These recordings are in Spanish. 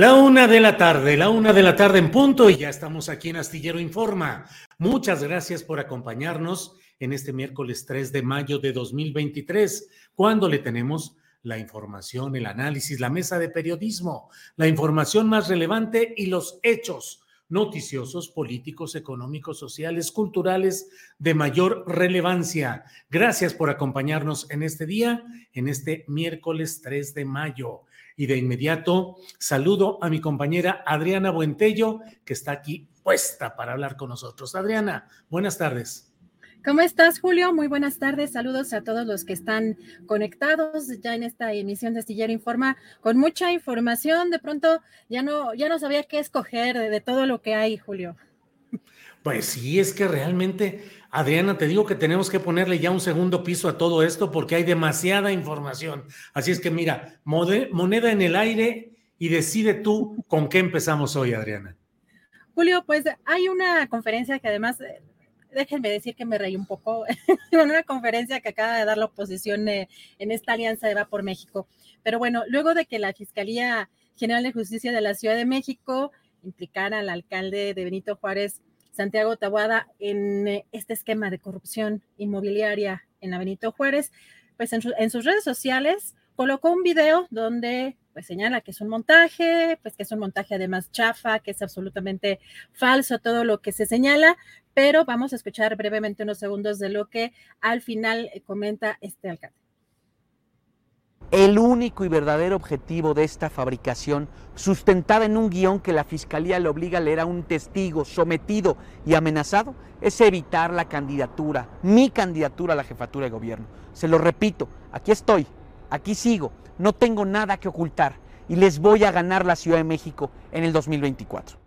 La una de la tarde, la una de la tarde en punto y ya estamos aquí en Astillero Informa. Muchas gracias por acompañarnos en este miércoles 3 de mayo de 2023, cuando le tenemos la información, el análisis, la mesa de periodismo, la información más relevante y los hechos noticiosos, políticos, económicos, sociales, culturales de mayor relevancia. Gracias por acompañarnos en este día, en este miércoles 3 de mayo. Y de inmediato saludo a mi compañera Adriana Buentello, que está aquí puesta para hablar con nosotros. Adriana, buenas tardes. ¿Cómo estás, Julio? Muy buenas tardes. Saludos a todos los que están conectados ya en esta emisión de Astillero Informa con mucha información. De pronto ya no, ya no sabía qué escoger de, de todo lo que hay, Julio. Pues sí, es que realmente, Adriana, te digo que tenemos que ponerle ya un segundo piso a todo esto porque hay demasiada información. Así es que mira, moneda en el aire y decide tú con qué empezamos hoy, Adriana. Julio, pues hay una conferencia que además, eh, déjenme decir que me reí un poco, una conferencia que acaba de dar la oposición eh, en esta alianza de Va por México. Pero bueno, luego de que la Fiscalía General de Justicia de la Ciudad de México implicara al alcalde de Benito Juárez, Santiago Tabuada en eh, este esquema de corrupción inmobiliaria en la Benito Juárez, pues en, su, en, sus redes sociales colocó un video donde pues señala que es un montaje, pues que es un montaje además chafa, que es absolutamente falso todo lo que se señala, pero vamos a escuchar brevemente unos segundos de lo que al final comenta este alcalde. El único y verdadero objetivo de esta fabricación, sustentada en un guion que la Fiscalía le obliga a leer a un testigo sometido y amenazado, es evitar la candidatura, mi candidatura a la jefatura de gobierno. Se lo repito, aquí estoy, aquí sigo, no tengo nada que ocultar y les voy a ganar la Ciudad de México en el 2024.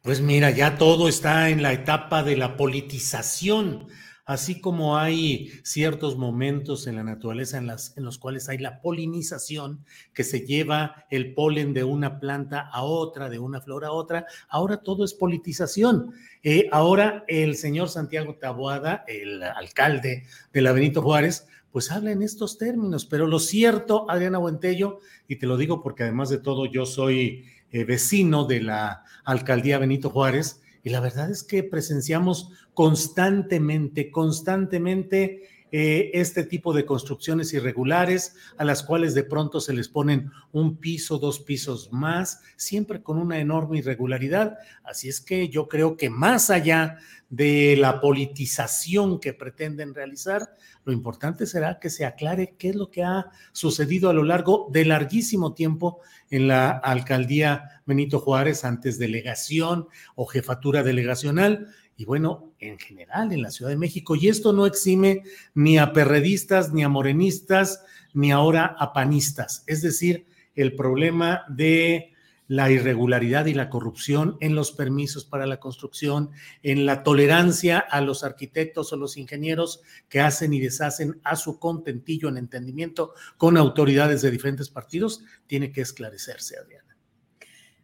Pues mira, ya todo está en la etapa de la politización así como hay ciertos momentos en la naturaleza en, los cuales hay la polinización, que se lleva el polen de una planta a otra, de una flor a otra, ahora todo es politización. Eh, ahora el señor Santiago Taboada, el alcalde de la Benito Juárez, pues habla en estos términos, pero lo cierto, Adriana Buentello, y te lo digo porque además de todo yo soy eh, vecino de la alcaldía Benito Juárez, y la verdad es que presenciamos constantemente, constantemente eh, este tipo de construcciones irregulares a las cuales de pronto se les ponen un piso, dos pisos más, siempre con una enorme irregularidad. Así es que yo creo que más allá de la politización que pretenden realizar, lo importante será que se aclare qué es lo que ha sucedido a lo largo de larguísimo tiempo en la alcaldía Benito Juárez, antes delegación o jefatura delegacional y bueno, en general en la Ciudad de México. Y esto no exime ni a perredistas, ni a morenistas, ni ahora a panistas. Es decir, el problema de la irregularidad y la corrupción en los permisos para la construcción, en la tolerancia a los arquitectos o los ingenieros que hacen y deshacen a su contentillo en entendimiento con autoridades de diferentes partidos, tiene que esclarecerse, Adriana.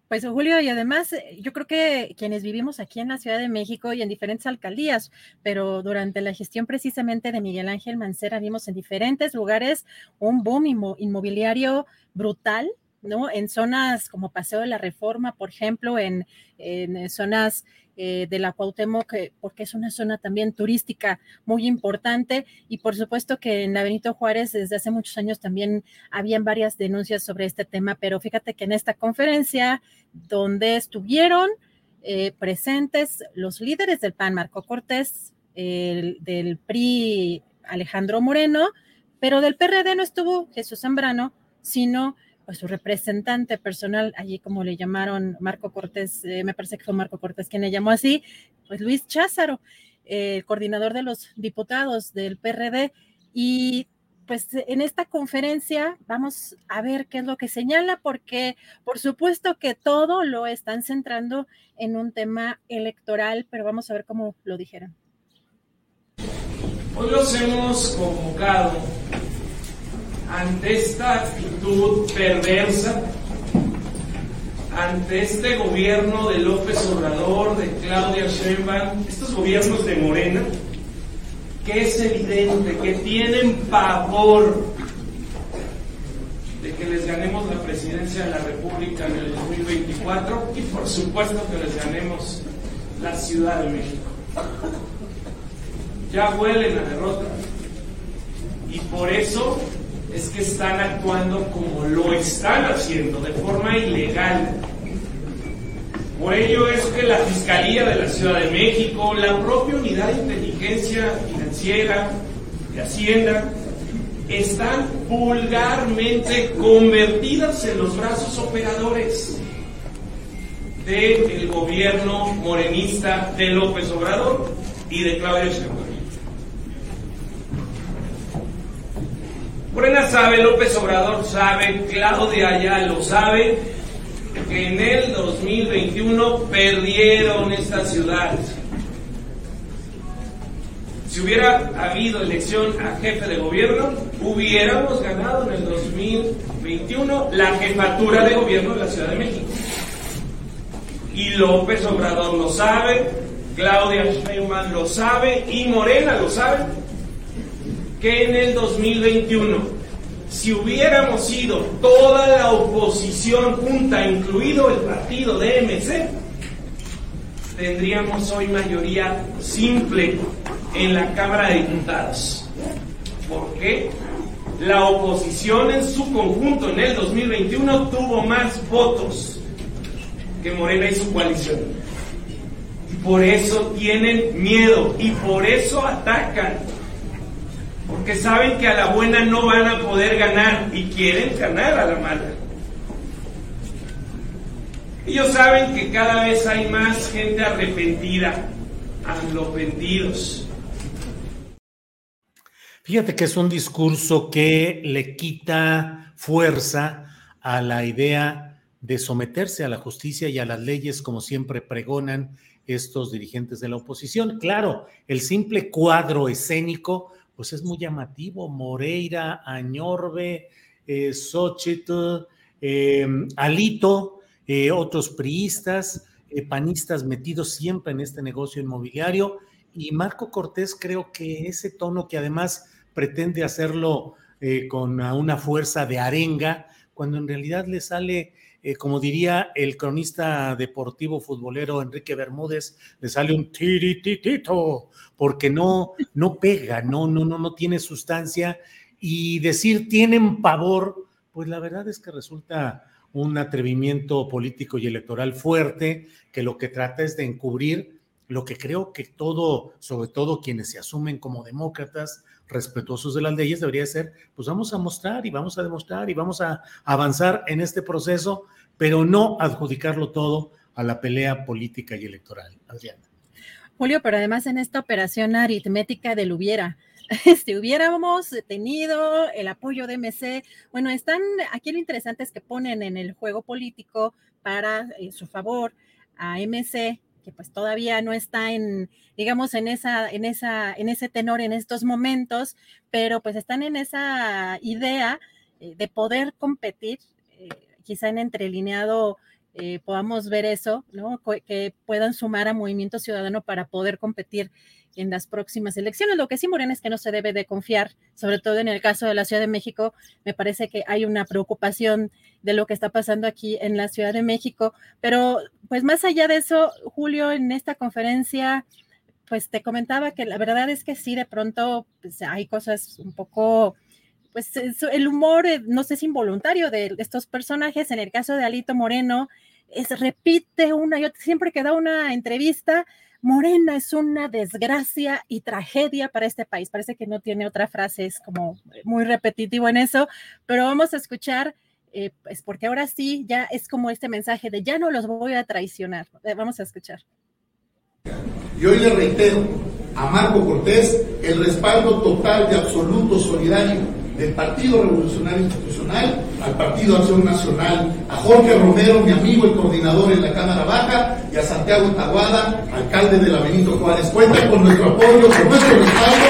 Pues Julio, y además eh, yo creo que quienes vivimos aquí en la Ciudad de México y en diferentes alcaldías, pero durante la gestión precisamente de Miguel Ángel Mancera vimos en diferentes lugares un boom inmobiliario brutal, ¿no? En zonas como Paseo de la Reforma, por ejemplo, en, zonas eh, de la Cuauhtémoc, porque es una zona también turística muy importante y por supuesto que en la Juárez desde hace muchos años también habían varias denuncias sobre este tema, pero fíjate que en esta conferencia donde estuvieron eh, presentes los líderes del PAN, Marco Cortés, del PRI, Alejandro Moreno, pero del PRD no estuvo Jesús Zambrano, sino pues su representante personal, allí como le llamaron Marco Cortés, eh, me parece que fue Marco Cortés quien le llamó así, pues Luis Cházaro, el coordinador de los diputados del PRD. Y pues en esta conferencia vamos a ver qué es lo que señala, porque por supuesto que todo lo están centrando en un tema electoral, pero vamos a ver cómo lo dijeron. Hoy los hemos convocado ante esta actitud perversa, ante este gobierno de López Obrador, de Claudia Sheinbaum, estos gobiernos de Morena, que es evidente que tienen pavor de que les ganemos la presidencia de la República en el 2024 y por supuesto que les ganemos la Ciudad de México. Ya huelen a derrota. Y por eso es que están actuando como lo están haciendo, de forma ilegal. Por ello es que la Fiscalía de la Ciudad de México, la propia Unidad de Inteligencia Financiera de Hacienda, están vulgarmente convertidas en los brazos operadores del gobierno morenista de López Obrador y de Claudia Sheinbaum. Morena sabe, López Obrador sabe, Claudia ya lo sabe, que en el 2021 perdieron esta ciudad. Si hubiera habido elección a jefe de gobierno, hubiéramos ganado en el 2021 la jefatura de gobierno de la Ciudad de México. Y López Obrador lo sabe, Claudia Sheinbaum lo sabe y Morena lo sabe que en el 2021, si hubiéramos sido toda la oposición junta, incluido el partido de MC, tendríamos hoy mayoría simple en la Cámara de Diputados. ¿Por qué? La oposición en su conjunto en el 2021 tuvo más votos que Morena y su coalición. Y por eso tienen miedo y por eso atacan porque saben que a la buena no van a poder ganar y quieren ganar a la mala. Ellos saben que cada vez hay más gente arrepentida, arrepentidos. Fíjate que es un discurso que le quita fuerza a la idea de someterse a la justicia y a las leyes como siempre pregonan estos dirigentes de la oposición. Claro, el simple cuadro escénico pues es muy llamativo. Moreira, Añorbe, eh, Xochitl, em, Alito, eh, otros priistas, eh, panistas metidos siempre en este negocio inmobiliario. Y Marco Cortés creo que ese tono que además pretende hacerlo eh, con una fuerza de arenga, cuando en realidad le sale eh, como diría el cronista deportivo futbolero Enrique Bermúdez, le sale un tirititito, porque no, no pega, no, no, no, no tiene sustancia. Y decir tienen pavor, pues la verdad es que resulta un atrevimiento político y electoral fuerte, que lo que trata es de encubrir lo que creo que todo, sobre todo quienes se asumen como demócratas, respetuosos de las leyes, debería ser, pues vamos a mostrar y vamos a demostrar y vamos a avanzar en este proceso pero no adjudicarlo todo a la pelea política y electoral. Adriana. Julio, pero además en esta operación aritmética del hubiera, si hubiéramos tenido el apoyo de MC, bueno, están, aquí lo interesante es que ponen en el juego político para su favor a MC, que pues todavía no está en, digamos, en esa, en esa, en ese tenor en estos momentos, pero pues están en esa idea de poder competir, quizá en entrelineado eh, podamos ver eso, ¿no? Que puedan sumar a Movimiento Ciudadano para poder competir en las próximas elecciones. Lo que sí, Morena, es que no se debe de confiar, sobre todo en el caso de la Ciudad de México. Me parece que hay una preocupación de lo que está pasando aquí en la Ciudad de México. Pero, pues más allá de eso, Julio, en esta conferencia, pues te comentaba que la verdad es que sí, de pronto pues, hay cosas un poco pues el humor, eh, no sé si involuntario de estos personajes, en el caso de Alito Moreno, es, repite una, yo siempre que da una entrevista, Morena es una desgracia y tragedia para este país. Parece que no tiene otra frase, es como muy repetitivo en eso, pero vamos a escuchar, eh, pues porque ahora sí, ya es como este mensaje de ya no los voy a traicionar. Eh, vamos a escuchar. Y hoy le reitero a Marco Cortés el respaldo total y absoluto solidario del Partido Revolucionario Institucional al Partido Acción Nacional, a Jorge Romero, mi amigo y coordinador en la Cámara Baja, y a Santiago Taguada, alcalde de la Benito Juárez. Cuenta con nuestro apoyo, con nuestro respaldo.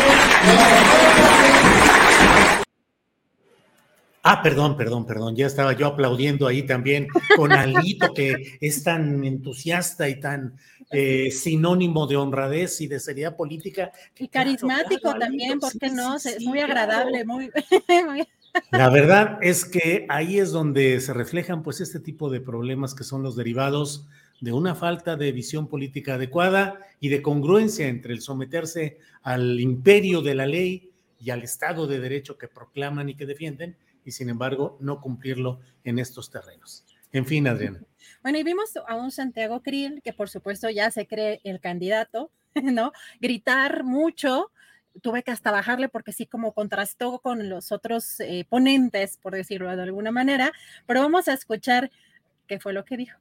Ah, perdón, perdón, perdón, ya estaba yo aplaudiendo ahí también con Alito, que es tan entusiasta y tan eh, sinónimo de honradez y de seriedad política. Y carismático también, porque no? es muy agradable, muy, La verdad es que ahí es donde se reflejan pues este tipo de problemas que son los derivados de una falta de visión política adecuada y de congruencia entre el someterse al imperio de la ley y al Estado de Derecho que proclaman y que defienden, y sin embargo no cumplirlo en estos terrenos. En fin, Adriana. Bueno, y vimos a un Santiago Krill, que por supuesto ya se cree el candidato, ¿no? Gritar mucho. Tuve que hasta bajarle porque sí, como contrastó con los otros eh, ponentes, por decirlo de alguna manera. Pero vamos a escuchar qué fue lo que dijo.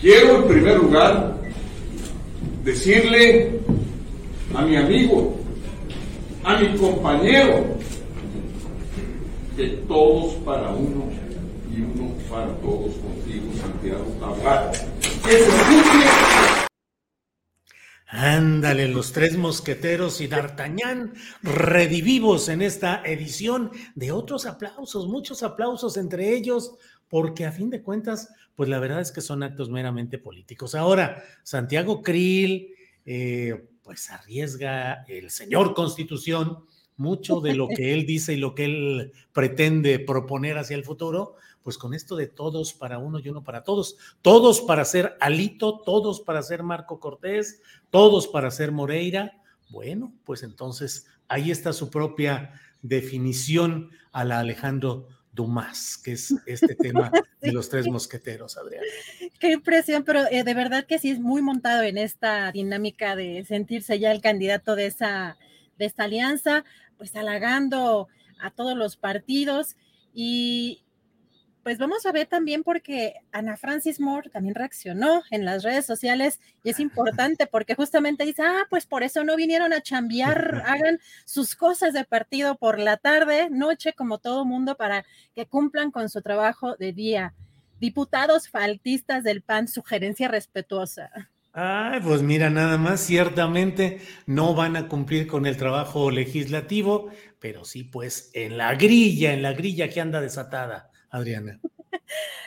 Quiero en primer lugar decirle a mi amigo, a mi compañero, que todos para uno y uno para todos contigo, Santiago Taboada. Ándale, los tres mosqueteros y D'Artagnan redivivos en esta edición de otros aplausos, muchos aplausos entre ellos, porque a fin de cuentas, pues la verdad es que son actos meramente políticos. Ahora, Santiago Krill, eh, pues arriesga el señor Constitución mucho de lo que él dice y lo que él pretende proponer hacia el futuro, pues con esto de todos para uno y uno para todos, todos para ser Alito, todos para ser Marco Cortés, todos para ser Moreira, bueno, pues entonces ahí está su propia definición a la Alejandro Dumas, que es este tema de los tres mosqueteros, Adrián. Qué impresión, pero eh, de verdad que sí es muy montado en esta dinámica de sentirse ya el candidato de esa, de esta alianza, pues halagando a todos los partidos. Y, pues vamos a ver también porque Ana Francis Moore también reaccionó en las redes sociales y es importante porque justamente dice, ah, pues por eso no vinieron a chambear, hagan sus cosas de partido por la tarde, noche, como todo mundo, para que cumplan con su trabajo de día. Diputados faltistas del PAN, sugerencia respetuosa. Ay, pues mira, nada más, ciertamente no van a cumplir con el trabajo legislativo, pero sí, pues en la grilla, en la grilla que anda desatada. Adriana.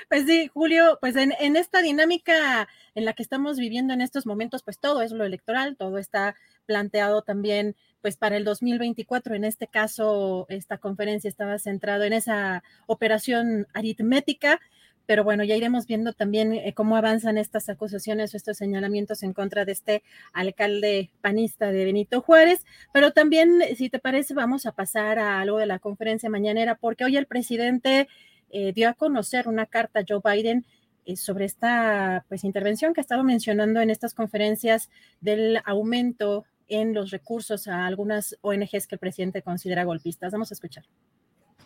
Pues sí, Julio, pues en, esta dinámica en la que estamos viviendo en estos momentos, pues todo es lo electoral, todo está planteado también pues para el 2024. En este caso, esta conferencia estaba centrado en esa operación aritmética, pero bueno, ya iremos viendo también eh, cómo avanzan estas acusaciones o estos señalamientos en contra de este alcalde panista de Benito Juárez. Pero también, si te parece, vamos a pasar a algo de la conferencia mañanera, porque hoy el presidente eh, dio a conocer una carta a Joe Biden eh, sobre esta pues, intervención que ha estado mencionando en estas conferencias del aumento en los recursos a algunas ONGs que el presidente considera golpistas. Vamos a escuchar.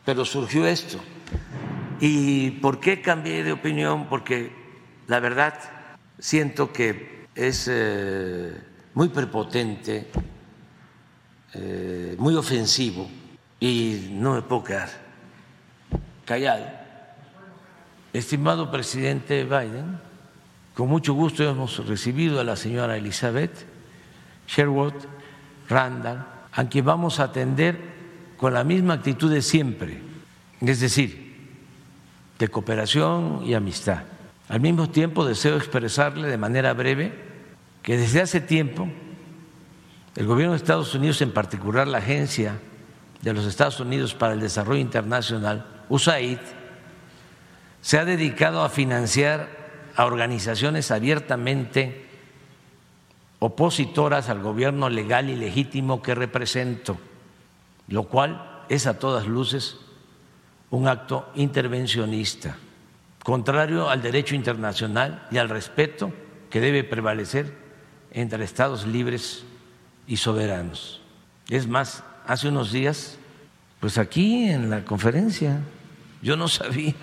Pero surgió esto. ¿Y por qué cambié de opinión? Porque la verdad siento que es eh, muy prepotente, muy ofensivo y no me puedo quedar callado estimado presidente Biden, con mucho gusto hemos recibido a la señora Elizabeth Sherwood Randall, a quien vamos a atender con la misma actitud de siempre, es decir, de cooperación y amistad. Al mismo tiempo deseo expresarle de manera breve que desde hace tiempo el gobierno de Estados Unidos, en particular la Agencia de los Estados Unidos para el Desarrollo Internacional, USAID, se ha dedicado a financiar a organizaciones abiertamente opositoras al gobierno legal y legítimo que represento, lo cual es a todas luces un acto intervencionista, contrario al derecho internacional y al respeto que debe prevalecer entre Estados libres y soberanos. Es más, hace unos días, pues aquí en la conferencia, yo no sabía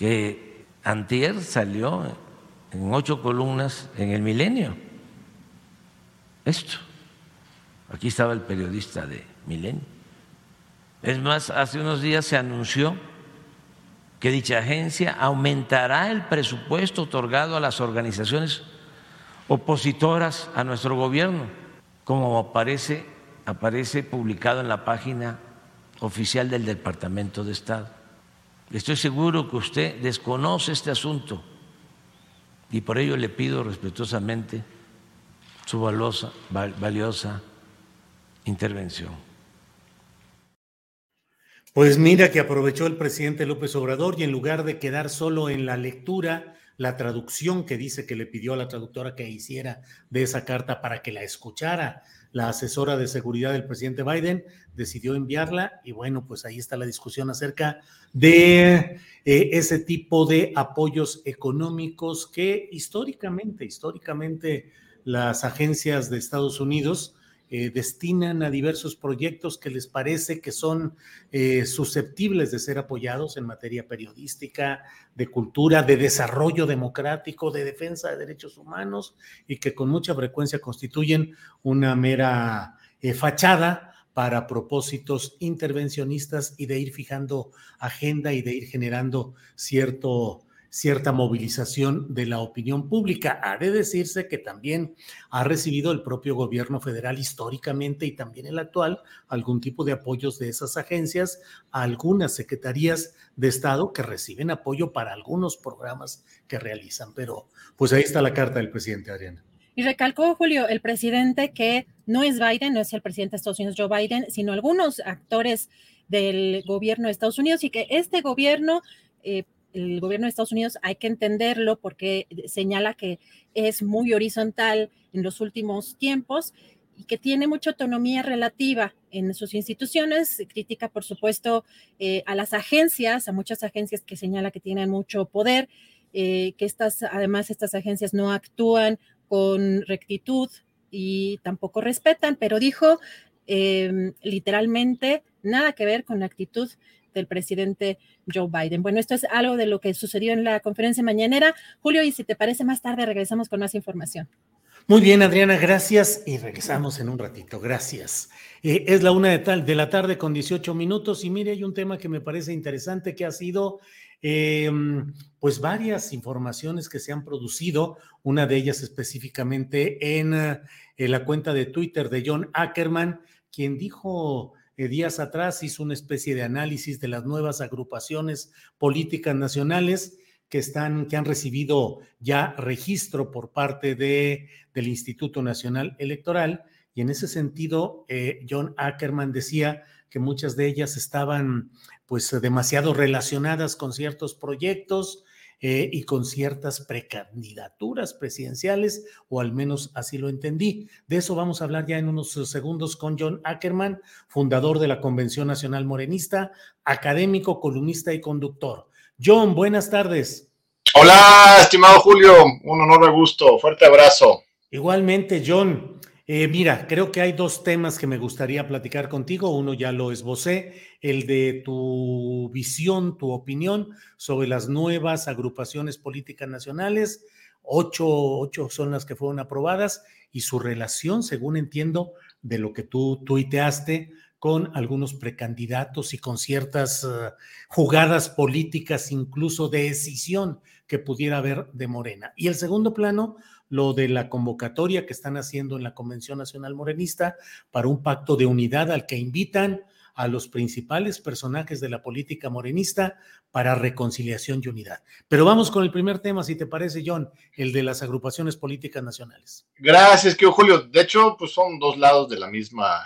que Antier salió en ocho columnas en el milenio. Esto. Aquí estaba el periodista de Milenio. Es más, hace unos días se anunció que dicha agencia aumentará el presupuesto otorgado a las organizaciones opositoras a nuestro gobierno, como aparece, aparece publicado en la página oficial del Departamento de Estado. Estoy seguro que usted desconoce este asunto y por ello le pido respetuosamente su valiosa, intervención. Pues mira que aprovechó el presidente López Obrador y en lugar de quedar solo en la lectura, la traducción que dice que le pidió a la traductora que hiciera de esa carta para que la escuchara. La asesora de seguridad del presidente Biden, decidió enviarla y bueno, pues ahí está la discusión acerca de eh, ese tipo de apoyos económicos que históricamente, históricamente las agencias de Estados Unidos eh, destinan a diversos proyectos que les parece que son eh, susceptibles de ser apoyados en materia periodística, de cultura, de desarrollo democrático, de defensa de derechos humanos y que con mucha frecuencia constituyen una mera eh, fachada para propósitos intervencionistas y de ir fijando agenda y de ir generando cierto cierta movilización de la opinión pública. Ha de decirse que también ha recibido el propio gobierno federal históricamente y también el actual algún tipo de apoyos de esas agencias algunas secretarías de Estado que reciben apoyo para algunos programas que realizan. Pero pues ahí está la carta del presidente Adriana. Y recalcó, Julio, el presidente que no es Biden, no es el presidente de Estados Unidos, Joe Biden, sino algunos actores del gobierno de Estados Unidos y que este gobierno eh, el gobierno de Estados Unidos hay que entenderlo porque señala que es muy horizontal en los últimos tiempos y que tiene mucha autonomía relativa en sus instituciones. Critica, por supuesto, eh, a las agencias, a muchas agencias que señala que tienen mucho poder, eh, que estas, además, estas agencias no actúan con rectitud y tampoco respetan, pero dijo em, literalmente nada que ver con la actitud del presidente Joe Biden. Bueno, esto es algo de lo que sucedió en la conferencia mañanera. Julio, y si te parece más tarde, regresamos con más información. Muy bien, Adriana, gracias y regresamos en un ratito. Gracias. Eh, es la una de, tal, de la tarde con 18 minutos y mire, hay un tema que me parece interesante que ha sido, em, pues, varias informaciones que se han producido, una de ellas específicamente en, eh, la cuenta de Twitter de John Ackerman, quien dijo días atrás hizo una especie de análisis de las nuevas agrupaciones políticas nacionales que están, que han recibido ya registro por parte de, del Instituto Nacional Electoral. Y en ese sentido, eh, John Ackerman decía que muchas de ellas estaban pues demasiado relacionadas con ciertos proyectos, eh, y con ciertas precandidaturas presidenciales, o al menos así lo entendí. De eso vamos a hablar ya en unos segundos con John Ackerman, fundador de la Convención Nacional Morenista, académico, columnista y conductor. John, buenas tardes. Hola, estimado Julio, un honor de gusto, fuerte abrazo. Igualmente, John. Eh, mira, creo que hay dos temas que me gustaría platicar contigo. Uno ya lo esbocé, el de tu visión, tu opinión sobre las nuevas agrupaciones políticas nacionales. Ocho, ocho son las que fueron aprobadas y su relación, según entiendo, de lo que tú tuiteaste con algunos precandidatos y con ciertas uh, jugadas políticas, incluso de decisión que pudiera haber de Morena. Y el segundo plano, lo de la convocatoria que están haciendo en la Convención Nacional Morenista para un pacto de unidad al que invitan a los principales personajes de la política morenista para reconciliación y unidad. Pero vamos con el primer tema, si te parece, John, el de las agrupaciones políticas nacionales. Gracias, querido Julio. De hecho, pues son dos lados de la misma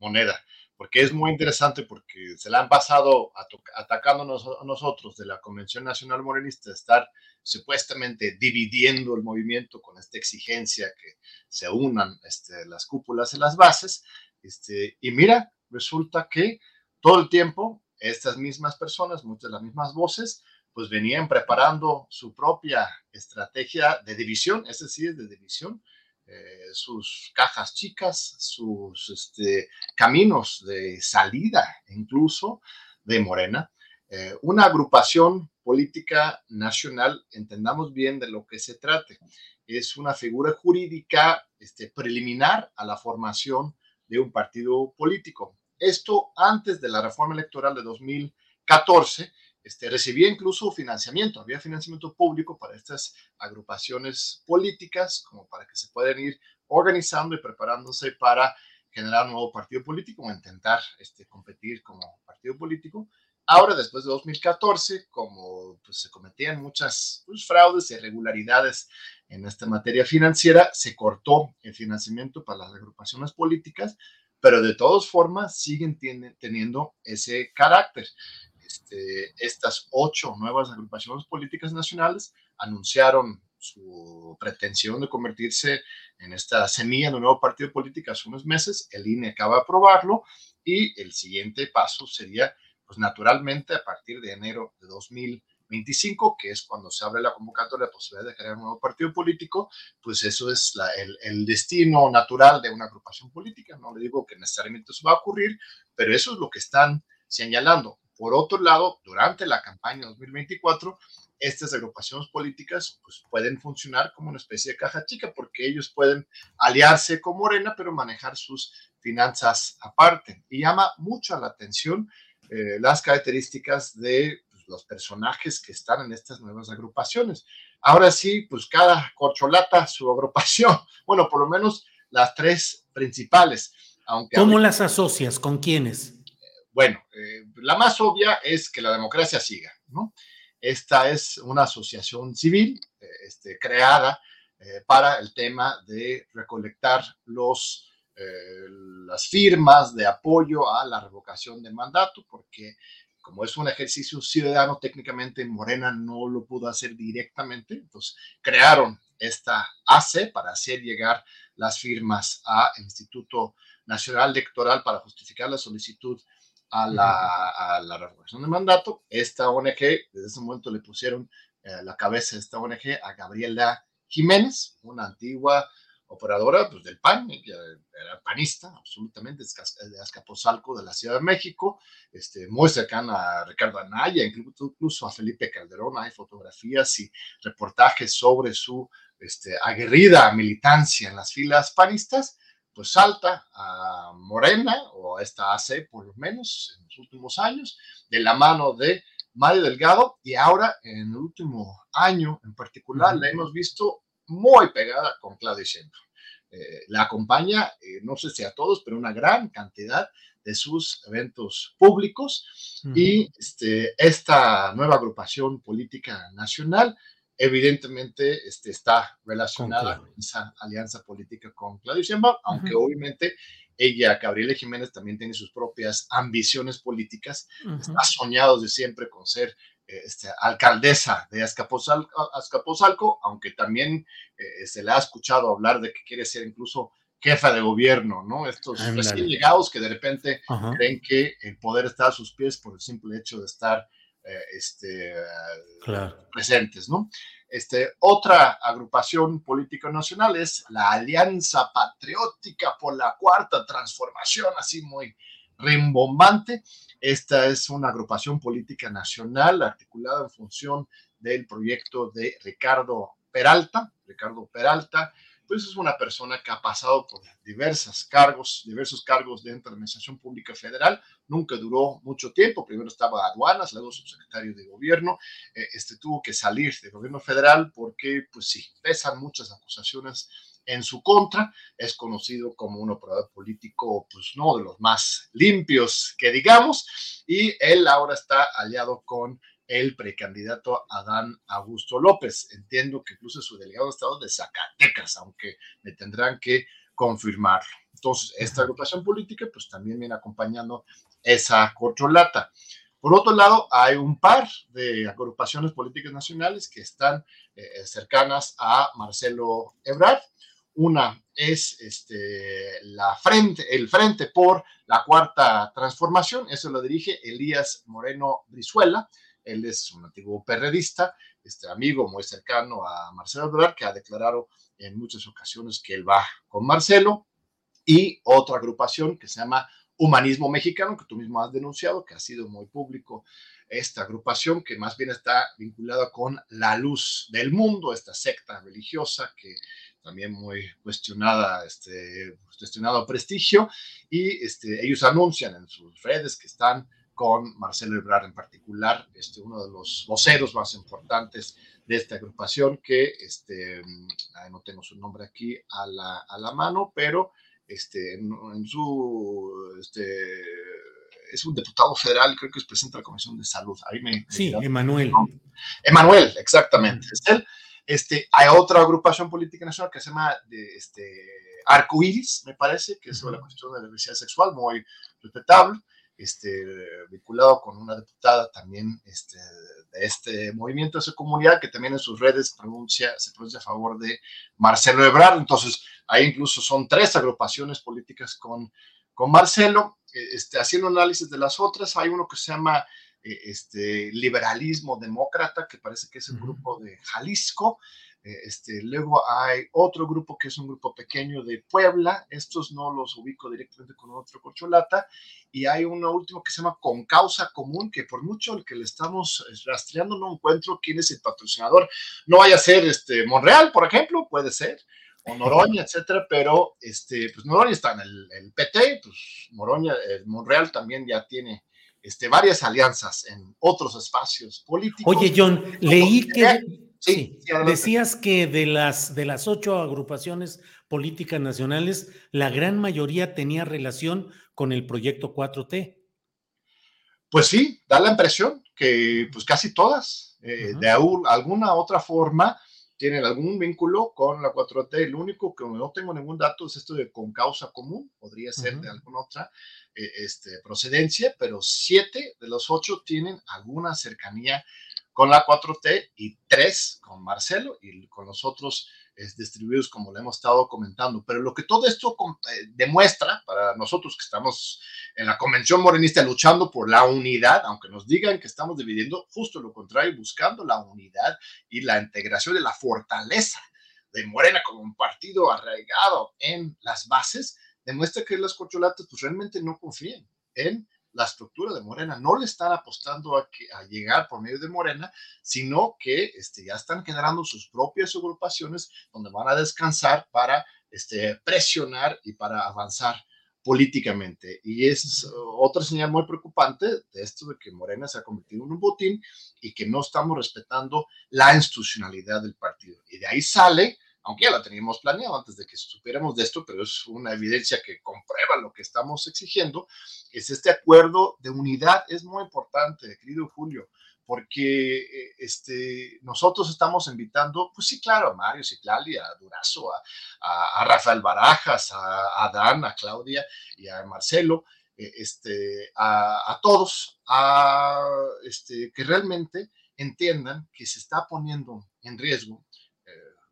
moneda, porque es muy interesante porque se la han pasado atacándonos a nosotros de la Convención Nacional Morenista, estar supuestamente dividiendo el movimiento con esta exigencia que se unan este, las cúpulas y las bases. Este, y mira, resulta que todo el tiempo estas mismas personas, muchas de las mismas voces, pues venían preparando su propia estrategia de división, es decir, de división, eh, sus cajas chicas, sus este, caminos de salida incluso de Morena. Eh, una agrupación política nacional, entendamos bien de lo que se trate, es una figura jurídica este, preliminar a la formación de un partido político. Esto antes de la reforma electoral de 2014, este, recibía incluso financiamiento, había financiamiento público para estas agrupaciones políticas, como para que se puedan ir organizando y preparándose para generar un nuevo partido político o intentar este, competir como partido político. Ahora, después de 2014, como pues, se cometían muchas pues, fraudes y irregularidades en esta materia financiera, se cortó el financiamiento para las agrupaciones políticas, pero de todas formas siguen teniendo ese carácter. Este, estas ocho nuevas agrupaciones políticas nacionales anunciaron su pretensión de convertirse en esta semilla de un nuevo partido político hace unos meses. El INE acaba de aprobarlo y el siguiente paso sería, pues naturalmente, a partir de enero de 2020 25, que es cuando se abre la convocatoria, la posibilidad de crear un nuevo partido político, pues eso es el, destino natural de una agrupación política. No le digo que necesariamente eso va a ocurrir, pero eso es lo que están señalando. Por otro lado, durante la campaña 2024, estas agrupaciones políticas pues, pueden funcionar como una especie de caja chica porque ellos pueden aliarse con Morena, pero manejar sus finanzas aparte. Y llama mucho la atención eh, las características de los personajes que están en estas nuevas agrupaciones. Ahora sí, pues cada corcholata su agrupación, bueno, por lo menos las tres principales. Aunque ¿Cómo las asocias? ¿Con quiénes? Bueno, eh, la más obvia es que la democracia siga, ¿no? Esta es una asociación civil eh, este, creada eh, para el tema de recolectar los, las firmas de apoyo a la revocación del mandato, porque como es un ejercicio ciudadano, técnicamente Morena no lo pudo hacer directamente, entonces crearon esta AC para hacer llegar las firmas al Instituto Nacional Electoral para justificar la solicitud a la, a la revocación de mandato. Esta ONG, desde ese momento le pusieron eh, la cabeza de esta ONG a Gabriela Jiménez, una antigua operadora pues, del PAN, era panista, absolutamente, de Azcapotzalco, de la Ciudad de México, este, muy cercana a Ricardo Anaya, incluso a Felipe Calderón, hay fotografías y reportajes sobre su este, aguerrida militancia en las filas panistas, pues salta a Morena, o a esta AC por lo menos en los últimos años, de la mano de Mario Delgado, y ahora en el último año en particular la hemos visto muy pegada con Claudia Sheinbaum. Eh, la acompaña, eh, no sé si a todos, pero una gran cantidad de sus eventos públicos. Y este, esta nueva agrupación política nacional evidentemente este, está relacionada con esa alianza política con Claudia Sheinbaum, aunque obviamente ella, Gabriela Jiménez, también tiene sus propias ambiciones políticas, está soñado de siempre con ser este, alcaldesa de Azcapotzalco, aunque también eh, se le ha escuchado hablar de que quiere ser incluso jefa de gobierno, ¿no? Estos recién llegados que de repente creen que el poder está a sus pies por el simple hecho de estar eh, este, presentes, ¿no? Este, otra agrupación política nacional es la Alianza Patriótica por la Cuarta Transformación, así muy rimbombante. Esta es una agrupación política nacional articulada en función del proyecto de Ricardo Peralta. Ricardo Peralta pues es una persona que ha pasado por diversos cargos, diversos cargos dentro de la Administración Pública Federal, nunca duró mucho tiempo, primero estaba aduanas, luego subsecretario de gobierno, eh, este tuvo que salir del gobierno federal porque, pues sí, pesan muchas acusaciones en su contra, es conocido como un operador político, pues no de los más limpios que digamos, y él ahora está aliado con el precandidato Adán Augusto López. Entiendo que incluso su delegado de Estado de Zacatecas, aunque me tendrán que confirmarlo. Entonces, esta agrupación política, pues también viene acompañando esa corcholata. Por otro lado, hay un par de agrupaciones políticas nacionales que están eh, cercanas a Marcelo Ebrard. Una es este, la frente, el Frente por la Cuarta Transformación, eso lo dirige Elías Moreno Brizuela. Él es un antiguo perredista, este amigo muy cercano a Marcelo Ebrard, que ha declarado en muchas ocasiones que él va con Marcelo. Y otra agrupación que se llama Humanismo Mexicano, que tú mismo has denunciado, que ha sido muy público esta agrupación, que más bien está vinculada con la luz del mundo, esta secta religiosa que también muy cuestionada, este, cuestionado prestigio, y este, ellos anuncian en sus redes que están con Marcelo Ebrard en particular, este, uno de los voceros más importantes de esta agrupación, que este, no tengo su nombre aquí a la, a la mano, pero este, en, su, este, es un diputado federal, creo que es presidente de la Comisión de Salud. Ahí me, sí, Emanuel. Emanuel, exactamente, es él. Este, hay otra agrupación política nacional que se llama de, este, Arcoiris, me parece, que es sobre la cuestión de la diversidad sexual, muy respetable, este, vinculado con una diputada también este, de este movimiento, de esa comunidad, que también en sus redes pronuncia, se pronuncia a favor de Marcelo Ebrard. Entonces, ahí incluso son tres agrupaciones políticas con, con Marcelo. Este, haciendo análisis de las otras, hay uno que se llama este, liberalismo demócrata, que parece que es el grupo de Jalisco. Eh, este, luego hay otro grupo que es un grupo pequeño de Puebla, estos no los ubico directamente con otro corcholata, y hay uno último que se llama Con Causa Común, que por mucho el que le estamos eh, rastreando no encuentro quién es el patrocinador. No vaya a ser este, Monreal, por ejemplo, puede ser, o Noroña, etcétera, pero este, pues Noroña está en el, PT, pues Noroña, el Monreal también ya tiene este, varias alianzas en otros espacios políticos. Oye, John, leí que sí, decías que de las, de las ocho agrupaciones políticas nacionales, la gran mayoría tenía relación con el proyecto 4T. Pues sí, da la impresión que pues casi todas, eh, de alguna otra forma, tienen algún vínculo con la 4T. El único que no tengo ningún dato es esto de con causa común, podría ser de alguna otra eh, este, procedencia, pero siete de los ocho tienen alguna cercanía con la 4T y tres con Marcelo y con los otros distribuidos como le hemos estado comentando. Pero lo que todo esto eh, demuestra para nosotros que estamos en la convención morenista luchando por la unidad, aunque nos digan que estamos dividiendo, justo lo contrario, buscando la unidad y la integración de la fortaleza de Morena como un partido arraigado en las bases, demuestra que las corcholatas pues realmente no confían en la estructura de Morena. No le están apostando a, que, a llegar por medio de Morena, sino que este, ya están generando sus propias agrupaciones donde van a descansar para este, presionar y para avanzar políticamente. Y es otra señal muy preocupante de esto de que Morena se ha convertido en un botín y que no estamos respetando la institucionalidad del partido. Y de ahí sale aunque ya lo teníamos planeado antes de que supiéramos de esto, pero es una evidencia que comprueba lo que estamos exigiendo, es este acuerdo de unidad, es muy importante, querido Julio, porque eh, este, nosotros estamos invitando, pues sí, claro, a Mario Ciclali, a Durazo, a, a, Rafael Barajas, a, a a Claudia y a Marcelo, eh, este, a, a, todos, a este, que realmente entiendan que se está poniendo en riesgo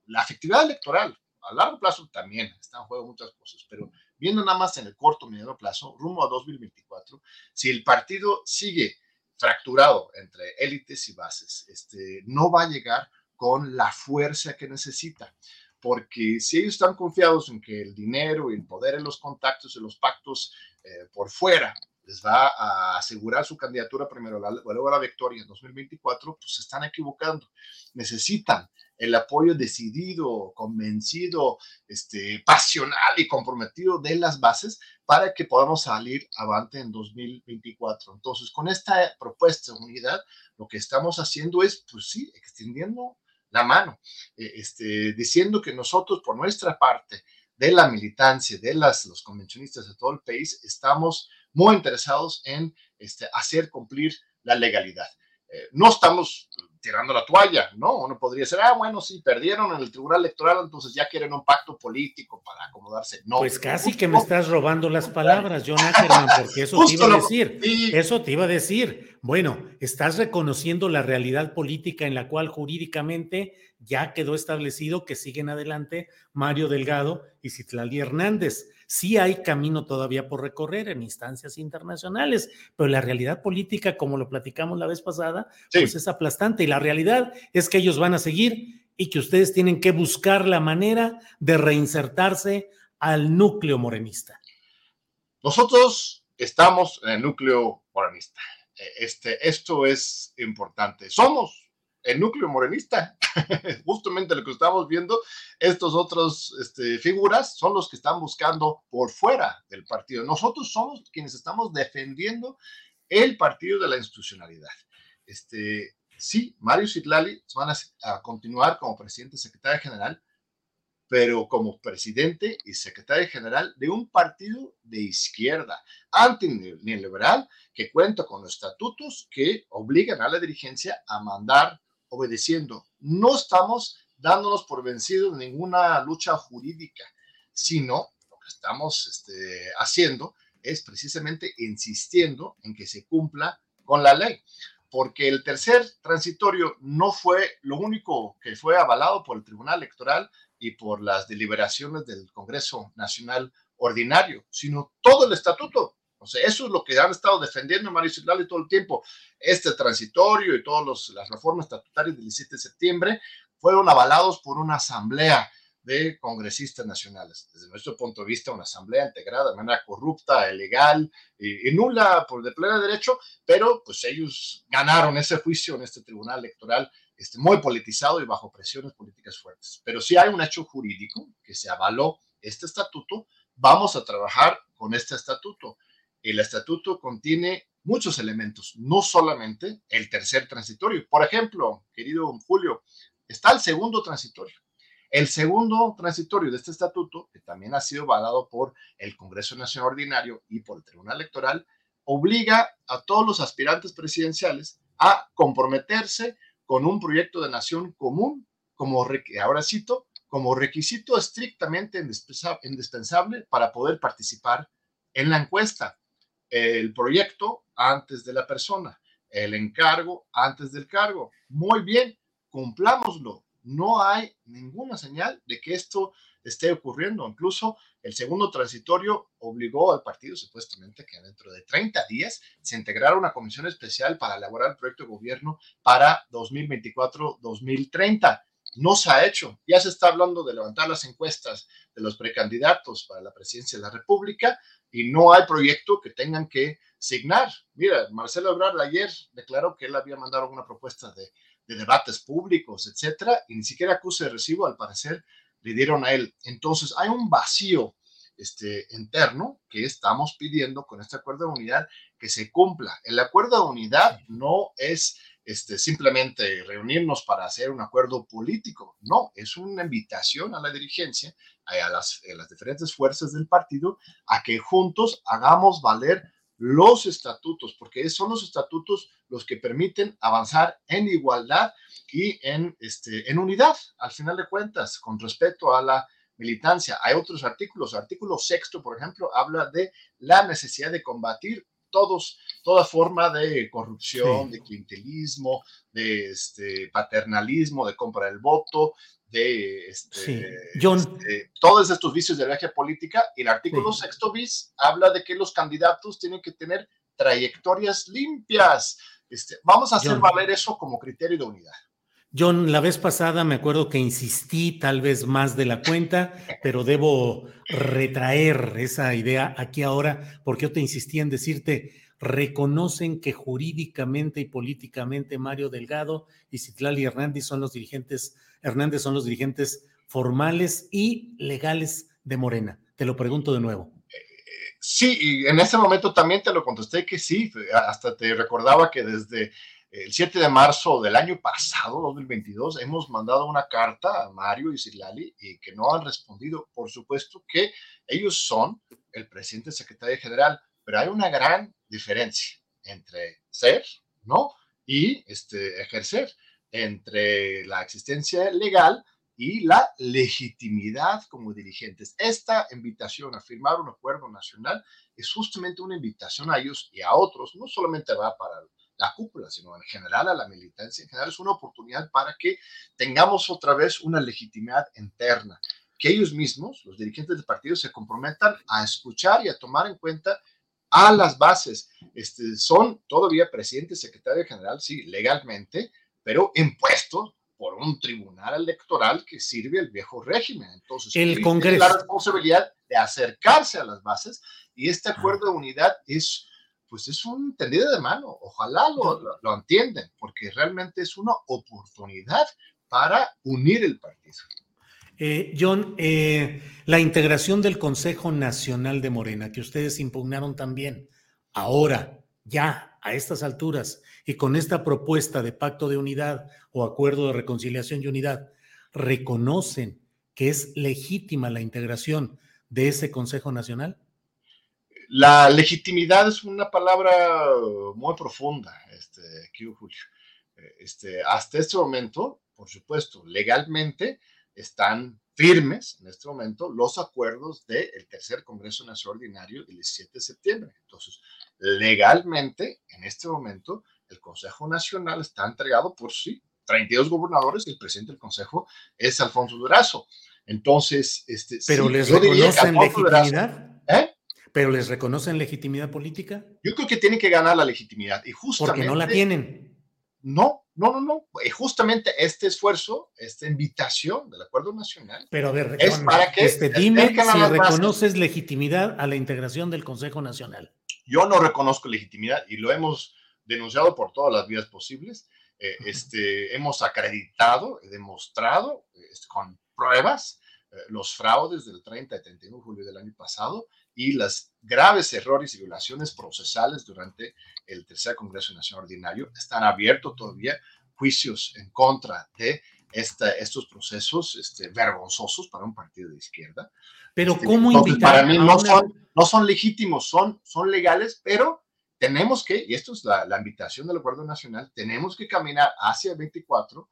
la efectividad electoral a largo plazo también están en juego muchas cosas, pero viendo nada más en el corto mediano plazo, rumbo a 2024, si el partido sigue fracturado entre élites y bases, este, no va a llegar con la fuerza que necesita. Porque si ellos están confiados en que el dinero y el poder en los contactos y los pactos eh, por fuera les va a asegurar su candidatura primero, luego la victoria en 2024, pues se están equivocando. Necesitan el apoyo decidido, convencido, este, pasional y comprometido de las bases para que podamos salir avante en 2024. Entonces, con esta propuesta de unidad, lo que estamos haciendo es, pues sí, extendiendo la mano, eh, este, diciendo que nosotros, por nuestra parte, de la militancia, de las, los convencionistas de todo el país, estamos muy interesados en este, hacer cumplir la legalidad. Eh, no estamos tirando la toalla, ¿no? Uno podría decir, ah, bueno, sí, perdieron en el Tribunal Electoral, entonces ya quieren un pacto político para acomodarse. No. Pues casi que me estás robando las palabras, John Ackerman, porque eso te iba a decir. Eso te iba a decir. Bueno, estás reconociendo la realidad política en la cual jurídicamente ya quedó establecido que siguen adelante Mario Delgado y Citlali Hernández. Sí hay camino todavía por recorrer en instancias internacionales, pero la realidad política, como lo platicamos la vez pasada, pues es aplastante. Y la realidad es que ellos van a seguir y que ustedes tienen que buscar la manera de reinsertarse al núcleo morenista. Nosotros estamos en el núcleo morenista. E, este, esto es importante. Somos el núcleo morenista. Justamente lo que estamos viendo, estos otros este, figuras son los que están buscando por fuera del partido. Nosotros somos quienes estamos defendiendo el partido de la institucionalidad. Este, sí, Mario Citlali van a, continuar como presidente secretario general, pero como presidente y secretario general de un partido de izquierda, anti-neoliberal, que cuenta con estatutos que obligan a la dirigencia a mandar obedeciendo. No estamos dándonos por vencidos en ninguna lucha jurídica, sino lo que estamos este, haciendo es precisamente insistiendo en que se cumpla con la ley, porque el tercer transitorio no fue lo único que fue avalado por el Tribunal Electoral y por las deliberaciones del Congreso Nacional Ordinario, sino todo el estatuto o sea, eso es lo que han estado defendiendo Mario Citlali todo el tiempo. Este transitorio y todas las reformas estatutarias del 17 de septiembre fueron avalados por una asamblea de congresistas nacionales. Desde nuestro punto de vista, una asamblea integrada de manera corrupta, ilegal y, nula por de pleno derecho, pero pues ellos ganaron ese juicio en este tribunal electoral este, muy politizado y bajo presiones políticas fuertes. Pero si hay un hecho jurídico que se avaló este estatuto, vamos a trabajar con este estatuto el estatuto contiene muchos elementos, no solamente el tercer transitorio. Por ejemplo, querido Julio, está el segundo transitorio. El segundo transitorio de este estatuto, que también ha sido avalado por el Congreso Nacional Ordinario y por el Tribunal Electoral, obliga a todos los aspirantes presidenciales a comprometerse con un proyecto de nación común, como ahora cito, como requisito estrictamente indispensable para poder participar en la encuesta el proyecto antes de la persona, el encargo antes del cargo. Muy bien, cumplámoslo. No hay ninguna señal de que esto esté ocurriendo. Incluso el segundo transitorio obligó al partido supuestamente que dentro de 30 días se integrara una comisión especial para elaborar el proyecto de gobierno para 2024-2030 no se ha hecho. Ya se está hablando de levantar las encuestas de los precandidatos para la presidencia de la República y no hay proyecto que tengan que signar. Mira, Marcelo Ebrard ayer declaró que él había mandado una propuesta de, debates públicos, etcétera, y ni siquiera acuse de recibo, al parecer, le dieron a él. Entonces, hay un vacío este, interno que estamos pidiendo con este acuerdo de unidad que se cumpla. El acuerdo de unidad no es este, simplemente reunirnos para hacer un acuerdo político. No, es una invitación a la dirigencia, a las, a las diferentes fuerzas del partido, a que juntos hagamos valer los estatutos, porque son los estatutos los que permiten avanzar en igualdad y en, este, en unidad, al final de cuentas, con respecto a la militancia. Hay otros artículos. Artículo sexto, por ejemplo, habla de la necesidad de combatir todos, toda forma de corrupción, de clientelismo, de este, paternalismo, de compra del voto, de este, este, todos estos vicios de viaje política. Y el artículo sexto bis habla de que los candidatos tienen que tener trayectorias limpias. Este, vamos a hacer valer eso como criterio de unidad. John, la vez pasada me acuerdo que insistí tal vez más de la cuenta, pero debo retraer esa idea aquí ahora porque yo te insistí en decirte, reconocen que jurídicamente y políticamente Mario Delgado y Citlali Hernández son los dirigentes Hernández son los dirigentes formales y legales de Morena? Te lo pregunto de nuevo. Sí, y en ese momento también te lo contesté que sí, hasta te recordaba que desde el 7 de marzo del año pasado, 2022, hemos mandado una carta a Mario y Silali y que no han respondido. Por supuesto que ellos son el presidente secretario general, pero hay una gran diferencia entre ser, ¿no? Y este, ejercer, entre la existencia legal y la legitimidad como dirigentes. Esta invitación a firmar un acuerdo nacional es justamente una invitación a ellos y a otros, no solamente va para la cúpula, sino en general a la militancia, en general es una oportunidad para que tengamos otra vez una legitimidad interna, que ellos mismos, los dirigentes del partido, se comprometan a escuchar y a tomar en cuenta a las bases. Este, son todavía presidente, secretario general, sí, legalmente, pero impuestos por un tribunal electoral que sirve al viejo régimen. Entonces, el Congreso. Tiene la responsabilidad de acercarse a las bases y este acuerdo de unidad es, pues es un tendido de mano. Ojalá lo, lo, entienden, porque realmente es una oportunidad para unir el partido. Eh, John, eh, la integración del Consejo Nacional de Morena, que ustedes impugnaron también, ahora, ya, a estas alturas, y con esta propuesta de pacto de unidad o acuerdo de reconciliación y unidad, reconocen que es legítima la integración de ese Consejo Nacional? La legitimidad es una palabra muy profunda, este, Julio. Este, hasta este momento, por supuesto, legalmente están firmes en este momento los acuerdos del tercer Congreso Nacional Ordinario del 17 de septiembre. Entonces, legalmente, en este momento, el Consejo Nacional está entregado por sí, 32 gobernadores y el presidente del Consejo es Alfonso Durazo. Entonces, este, pero les reconocen legitimidad. ¿eh? Pero les reconocen legitimidad política. Yo creo que tienen que ganar la legitimidad y justamente. Porque no la tienen. No, no, no, no. Y justamente este esfuerzo, esta invitación del Acuerdo Nacional. Pero a ver, es para que este, dime si reconoces legitimidad a la integración del Consejo Nacional. Yo no reconozco legitimidad y lo hemos denunciado por todas las vías posibles. Eh, este, hemos acreditado, demostrado este, con pruebas eh, los fraudes del 30 y 31 de julio del año pasado y los graves errores y violaciones procesales durante el tercer Congreso Nacional Ordinario. Están abiertos todavía juicios en contra de estos procesos este, vergonzosos para un partido de izquierda. Pero este, ¿cómo invitar Para mí no, son, no son legítimos, son, son legales, pero tenemos que, y esto es la, invitación del Acuerdo Nacional, tenemos que caminar hacia 24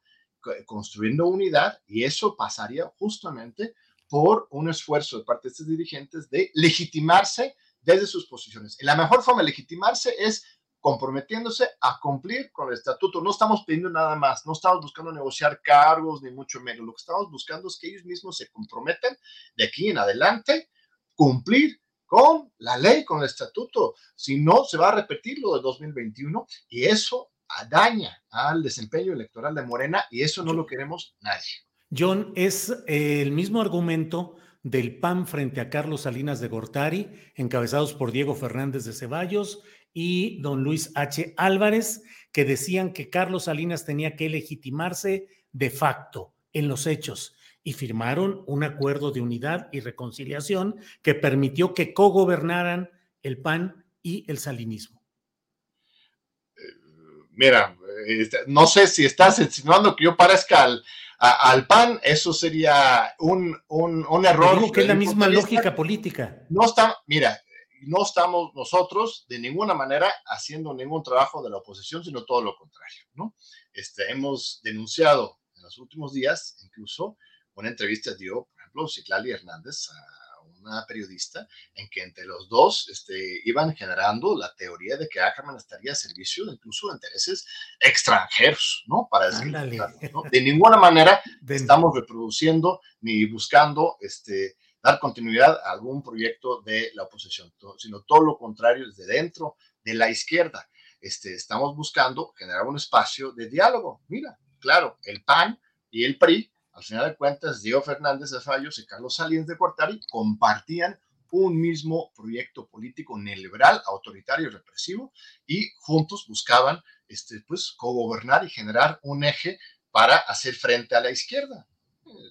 construyendo unidad y eso pasaría justamente por un esfuerzo de parte de estos dirigentes de legitimarse desde sus posiciones. Y la mejor forma de legitimarse es comprometiéndose a cumplir con el estatuto. No estamos pidiendo nada más, no estamos buscando negociar cargos, ni mucho menos. Lo que estamos buscando es que ellos mismos se comprometen de aquí en adelante cumplir con la ley, con el estatuto. Si no, se va a repetir lo de 2021 y eso daña al desempeño electoral de Morena y eso no lo queremos nadie. John, es eh, el mismo argumento del PAN frente a Carlos Salinas de Gortari, encabezados por Diego Fernández de Ceballos y don Luis H. Álvarez, que decían que Carlos Salinas tenía que legitimarse de facto en los hechos y firmaron un acuerdo de unidad y reconciliación que permitió que cogobernaran el PAN y el salinismo. Mira, este, no sé si estás insinuando que yo parezca al, al PAN, eso sería un, un, error. Digo que es la misma lógica política. No está, mira, no estamos nosotros de ninguna manera haciendo ningún trabajo de la oposición, sino todo lo contrario, ¿no? Este, hemos denunciado en los últimos días, incluso, una entrevista dio, por ejemplo, Citlali Hernández a una periodista en que entre los dos este, iban generando la teoría de que Ackerman estaría a servicio incluso de intereses extranjeros, ¿no? Para ¿no? De ninguna manera estamos reproduciendo ni buscando este, dar continuidad a algún proyecto de la oposición, sino todo lo contrario, desde dentro de la izquierda. Este, estamos buscando generar un espacio de diálogo. Mira, claro, el PAN y el PRI al final de cuentas, Diego Fernández de Fallos y Carlos Salinas de Cortari compartían un mismo proyecto político neoliberal, autoritario y represivo, y juntos buscaban este, pues, cogobernar y generar un eje para hacer frente a la izquierda.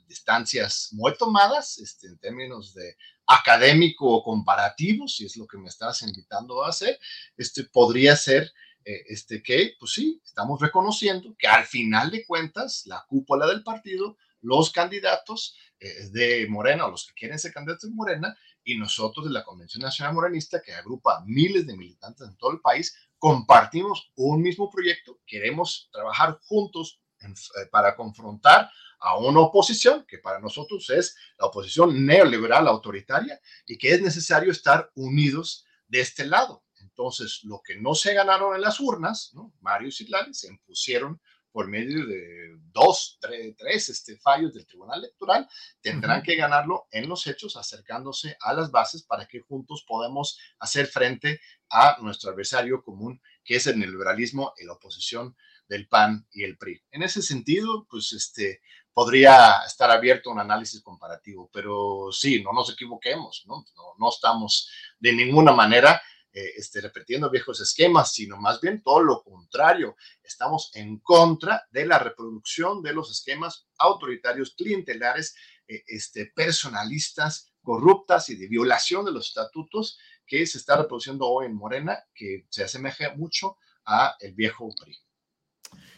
Distancias muy tomadas este, en términos de académico o comparativo, si es lo que me estás invitando a hacer, este, podría ser eh, este, que, pues sí, estamos reconociendo que al final de cuentas, la cúpula del partido, los candidatos eh, de Morena o los que quieren ser candidatos de Morena y nosotros de la Convención Nacional Morenista, que agrupa miles de militantes en todo el país, compartimos un mismo proyecto, queremos trabajar juntos eh, para confrontar a una oposición que para nosotros es la oposición neoliberal autoritaria y que es necesario estar unidos de este lado. Entonces, lo que no se ganaron en las urnas, ¿no? Mario y Citlali se impusieron por medio de dos, tres, tres este, fallos del Tribunal Electoral, tendrán que ganarlo en los hechos, acercándose a las bases para que juntos podamos hacer frente a nuestro adversario común, que es el neoliberalismo y la oposición del PAN y el PRI. En ese sentido, pues este, podría estar abierto un análisis comparativo, pero sí, no nos equivoquemos, ¿no? No, estamos de ninguna manera eh, repitiendo viejos esquemas, sino más bien todo lo contrario, estamos en contra de la reproducción de los esquemas autoritarios, clientelares, eh, este, personalistas, corruptas y de violación de los estatutos que se está reproduciendo hoy en Morena, que se asemeja mucho a el viejo PRI.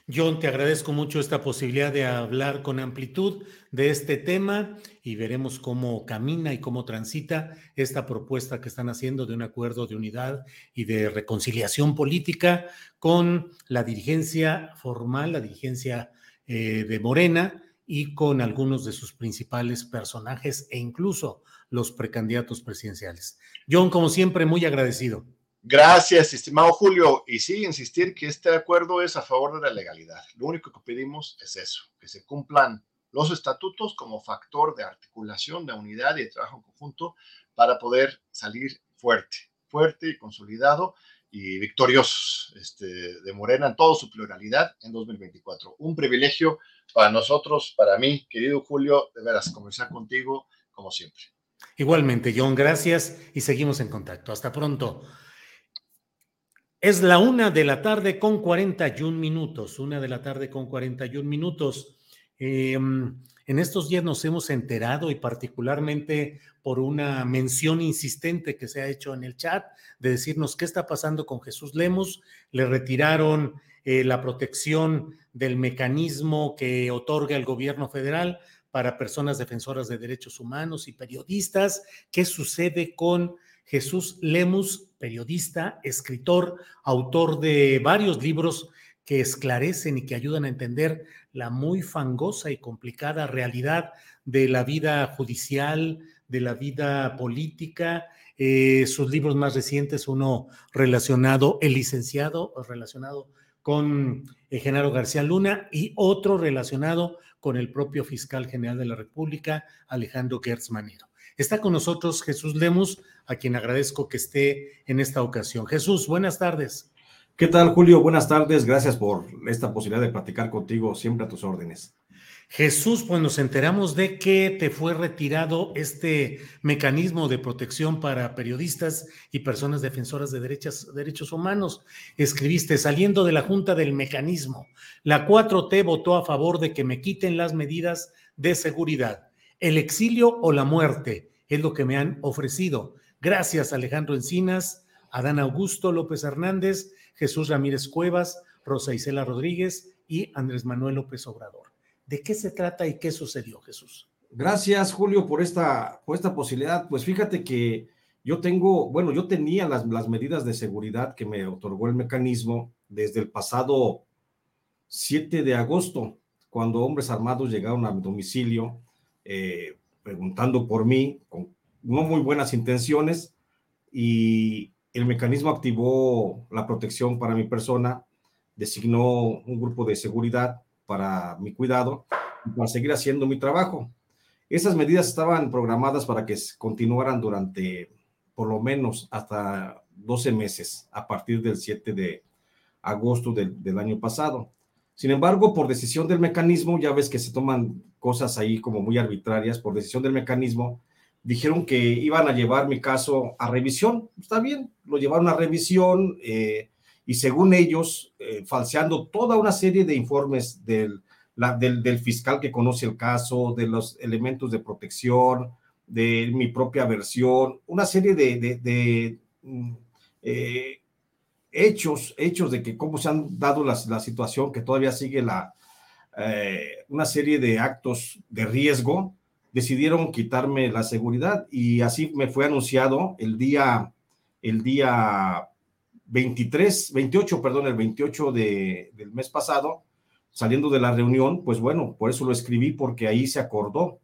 John, te agradezco mucho esta posibilidad de hablar con amplitud de este tema y veremos cómo camina y cómo transita esta propuesta que están haciendo de un acuerdo de unidad y de reconciliación política con la dirigencia formal, la dirigencia eh, de Morena y con algunos de sus principales personajes e incluso los precandidatos presidenciales. John, como siempre, muy agradecido. Gracias, estimado Julio. Y sí, insistir que este acuerdo es a favor de la legalidad. Lo único que pedimos es eso, que se cumplan los estatutos como factor de articulación, de unidad y de trabajo conjunto para poder salir fuerte, fuerte y consolidado y victoriosos este, de Morena en toda su pluralidad en 2024. Un privilegio para nosotros, para mí, querido Julio, de veras, conversar contigo como siempre. Igualmente, John, gracias y seguimos en contacto. Hasta pronto. Es la una de la tarde con 41 minutos, una de la tarde con 41 minutos. Em, en estos días nos hemos enterado y particularmente por una mención insistente que se ha hecho en el chat de decirnos qué está pasando con Jesús Lemos. Le retiraron eh, la protección del mecanismo que otorga el gobierno federal para personas defensoras de derechos humanos y periodistas. ¿Qué sucede con Jesús Lemus, periodista, escritor, autor de varios libros que esclarecen y que ayudan a entender la muy fangosa y complicada realidad de la vida judicial, de la vida política. Eh, sus libros más recientes, uno relacionado, el licenciado, relacionado con eh, Genaro García Luna y otro relacionado con el propio fiscal general de la República, Alejandro Gertz Manero. Está con nosotros Jesús Lemus, a quien agradezco que esté en esta ocasión. Jesús, buenas tardes. ¿Qué tal, Julio? Buenas tardes. Gracias por esta posibilidad de platicar contigo, siempre a tus órdenes. Jesús, pues nos enteramos de que te fue retirado este mecanismo de protección para periodistas y personas defensoras de derechos, derechos humanos. Escribiste, saliendo de la Junta del Mecanismo, la 4T votó a favor de que me quiten las medidas de seguridad. El exilio o la muerte es lo que me han ofrecido. Gracias Alejandro Encinas, Adán Augusto López Hernández, Jesús Ramírez Cuevas, Rosa Isela Rodríguez y Andrés Manuel López Obrador. ¿De qué se trata y qué sucedió, Jesús? Gracias, Julio, por esta, por esta posibilidad. Pues fíjate que yo tengo, bueno, yo tenía las, las medidas de seguridad que me otorgó el mecanismo desde el pasado 7 de agosto, cuando hombres armados llegaron a mi domicilio eh, preguntando por mí, con no muy buenas intenciones, y el mecanismo activó la protección para mi persona, designó un grupo de seguridad para mi cuidado y para seguir haciendo mi trabajo. Esas medidas estaban programadas para que continuaran durante por lo menos hasta 12 meses a partir del 7 de agosto del, del año pasado. Sin embargo, por decisión del mecanismo, ya ves que se toman cosas ahí como muy arbitrarias, por decisión del mecanismo, dijeron que iban a llevar mi caso a revisión. Está bien, lo llevaron a revisión eh, y según ellos, eh, falseando toda una serie de informes del del, del, fiscal que conoce el caso, de los elementos de protección, de mi propia versión, una serie de, de, mm, eh, hechos, hechos de que cómo se han dado la, la situación, que todavía sigue la, una serie de actos de riesgo, decidieron quitarme la seguridad y así me fue anunciado el día, el día 23, 28, perdón, el 28 de, del mes pasado, saliendo de la reunión, pues bueno, por eso lo escribí, porque ahí se acordó,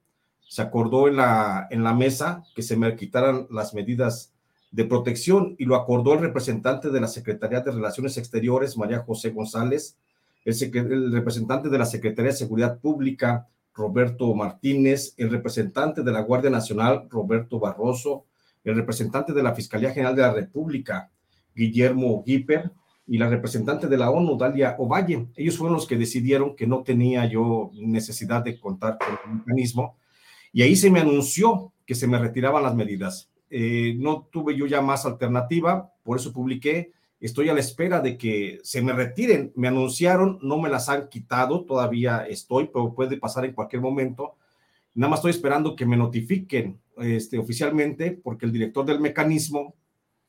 se acordó en la, en la mesa que se me quitaran las medidas de protección y lo acordó el representante de la Secretaría de Relaciones Exteriores, María José González, el, el representante de la Secretaría de Seguridad Pública, Roberto Martínez, el representante de la Guardia Nacional, Roberto Barroso, el representante de la Fiscalía General de la República, Guillermo Guiper, y la representante de la ONU, Dalia Ovalle. Ellos fueron los que decidieron que no tenía yo necesidad de contar con el mecanismo, y ahí se me anunció que se me retiraban las medidas. Eh, no tuve yo ya más alternativa, por eso publiqué Estoy a la espera de que se me retiren. Me anunciaron, no me las han quitado, todavía estoy, pero puede pasar en cualquier momento. Nada más estoy esperando que me notifiquen este, oficialmente, porque el director del mecanismo,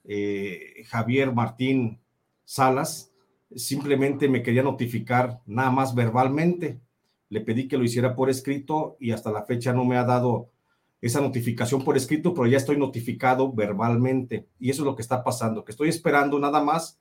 eh, Javier Martín Salas, simplemente me quería notificar nada más verbalmente. Le pedí que lo hiciera por escrito y hasta la fecha no me ha dado esa notificación por escrito, pero ya estoy notificado verbalmente. Y eso es lo que está pasando, que estoy esperando nada más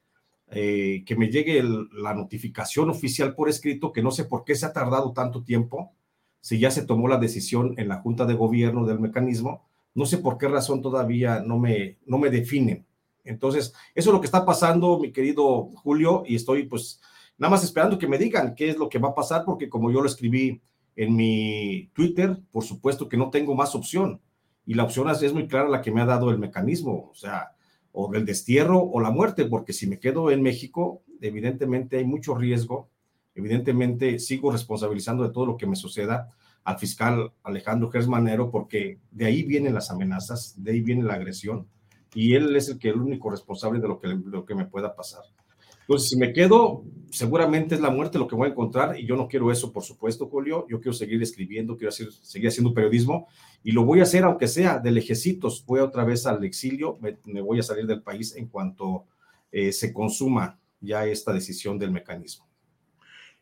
eh, que me llegue la notificación oficial por escrito, que no sé por qué se ha tardado tanto tiempo, si ya se tomó la decisión en la Junta de Gobierno del mecanismo, no sé por qué razón todavía no me, no me definen. Entonces, eso es lo que está pasando, mi querido Julio, y estoy pues nada más esperando que me digan qué es lo que va a pasar, porque como yo lo escribí en mi Twitter, por supuesto que no tengo más opción. Y la opción es muy clara la que me ha dado el mecanismo, o sea, o del destierro o la muerte, porque si me quedo en México, evidentemente hay mucho riesgo, evidentemente sigo responsabilizando de todo lo que me suceda al fiscal Alejandro Gersmanero, porque de ahí vienen las amenazas, de ahí viene la agresión, y él es el único responsable de lo que me pueda pasar. Entonces, si me quedo, seguramente es la muerte lo que voy a encontrar y yo no quiero eso, por supuesto, Julio. Yo quiero seguir escribiendo, quiero seguir haciendo periodismo y lo voy a hacer aunque sea de lejecitos. Voy otra vez al exilio, me, voy a salir del país en cuanto eh, se consuma ya esta decisión del mecanismo.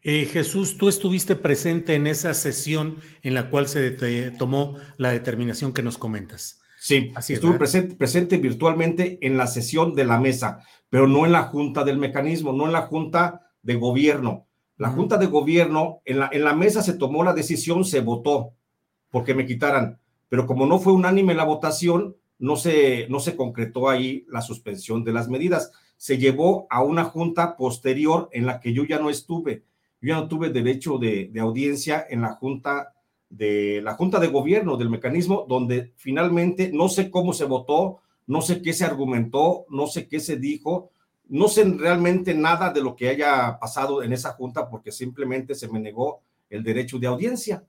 Eh, Jesús, tú estuviste presente en esa sesión en la cual se tomó la determinación que nos comentas. Sí, Así estuve presente, presente virtualmente en la sesión de la mesa, pero no en la junta del mecanismo, no en la junta de gobierno. La junta de gobierno, en la, en la mesa se tomó la decisión, se votó porque me quitaran, pero como no fue unánime la votación, no se, no se concretó ahí la suspensión de las medidas. Se llevó a una junta posterior en la que yo ya no estuve. Yo ya no tuve derecho de, de audiencia en la junta de la Junta de Gobierno del mecanismo, donde finalmente no sé cómo se votó, no sé qué se argumentó, no sé qué se dijo, no sé realmente nada de lo que haya pasado en esa junta porque simplemente se me negó el derecho de audiencia.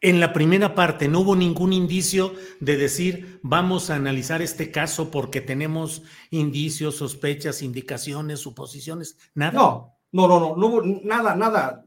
En la primera parte no hubo ningún indicio de decir vamos a analizar este caso porque tenemos indicios, sospechas, indicaciones, suposiciones, nada. No, no, no, no, no hubo nada, nada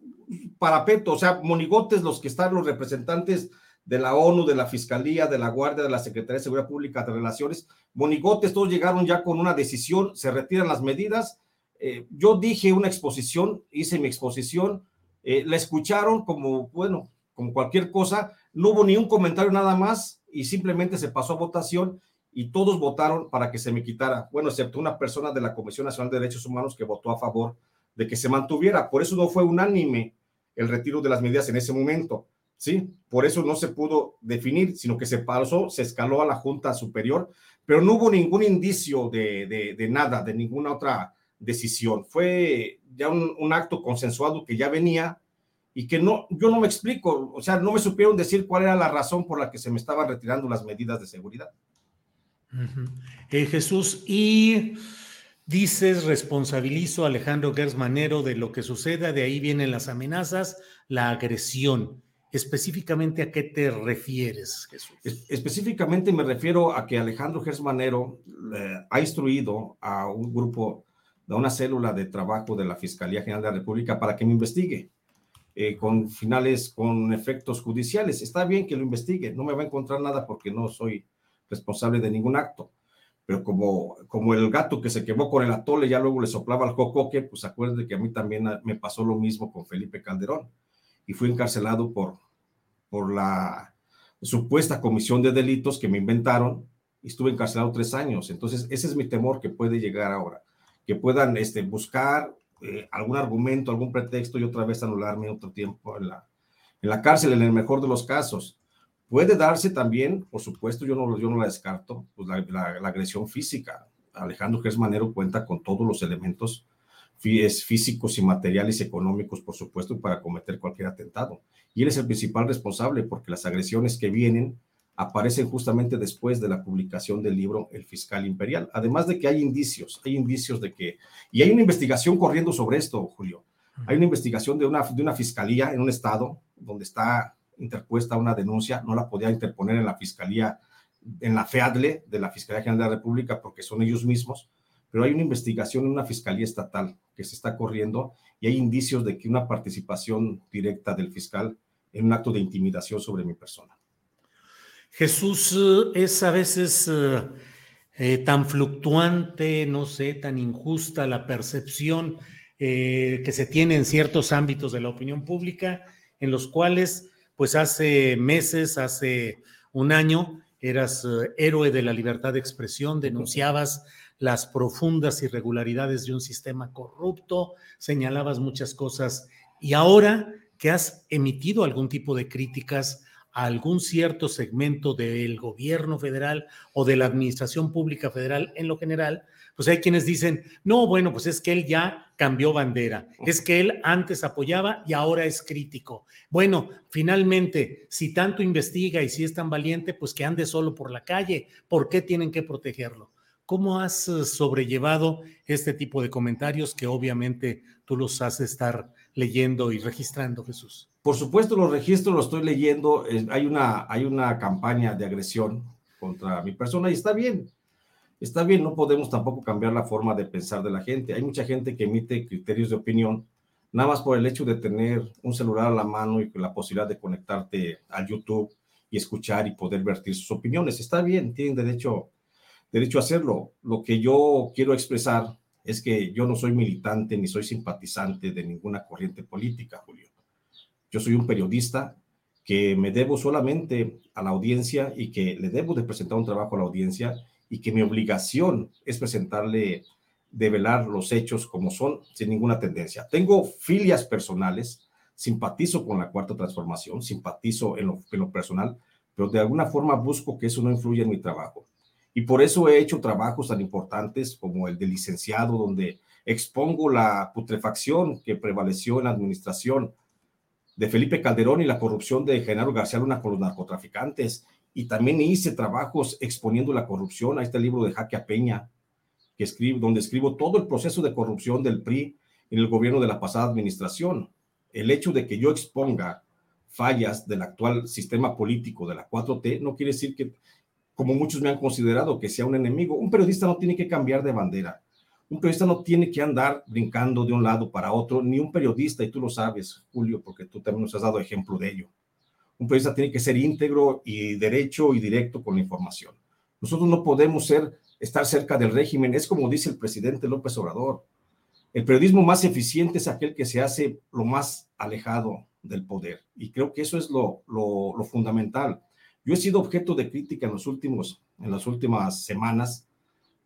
parapeto, o sea, monigotes los que están los representantes de la ONU, de la Fiscalía, de la Guardia, de la Secretaría de Seguridad Pública, de Relaciones, monigotes, todos llegaron ya con una decisión, se retiran las medidas. Eh, yo dije una exposición, hice mi exposición, eh, la escucharon como, bueno, como cualquier cosa, no hubo ni un comentario nada más y simplemente se pasó a votación y todos votaron para que se me quitara, bueno, excepto una persona de la Comisión Nacional de Derechos Humanos que votó a favor de que se mantuviera. Por eso no fue unánime el retiro de las medidas en ese momento. ¿sí? Por eso no se pudo definir, sino que se pasó, se escaló a la Junta Superior, pero no hubo ningún indicio de, de, nada, de ninguna otra decisión. Fue ya un, un, acto consensuado que ya venía y que no, yo no me explico, o sea, no me supieron decir cuál era la razón por la que se me estaban retirando las medidas de seguridad. eh, Jesús, y Dices, responsabilizo a Alejandro Gersmanero de lo que suceda, de ahí vienen las amenazas, la agresión. Específicamente, ¿a qué te refieres, Jesús? específicamente me refiero a que Alejandro Gersmanero ha instruido a un grupo, a una célula de trabajo de la Fiscalía General de la República para que me investigue. eh, con finales, con efectos judiciales. Está bien que lo investigue, no me va a encontrar nada porque no soy responsable de ningún acto. Pero como, como el gato que se quemó con el atole, ya luego le soplaba al jocoque, pues acuérdense que a mí también me pasó lo mismo con Felipe Calderón y fui encarcelado por, por la supuesta comisión de delitos que me inventaron y estuve encarcelado tres años. Entonces, ese es mi temor que puede llegar ahora, que puedan este, buscar eh, algún argumento, algún pretexto y otra vez anularme otro tiempo en la, en la cárcel, en el mejor de los casos. Puede darse también, por supuesto, yo no, yo no la descarto, pues la, la, agresión física. Alejandro Gers Manero cuenta con todos los elementos físicos y materiales económicos, por supuesto, para cometer cualquier atentado. Y él es el principal responsable porque las agresiones que vienen aparecen justamente después de la publicación del libro El Fiscal Imperial. Además de que hay indicios, hay indicios de que, y hay una investigación corriendo sobre esto, Julio. Hay una investigación de una, de una fiscalía en un estado donde está interpuesta una denuncia, no la podía interponer en la fiscalía, en la FEADLE de la Fiscalía General de la República, porque son ellos mismos, pero hay una investigación en una fiscalía estatal que se está corriendo y hay indicios de que una participación directa del fiscal en un acto de intimidación sobre mi persona. Jesús eh, es a veces eh, eh, tan fluctuante, no sé, tan injusta la percepción que se tiene en ciertos ámbitos de la opinión pública, en los cuales, pues hace meses, hace un año, eras héroe de la libertad de expresión, denunciabas las profundas irregularidades de un sistema corrupto, señalabas muchas cosas y ahora que has emitido algún tipo de críticas a algún cierto segmento del gobierno federal o de la administración pública federal en lo general, pues hay quienes dicen, no, bueno, pues es que él ya cambió bandera, es que él antes apoyaba y ahora es crítico. Bueno, finalmente, si tanto investiga y si es tan valiente, pues que ande solo por la calle, ¿por qué tienen que protegerlo? ¿Cómo has eh, sobrellevado este tipo de comentarios que obviamente tú los has estar leyendo y registrando, Jesús? Por supuesto, los registros los estoy leyendo. Hay una, hay una campaña de agresión contra mi persona y está bien. Está bien, no podemos tampoco cambiar la forma de pensar de la gente. Hay mucha gente que emite criterios de opinión nada más por el hecho de tener un celular a la mano y la posibilidad de conectarte al YouTube y escuchar y poder vertir sus opiniones. Está bien, tienen derecho derecho a hacerlo. Lo que yo quiero expresar es que yo no soy militante ni soy simpatizante de ninguna corriente política, Julio. Yo soy un periodista que me debo solamente a la audiencia y que le debo de presentar un trabajo a la audiencia y que mi obligación es presentarle, develar los hechos como son, sin ninguna tendencia. Tengo filias personales, simpatizo con la cuarta transformación, simpatizo en lo, en lo personal, pero de alguna forma busco que eso no influya en mi trabajo. Y por eso he hecho trabajos tan importantes como el de licenciado, donde expongo la putrefacción que prevaleció en la administración de Felipe Calderón y la corrupción de Genaro García Luna con los narcotraficantes. Y también hice trabajos exponiendo la corrupción. a este libro de Jaque Peña, que escribo, donde escribo todo el proceso de corrupción del PRI en el gobierno de la pasada administración. El hecho de que yo exponga fallas del actual sistema político de la 4T no quiere decir que como muchos me han considerado, que sea un enemigo. Un periodista no tiene que cambiar de bandera. Un periodista no tiene que andar brincando de un lado para otro, ni un periodista, y tú lo sabes, Julio, porque tú también nos has dado ejemplo de ello. Un periodista tiene que ser íntegro y derecho y directo con la información. Nosotros no podemos ser, estar cerca del régimen. Es como dice el presidente López Obrador. El periodismo más eficiente es aquel que se hace lo más alejado del poder. Y creo que eso es lo, fundamental. Yo he sido objeto de crítica en las últimas semanas,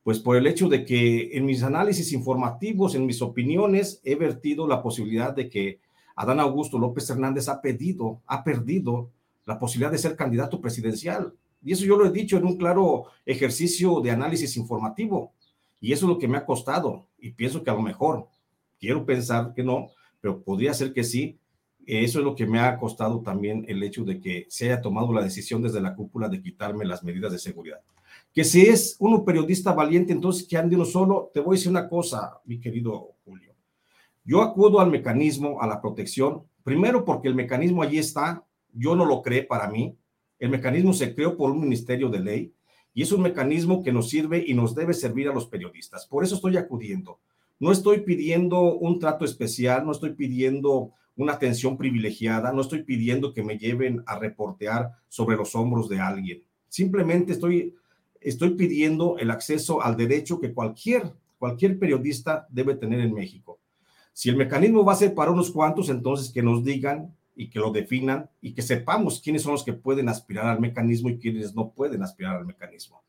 pues por el hecho de que en mis análisis informativos, en mis opiniones, he vertido la posibilidad de que Adán Augusto López Hernández ha pedido, ha perdido la posibilidad de ser candidato presidencial. Y eso yo lo he dicho en un claro ejercicio de análisis informativo. Y eso es lo que me ha costado. Y pienso que a lo mejor, quiero pensar que no, pero podría ser que sí, eso es lo que me ha costado también el hecho de que se haya tomado la decisión desde la cúpula de quitarme las medidas de seguridad. Que si es uno periodista valiente, entonces que ande uno solo, te voy a decir una cosa, mi querido. Yo acudo al mecanismo, a la protección, primero porque el mecanismo allí está, yo no lo creé para mí, el mecanismo se creó por un ministerio de ley y es un mecanismo que nos sirve y nos debe servir a los periodistas. Por eso estoy acudiendo. No estoy pidiendo un trato especial, no estoy pidiendo una atención privilegiada, no estoy pidiendo que me lleven a reportear sobre los hombros de alguien. Simplemente estoy, pidiendo el acceso al derecho que cualquier periodista debe tener en México. Si el mecanismo va a ser para unos cuantos, entonces que nos digan y que lo definan y que sepamos quiénes son los que pueden aspirar al mecanismo y quiénes no pueden aspirar al mecanismo.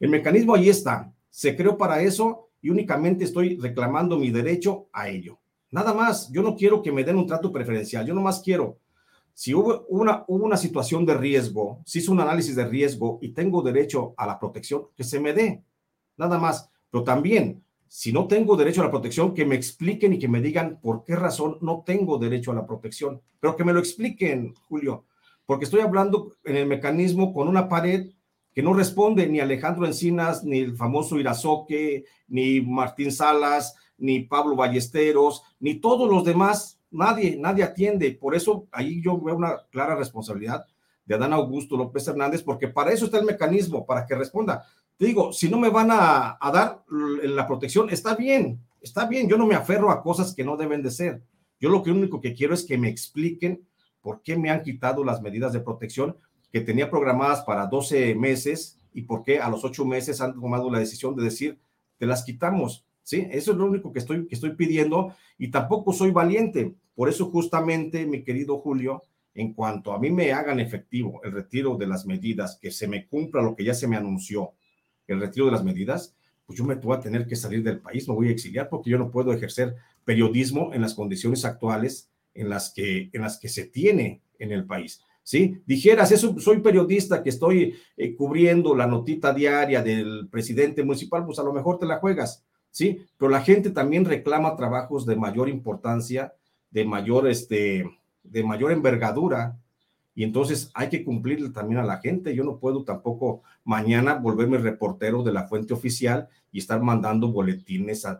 El mecanismo ahí está, se creó para eso y únicamente estoy reclamando mi derecho a ello. Nada más, yo no quiero que me den un trato preferencial, yo nomás quiero, si hubo una, hubo una situación de riesgo, si hizo un análisis de riesgo y tengo derecho a la protección, que se me dé, nada más. Pero también, si no tengo derecho a la protección, que me expliquen y que me digan por qué razón no tengo derecho a la protección, pero que me lo expliquen, Julio, porque estoy hablando en el mecanismo con una pared que no responde ni Alejandro Encinas, ni el famoso Irazoque, ni Martín Salas, ni Pablo Ballesteros, ni todos los demás, nadie, nadie atiende. Por eso ahí yo veo una clara responsabilidad de Adán Augusto López Hernández, porque para eso está el mecanismo, para que responda. Te digo, si no me van a, dar la protección, está bien, está bien, yo no me aferro a cosas que no deben de ser. Yo lo que único que quiero es que me expliquen por qué me han quitado las medidas de protección que tenía programadas para 12 meses y por qué a los 8 meses han tomado la decisión de decir, te las quitamos. ¿Sí? Eso es lo único que estoy, que estoy pidiendo y tampoco soy valiente. Por eso justamente, mi querido Julio, en cuanto a mí me hagan efectivo el retiro de las medidas, que se me cumpla lo que ya se me anunció, el retiro de las medidas, pues yo me voy a tener que salir del país, me voy a exiliar porque yo no puedo ejercer periodismo en las condiciones actuales en las que, en las que se tiene en el país. ¿Sí? Dijeras, soy periodista que estoy eh, cubriendo la notita diaria del presidente municipal, pues a lo mejor te la juegas, ¿sí? Pero la gente también reclama trabajos de mayor importancia, de mayor, este, de mayor envergadura, y entonces hay que cumplirle también a la gente. Yo no puedo tampoco mañana volverme reportero de la fuente oficial y estar mandando boletines a,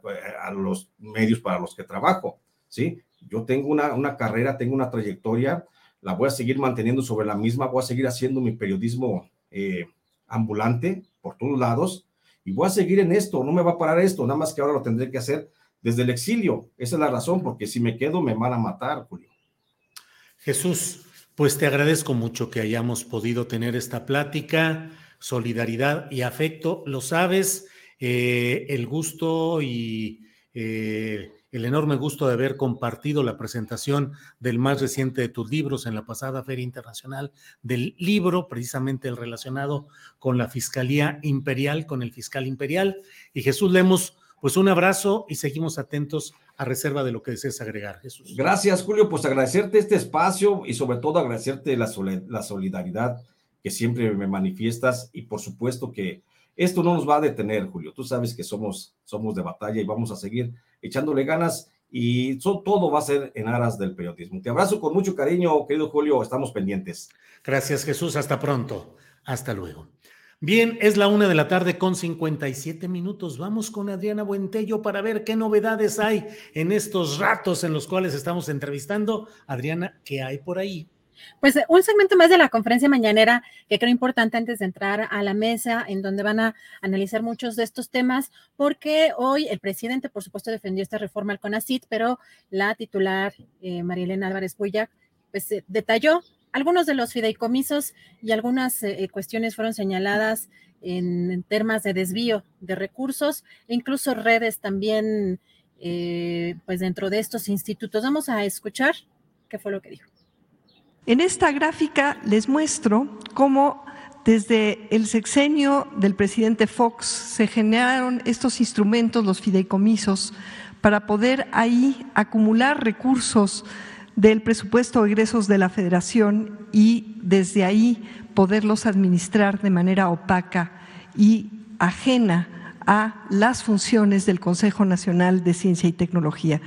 los medios para los que trabajo, ¿sí? Yo tengo una, una, carrera, tengo una trayectoria, la voy a seguir manteniendo sobre la misma, voy a seguir haciendo mi periodismo eh, ambulante por todos lados y voy a seguir en esto, no me va a parar esto, nada más que ahora lo tendré que hacer desde el exilio. Esa es la razón, porque si me quedo me van a matar, Julio. Jesús, pues te agradezco mucho que hayamos podido tener esta plática, solidaridad y afecto. Lo sabes, eh, el gusto y eh, el enorme gusto de haber compartido la presentación del más reciente de tus libros en la pasada Feria Internacional del Libro, precisamente el relacionado con la Fiscalía Imperial, con el fiscal imperial. Y Jesús Lemos, pues un abrazo y seguimos atentos a reserva de lo que desees agregar, Jesús. Gracias, Julio. Pues agradecerte este espacio y sobre todo agradecerte la, la solidaridad que siempre me manifiestas y por supuesto que esto no nos va a detener, Julio. Tú sabes que somos, somos de batalla y vamos a seguir echándole ganas y todo va a ser en aras del periodismo. Te abrazo con mucho cariño, querido Julio. Estamos pendientes. Gracias, Jesús. Hasta pronto. Hasta luego. Bien, es la una de la tarde con 57 minutos. Vamos con Adriana Buentello para ver qué novedades hay en estos ratos en los cuales estamos entrevistando. Adriana, ¿qué hay por ahí? Pues un segmento más de la conferencia mañanera que creo importante antes de entrar a la mesa en donde van a analizar muchos de estos temas, porque hoy el presidente, por supuesto, defendió esta reforma al CONACIT, pero la titular, eh, María Elena Álvarez Buyac, pues eh, detalló algunos de los fideicomisos y algunas eh, eh, cuestiones fueron señaladas en, temas de desvío de recursos e incluso redes también, eh, pues dentro de estos institutos. Vamos a escuchar qué fue lo que dijo. En esta gráfica les muestro cómo desde el sexenio del presidente Fox se generaron estos instrumentos, los fideicomisos, para poder ahí acumular recursos del presupuesto de egresos de la Federación y desde ahí poderlos administrar de manera opaca y ajena a las funciones del Consejo Nacional de Ciencia y Tecnología.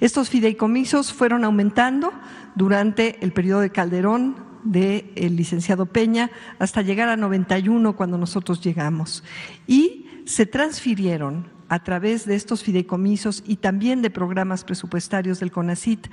Estos fideicomisos fueron aumentando durante el periodo de Calderón del licenciado Peña hasta llegar a 91 cuando nosotros llegamos. Y se transfirieron a través de estos fideicomisos y también de programas presupuestarios del CONACIT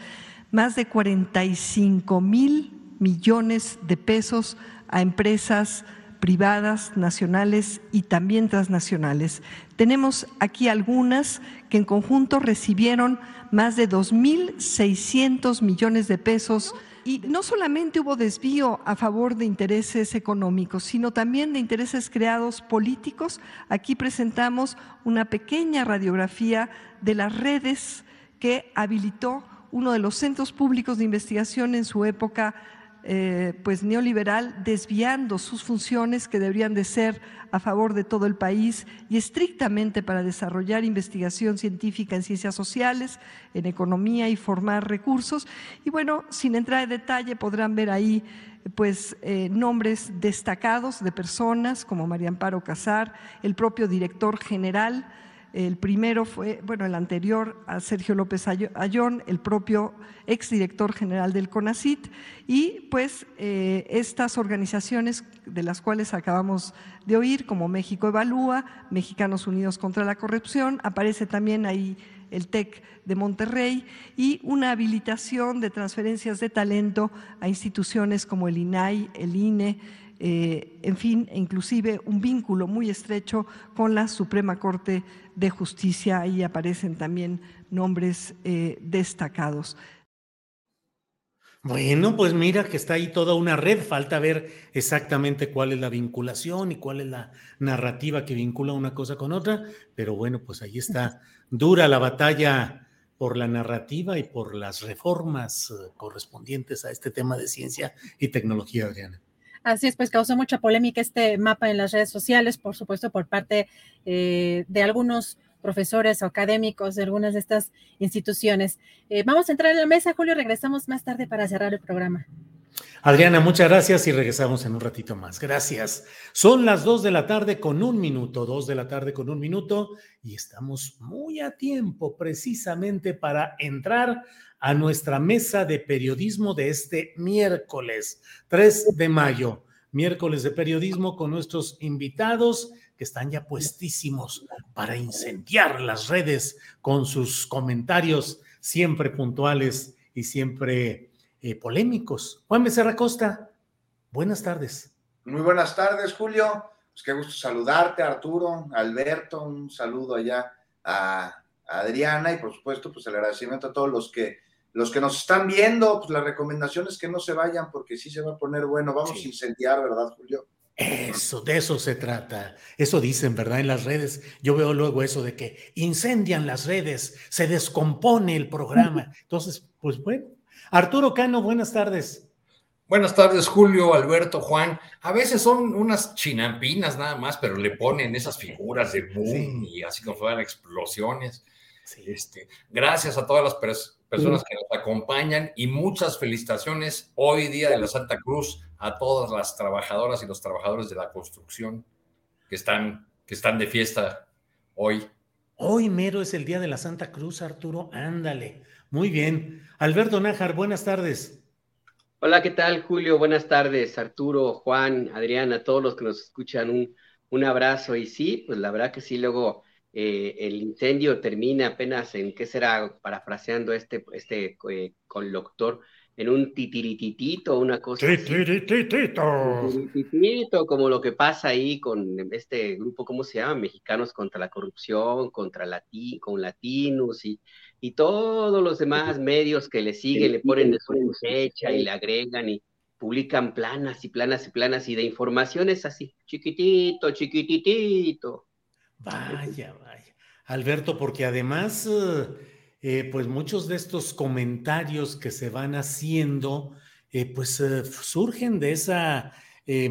más de 45 mil millones de pesos a empresas privadas, nacionales y también transnacionales. Tenemos aquí algunas que en conjunto recibieron más de 2.600 millones de pesos y no solamente hubo desvío a favor de intereses económicos, sino también de intereses creados políticos. Aquí presentamos una pequeña radiografía de las redes que habilitó uno de los centros públicos de investigación en su época eh, pues neoliberal desviando sus funciones que deberían de ser a favor de todo el país y estrictamente para desarrollar investigación científica en ciencias sociales, en economía y formar recursos. Y bueno, sin entrar en detalle, podrán ver ahí pues eh, nombres destacados de personas como María Amparo Casar, el propio director general el primero fue, bueno, el anterior a Sergio López Ayón, el propio exdirector general del CONACIT, y pues eh, estas organizaciones de las cuales acabamos de oír, como México Evalúa, Mexicanos Unidos contra la Corrupción, aparece también ahí el TEC de Monterrey y una habilitación de transferencias de talento a instituciones como el INAI, el INE, eh, en fin, inclusive un vínculo muy estrecho con la Suprema Corte de Justicia. Ahí aparecen también nombres eh, destacados. Bueno, pues mira que está ahí toda una red, falta ver exactamente cuál es la vinculación y cuál es la narrativa que vincula una cosa con otra, pero bueno, pues ahí está dura la batalla por la narrativa y por las reformas eh, correspondientes a este tema de ciencia y tecnología, Adriana. Así es, pues causó mucha polémica este mapa en las redes sociales, por supuesto, por parte eh, de algunos profesores o académicos de algunas de estas instituciones. Eh, vamos a entrar en la mesa, Julio, regresamos más tarde para cerrar el programa. Adriana, muchas gracias y regresamos en un ratito más. Gracias. Son las dos de la tarde con un minuto, dos de la tarde con un minuto y estamos muy a tiempo precisamente para entrar a nuestra mesa de periodismo de este miércoles 3 de mayo. Miércoles de periodismo con nuestros invitados que están ya puestísimos para incendiar las redes con sus comentarios siempre puntuales y siempre eh, polémicos. Juan Becerra Costa, buenas tardes. Muy buenas tardes, Julio. Pues qué gusto saludarte, Arturo, Alberto, un saludo allá a Adriana y por supuesto, pues el agradecimiento a todos los que los que nos están viendo, pues la recomendación es que no se vayan porque sí se va a poner bueno. Vamos a incendiar, ¿verdad, Julio? Eso, de eso se trata. Eso dicen, ¿verdad? En las redes. Yo veo luego eso de que incendian las redes, se descompone el programa. Entonces, pues bueno. Arturo Cano, buenas tardes. Buenas tardes, Julio, Alberto, Juan. A veces son unas chinampinas nada más, pero le ponen esas figuras de boom y así como fueran explosiones. Este, gracias a todas las personas que nos acompañan y muchas felicitaciones hoy día de la Santa Cruz a todas las trabajadoras y los trabajadores de la construcción que están, que están de fiesta hoy. Hoy mero es el día de la Santa Cruz, Arturo. Ándale. Muy bien. Alberto Nájar, buenas tardes. Hola, ¿qué tal, Julio? Buenas tardes, Arturo, Juan, Adriana, todos los que nos escuchan, un, un abrazo. Y sí, pues la verdad que sí, luego eh, el incendio termina apenas en, ¿qué será? Parafraseando este, este eh, conductor, en un titirititito, una cosa titirititito. Titirititito, como lo que pasa ahí con este grupo, ¿cómo se llama? Mexicanos contra la corrupción, contra Lati, con latinos y, y todos los demás medios que le siguen, le ponen de su cosecha y le agregan y publican planas y planas y planas y de informaciones así, chiquitito, chiquititito. Vaya, vaya. Alberto, porque además, eh, eh, pues muchos de estos comentarios que se van haciendo, eh, pues surgen de ese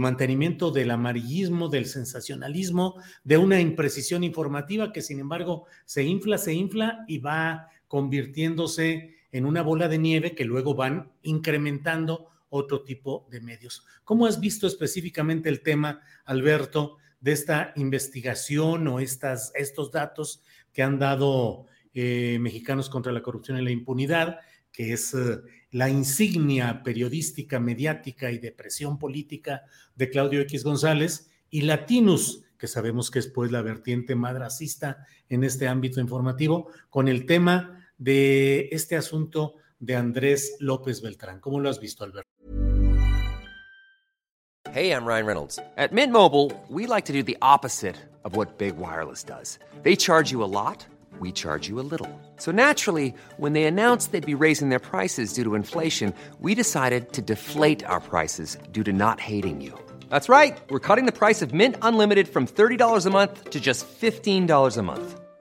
mantenimiento del amarillismo, del sensacionalismo, de una imprecisión informativa que sin embargo se infla, se infla y va convirtiéndose en una bola de nieve que luego van incrementando otro tipo de medios. ¿Cómo has visto específicamente el tema, Alberto, de esta investigación o estas, estos datos que han dado eh, Mexicanos contra la Corrupción y la Impunidad, que es eh, la insignia periodística, mediática y de presión política de Claudio X González, y Latinus, que sabemos que es pues la vertiente más racista en este ámbito informativo, con el tema de este asunto de Andrés López Beltrán. ¿Cómo lo has visto, Alberto? Hey, I'm Ryan Reynolds. At Mint Mobile, we like to do the opposite of what Big Wireless does. They charge you a lot, we charge you a little. So naturally, when they announced they'd be raising their prices due to inflation, we decided to deflate our prices due to not hating you. That's right. We're cutting the price of Mint Unlimited from $30 a month to just $15 a month.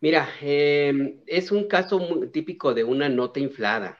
Mira, eh, es un caso muy típico de una nota inflada,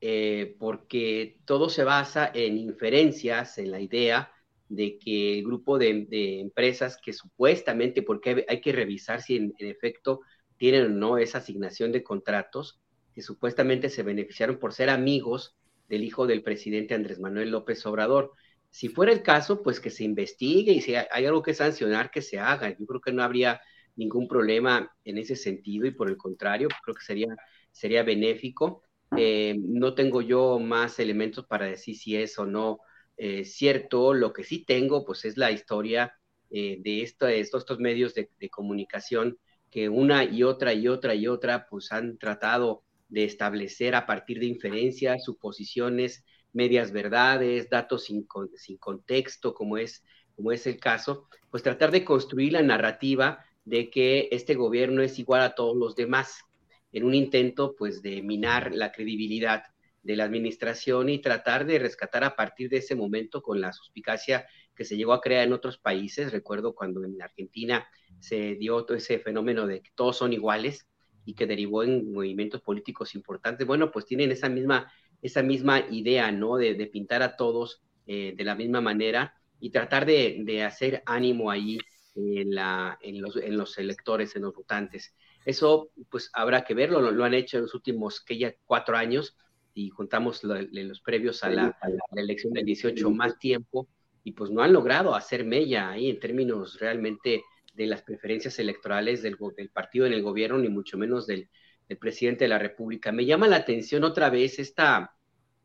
eh, porque todo se basa en inferencias, en la idea de que el grupo de, empresas que supuestamente, porque hay, que revisar si en, en, efecto tienen o no esa asignación de contratos, que supuestamente se beneficiaron por ser amigos del hijo del presidente Andrés Manuel López Obrador. Si fuera el caso, pues que se investigue y si hay algo que sancionar, que se haga. Yo creo que no habría ningún problema en ese sentido y por el contrario, creo que sería, sería benéfico. Eh, no tengo yo más elementos para decir si es o no eh, cierto. Lo que sí tengo, pues es la historia eh, de, esto, de estos, estos medios de, de, comunicación que una y otra y otra y otra, pues han tratado de establecer a partir de inferencias, suposiciones, medias verdades, datos sin, sin contexto, como es, como es el caso, pues tratar de construir la narrativa de que este gobierno es igual a todos los demás, en un intento pues de minar la credibilidad de la administración y tratar de rescatar a partir de ese momento con la suspicacia que se llegó a crear en otros países. Recuerdo cuando en Argentina se dio todo ese fenómeno de que todos son iguales y que derivó en movimientos políticos importantes. Bueno, pues tienen esa misma, esa misma idea, ¿no? De, pintar a todos eh, de la misma manera y tratar de, de hacer ánimo ahí en, la, en, los, en los electores, en los votantes. Eso, pues, habrá que verlo, lo, lo han hecho en los últimos, que ya cuatro años, y juntamos lo, los previos a la, a la, elección del 18 más tiempo, y pues no han logrado hacer mella ahí en términos realmente de las preferencias electorales del, del partido en el gobierno, ni mucho menos del, del, presidente de la República. Me llama la atención otra vez esta,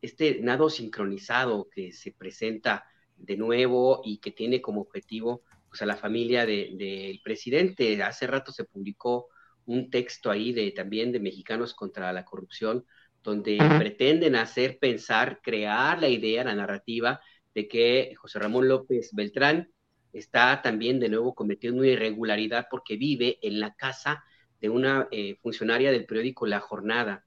este nado sincronizado que se presenta de nuevo y que tiene como objetivo pues, a la familia del de, presidente. Hace rato se publicó un texto ahí de también de Mexicanos contra la Corrupción, donde pretenden hacer pensar, crear la idea, la narrativa de que José Ramón López Beltrán está también de nuevo cometiendo una irregularidad porque vive en la casa de una eh, funcionaria del periódico La Jornada.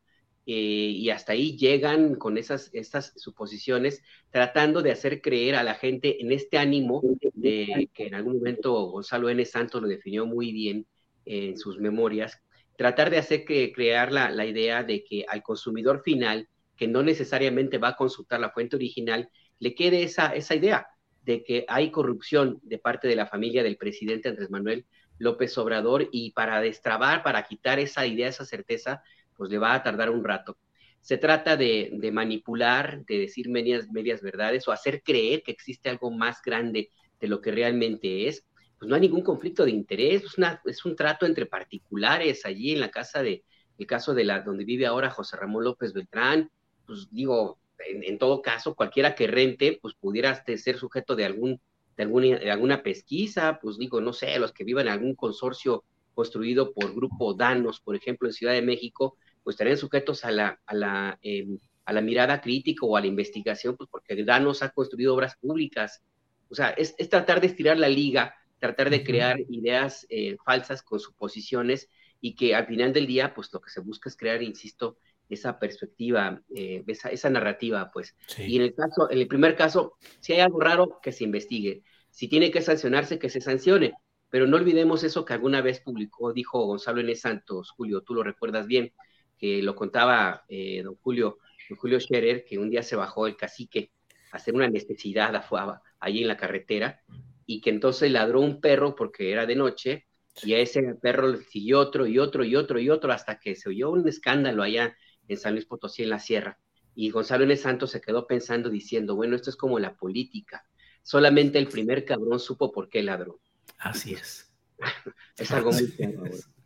Eh, y hasta ahí llegan con esas, estas suposiciones, tratando de hacer creer a la gente en este ánimo de que en algún momento Gonzalo N. Santos lo definió muy bien en sus memorias, tratar de hacer que, crear la, la idea de que al consumidor final, que no necesariamente va a consultar la fuente original, le quede esa, esa idea de que hay corrupción de parte de la familia del presidente Andrés Manuel López Obrador y para destrabar, para quitar esa idea, esa certeza, pues le va a tardar un rato. Se trata de, de manipular, de decir medias, medias verdades o hacer creer que existe algo más grande de lo que realmente es. Pues no hay ningún conflicto de interés, es, una, es un trato entre particulares allí en la casa de, el caso de la donde vive ahora José Ramón López Beltrán, pues digo, en, todo caso, cualquiera que rente, pues pudiera ser sujeto de algún de alguna, de alguna pesquisa, pues digo, no sé, los que vivan en algún consorcio construido por Grupo Danos, por ejemplo, en Ciudad de México, pues estarían sujetos a la, a la, eh, a la mirada crítica o a la investigación, pues porque Danos ha construido obras públicas. O sea, es, es tratar de estirar la liga, tratar de crear ideas eh, falsas con suposiciones y que al final del día, pues lo que se busca es crear, insisto, esa perspectiva, eh, esa, esa, narrativa, pues. Sí. Y en el caso, en el primer caso, si hay algo raro, que se investigue. Si tiene que sancionarse, que se sancione. Pero no olvidemos eso que alguna vez publicó, dijo Gonzalo N. Santos, Julio, tú lo recuerdas bien, que lo contaba eh, don Julio, don Julio Scherer, que un día se bajó el cacique a hacer una necesidad afuera, allí en la carretera, y que entonces ladró un perro porque era de noche y a ese perro le siguió otro y otro y otro y otro hasta que se oyó un escándalo allá en San Luis Potosí, en la sierra. Y Gonzalo N. Santos se quedó pensando diciendo, bueno, esto es como la política. Solamente el primer cabrón supo por qué ladró. Así es. es algo muy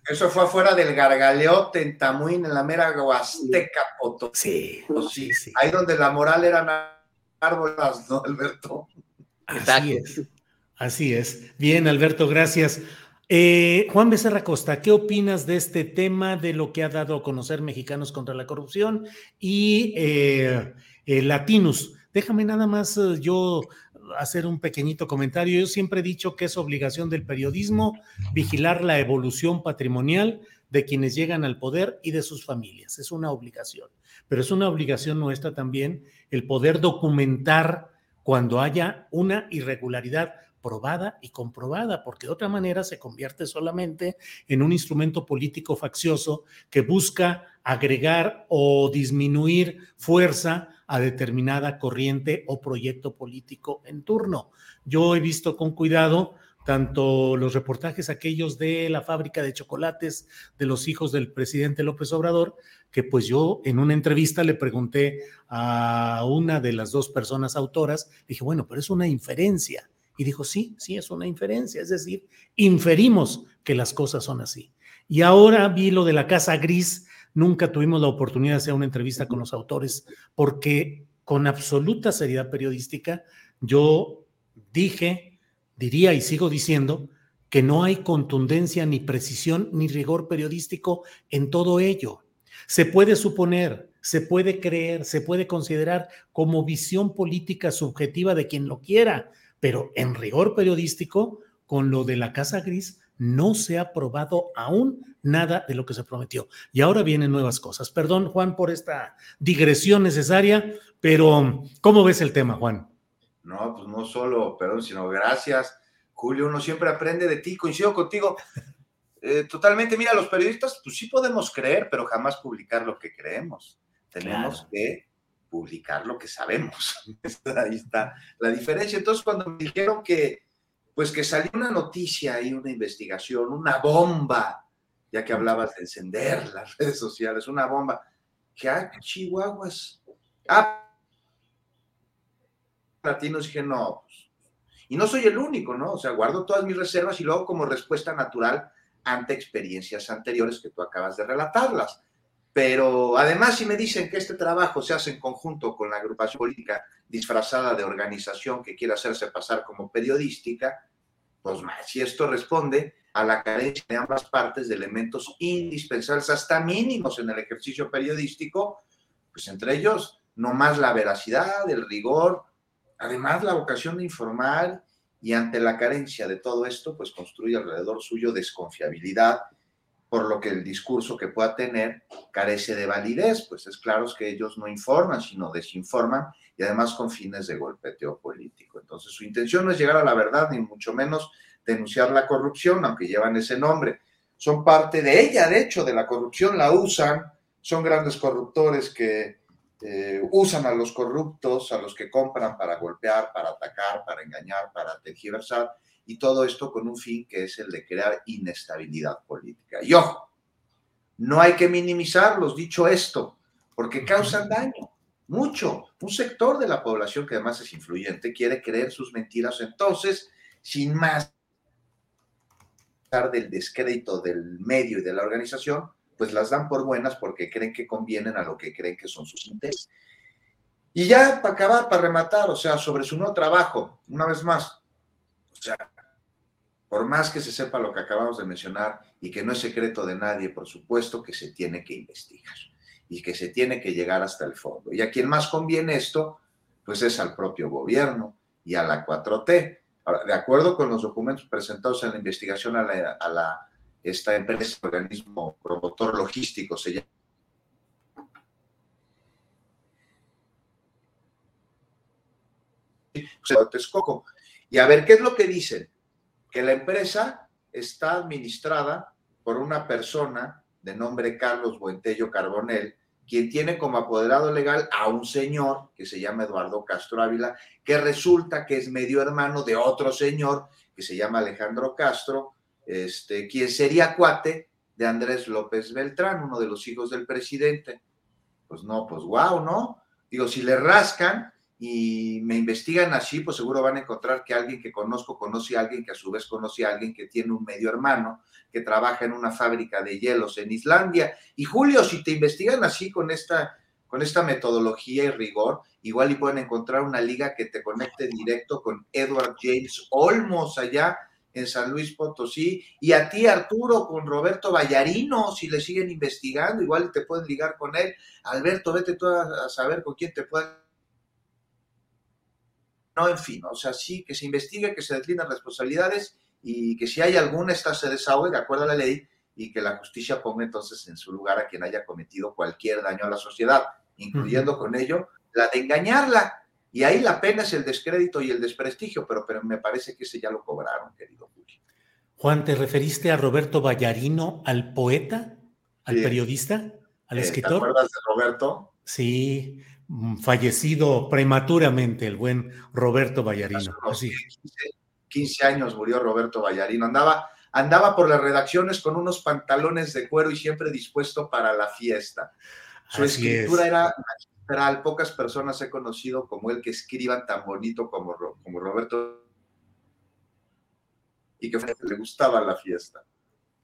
Eso fue afuera del Gargaleote en Tamuín, en la mera Huasteca Potosí. Sí, sí, sí. Ahí donde la moral eran árboles, ¿no, Alberto? Así es. Así es. Bien, Alberto, gracias. Eh, Juan Becerra Costa, ¿qué opinas de este tema, de lo que ha dado a conocer Mexicanos contra la Corrupción y eh, eh, Latinos? Déjame nada más yo hacer un pequeñito comentario. Yo siempre he dicho que es obligación del periodismo vigilar la evolución patrimonial de quienes llegan al poder y de sus familias. Es una obligación. Pero es una obligación nuestra también el poder documentar cuando haya una irregularidad probada y comprobada, porque de otra manera se convierte solamente en un instrumento político faccioso que busca agregar o disminuir fuerza a determinada corriente o proyecto político en turno. Yo he visto con cuidado tanto los reportajes aquellos de la fábrica de chocolates de los hijos del presidente López Obrador, que pues yo en una entrevista le pregunté a una de las dos personas autoras, dije, bueno, pero es una inferencia y dijo, sí, sí, es una inferencia, es decir, inferimos que las cosas son así. Y ahora vi lo de la Casa Gris, nunca tuvimos la oportunidad de hacer una entrevista con los autores, porque con absoluta seriedad periodística yo dije, diría y sigo diciendo que no hay contundencia ni precisión ni rigor periodístico en todo ello. Se puede suponer, se puede creer, se puede considerar como visión política subjetiva de quien lo quiera, pero en rigor periodístico, con lo de la Casa Gris, no se ha probado aún nada de lo que se prometió. Y ahora vienen nuevas cosas. Perdón, Juan, por esta digresión necesaria, pero ¿cómo ves el tema, Juan? No, pues no solo, perdón, sino gracias. Julio, uno siempre aprende de ti, coincido contigo. Eh, totalmente, mira, los periodistas, pues sí podemos creer, pero jamás publicar lo que creemos. Tenemos que publicar lo que sabemos. Ahí está la diferencia. Entonces, cuando me dijeron que, pues que salió una noticia y una investigación, una bomba, ya que hablabas de encender las redes sociales, una bomba, que hay chihuahuas. Ah, latinos dije, no, pues, y no soy el único, ¿no? O sea, guardo todas mis reservas y luego como respuesta natural ante experiencias anteriores que tú acabas de relatarlas. Pero además, si me dicen que este trabajo se hace en conjunto con la agrupación política disfrazada de organización que quiere hacerse pasar como periodística, pues más, si esto responde a la carencia de ambas partes de elementos indispensables, hasta mínimos en el ejercicio periodístico, pues entre ellos, no más la veracidad, el rigor, además la vocación de informar y ante la carencia de todo esto, pues construye alrededor suyo desconfiabilidad por lo que el discurso que pueda tener carece de validez, pues es claro que ellos no informan, sino desinforman y además con fines de golpeteo político. Entonces su intención no es llegar a la verdad, ni mucho menos denunciar la corrupción, aunque llevan ese nombre. Son parte de ella, de hecho, de la corrupción, la usan, son grandes corruptores que eh, usan a los corruptos, a los que compran para golpear, para atacar, para engañar, para tergiversar y todo esto con un fin que es el de crear inestabilidad política. Y ojo, no hay que minimizarlos, dicho esto, porque causan daño, mucho. Un sector de la población que además es influyente quiere creer sus mentiras, entonces, sin más del descrédito del medio y de la organización, pues las dan por buenas porque creen que convienen a lo que creen que son sus intereses. Y ya para acabar, para rematar, o sea, sobre su nuevo trabajo, una vez más, o sea, por más que se sepa lo que acabamos de mencionar y que no es secreto de nadie, por supuesto que se tiene que investigar y que se tiene que llegar hasta el fondo. Y a quien más conviene esto, pues es al propio gobierno y a la 4T. Ahora, de acuerdo con los documentos presentados en la investigación a la, esta empresa, organismo promotor logístico, se llama Texcoco. Y a ver, ¿qué es lo que dicen? Que la empresa está administrada por una persona de nombre Carlos Buentello Carbonel, quien tiene como apoderado legal a un señor que se llama Eduardo Castro Ávila, que resulta que es medio hermano de otro señor que se llama Alejandro Castro, este, quien sería cuate de Andrés López Beltrán, uno de los hijos del presidente. Pues no, pues wow, ¿no? Digo, si le rascan y me investigan así, pues seguro van a encontrar que alguien que conozco conoce a alguien que a su vez conoce a alguien que tiene un medio hermano que trabaja en una fábrica de hielos en Islandia. Y Julio, si te investigan así con esta, con esta metodología y rigor, igual y pueden encontrar una liga que te conecte directo con Edward James Olmos allá en San Luis Potosí, y a ti Arturo con Roberto Vallarino, si le siguen investigando, igual te pueden ligar con él. Alberto, vete tú a, saber con quién te puede no, en fin, o sea, sí, que se investigue, que se deslindan responsabilidades y que si hay alguna, esta se desahogue de acuerdo a la ley y que la justicia ponga entonces en su lugar a quien haya cometido cualquier daño a la sociedad, incluyendo con ello la de engañarla. Y ahí la pena es el descrédito y el desprestigio, pero, pero me parece que ese ya lo cobraron, querido Julio. Juan, ¿te referiste a Roberto Vallarino, al poeta, al periodista, al eh, escritor? ¿Te acuerdas de Roberto? Sí, mm, fallecido prematuramente el buen Roberto Vallarino. Así. 15 años murió Roberto Vallarino. Andaba, andaba por las redacciones con unos pantalones de cuero y siempre dispuesto para la fiesta. Su escritura era magistral. Pocas personas he conocido como él que escriban tan bonito como, como Roberto y que le gustaba la fiesta.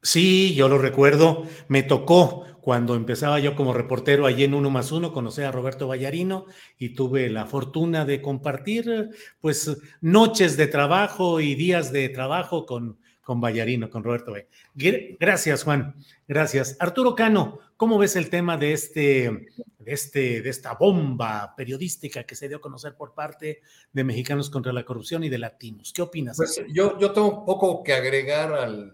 Sí, yo lo recuerdo. Me tocó cuando empezaba yo como reportero allí en Uno más Uno, conocí a Roberto Vallarino y tuve la fortuna de compartir pues noches de trabajo y días de trabajo con, con Vallarino, con Roberto Gracias, Juan. Gracias. Arturo Cano, ¿cómo ves el tema de este, de este, de esta bomba periodística que se dio a conocer por parte de Mexicanos contra la Corrupción y de Latinos? ¿Qué opinas? Pues yo, yo tengo un poco que agregar al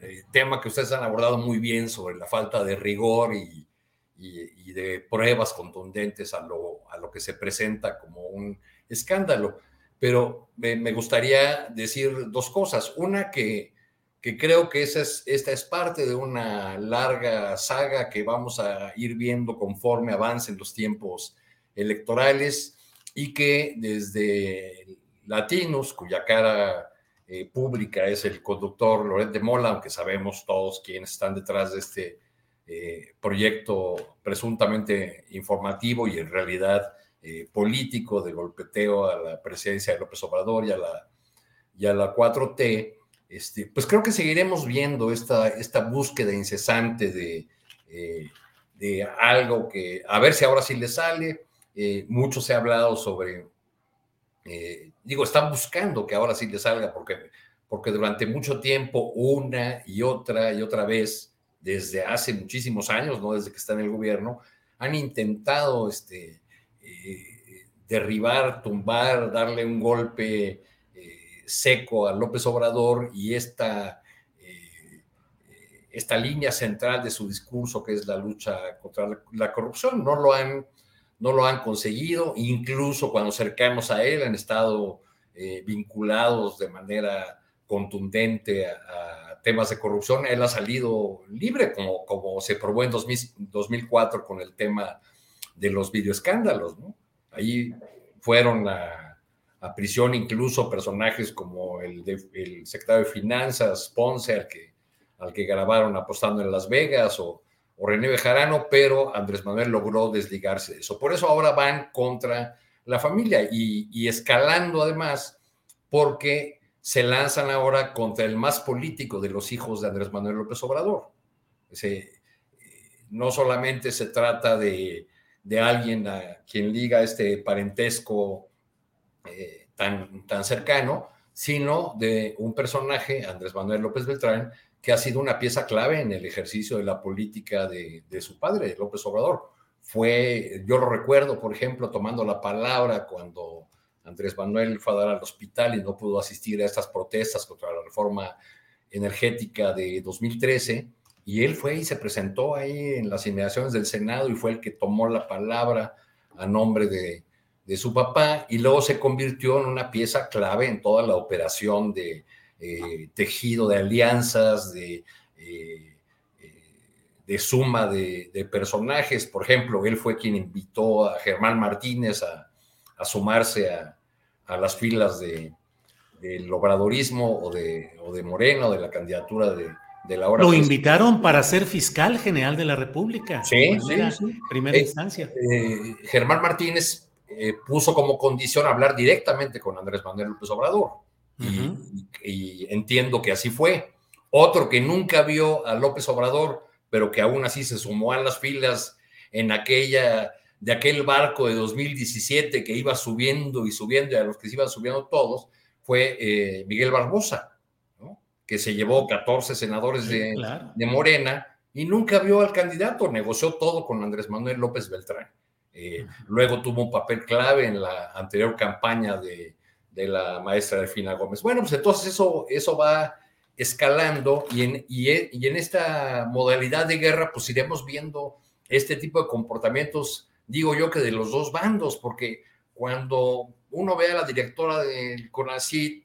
eh, tema que ustedes han abordado muy bien sobre la falta de rigor y, y, de pruebas contundentes a lo, a lo, que se presenta como un escándalo. Pero me, gustaría decir dos cosas. Una, que, creo que esta es parte de una larga saga que vamos a ir viendo conforme avancen los tiempos electorales y que desde Latinos, cuya cara eh, pública es el conductor Loret de Mola, aunque sabemos todos quiénes están detrás de este eh, proyecto presuntamente informativo y en realidad eh, político de golpeteo a la presidencia de López Obrador y a la, y la 4T, este, pues creo que seguiremos viendo esta, esta búsqueda incesante de, de algo que, a ver si ahora sí le sale. mucho se ha hablado sobre eh, digo, están buscando que ahora sí le salga, porque, porque durante mucho tiempo, una y otra y otra vez, desde hace muchísimos años, no desde que está en el gobierno, han intentado este, eh, derribar, tumbar, darle un golpe eh, seco a López Obrador y esta, esta línea central de su discurso, que es la lucha contra la corrupción, no lo han no lo han conseguido, incluso cuando cercanos a él han estado eh, vinculados de manera contundente a, temas de corrupción. Él ha salido libre, como, como se probó en 2004 con el tema de los videoescándalos. ¿no? Ahí fueron a, prisión incluso personajes como el, el secretario de Finanzas, Ponce, al que, al que grabaron apostando en Las Vegas, o o René Bejarano, pero Andrés Manuel logró desligarse de eso. Por eso ahora van contra la familia y, escalando además porque se lanzan ahora contra el más político de los hijos de Andrés Manuel López Obrador. Eh, no solamente se trata de, alguien a quien liga este parentesco eh, tan, tan cercano, sino de un personaje, Andrés Manuel López Beltrán, que ha sido una pieza clave en el ejercicio de la política de, su padre, López Obrador. Fue, yo lo recuerdo, por ejemplo, tomando la palabra cuando Andrés Manuel fue a dar al hospital y no pudo asistir a estas protestas contra la reforma energética de 2013, y él fue y se presentó ahí en las inmediaciones del Senado y fue el que tomó la palabra a nombre de, de su papá y luego se convirtió en una pieza clave en toda la operación de, eh, tejido de alianzas, de, eh, suma de, personajes. Por ejemplo, él fue quien invitó a Germán Martínez a, sumarse a, las filas del obradorismo o de, o de Moreno, de la candidatura de, de la hora. Lo invitaron para ser fiscal general de la República. Sí, primera, sí, Primera eh, instancia. Eh, Germán Martínez eh, puso como condición hablar directamente con Andrés Manuel López Obrador. y, entiendo que así fue. Otro que nunca vio a López Obrador, pero que aún así se sumó a las filas en aquella de aquel barco de 2017 que iba subiendo y subiendo, y a los que se iban subiendo todos, fue Miguel Barbosa que se llevó 14 senadores de, Morena y nunca vio al candidato, negoció todo con Andrés Manuel López Beltrán. Eh, luego tuvo un papel clave en la anterior campaña de, la maestra Delfina Gómez. Bueno, pues entonces eso, eso va escalando y en, y, y en esta modalidad de guerra pues iremos viendo este tipo de comportamientos, digo yo que de los dos bandos, porque cuando uno ve a la directora del CONACYT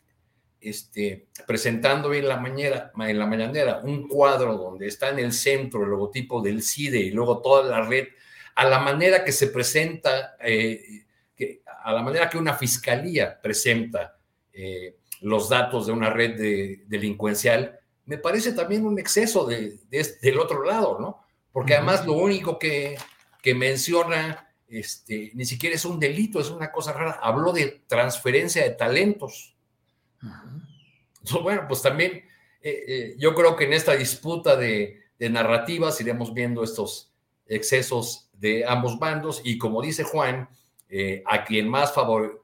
este, presentando en la, mañana, en la mañanera un cuadro donde está en el centro el logotipo del CIDE y luego toda la red, a la manera que se presenta, eh, que, a la manera que una fiscalía presenta eh, los datos de una red de, delincuencial, me parece también un exceso de, del otro lado, ¿no? Porque además lo único que, que menciona este, ni siquiera es un delito, es una cosa rara. Habló de transferencia de talentos bueno, pues también eh, eh, yo creo que en esta disputa de, narrativas iremos viendo estos excesos de ambos bandos y como dice Juan, eh, a quien más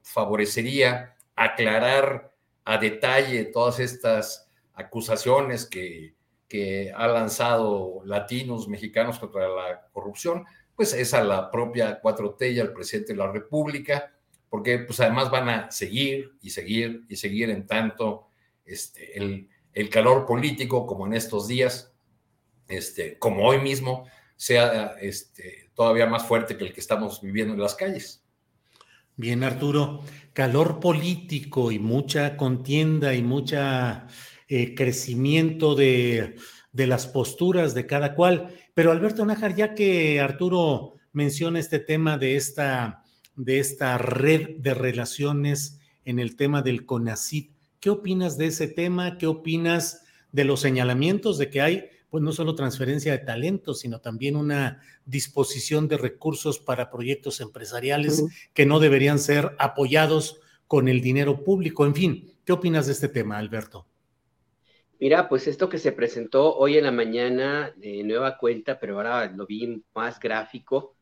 favorecería aclarar a detalle todas estas acusaciones que, que ha lanzado latinos mexicanos contra la corrupción, pues es a la propia 4T y al presidente de la República, porque pues además van a seguir y seguir y seguir en tanto este, el, el calor político como en estos días, este, como hoy mismo, sea este, todavía más fuerte que el que estamos viviendo en las calles. Bien, Arturo, calor político y mucha contienda y mucha eh, crecimiento de, de, las posturas de cada cual. Pero Alberto Nájar, ya que Arturo menciona este tema de esta de esta red de relaciones en el tema del CONACIT. ¿Qué opinas de ese tema? ¿Qué opinas de los señalamientos de que hay, pues no solo transferencia de talentos, sino también una disposición de recursos para proyectos empresariales que no deberían ser apoyados con el dinero público? En fin, ¿qué opinas de este tema, Alberto? Mira, pues esto que se presentó hoy en la mañana de nueva cuenta, pero ahora lo vi más gráfico,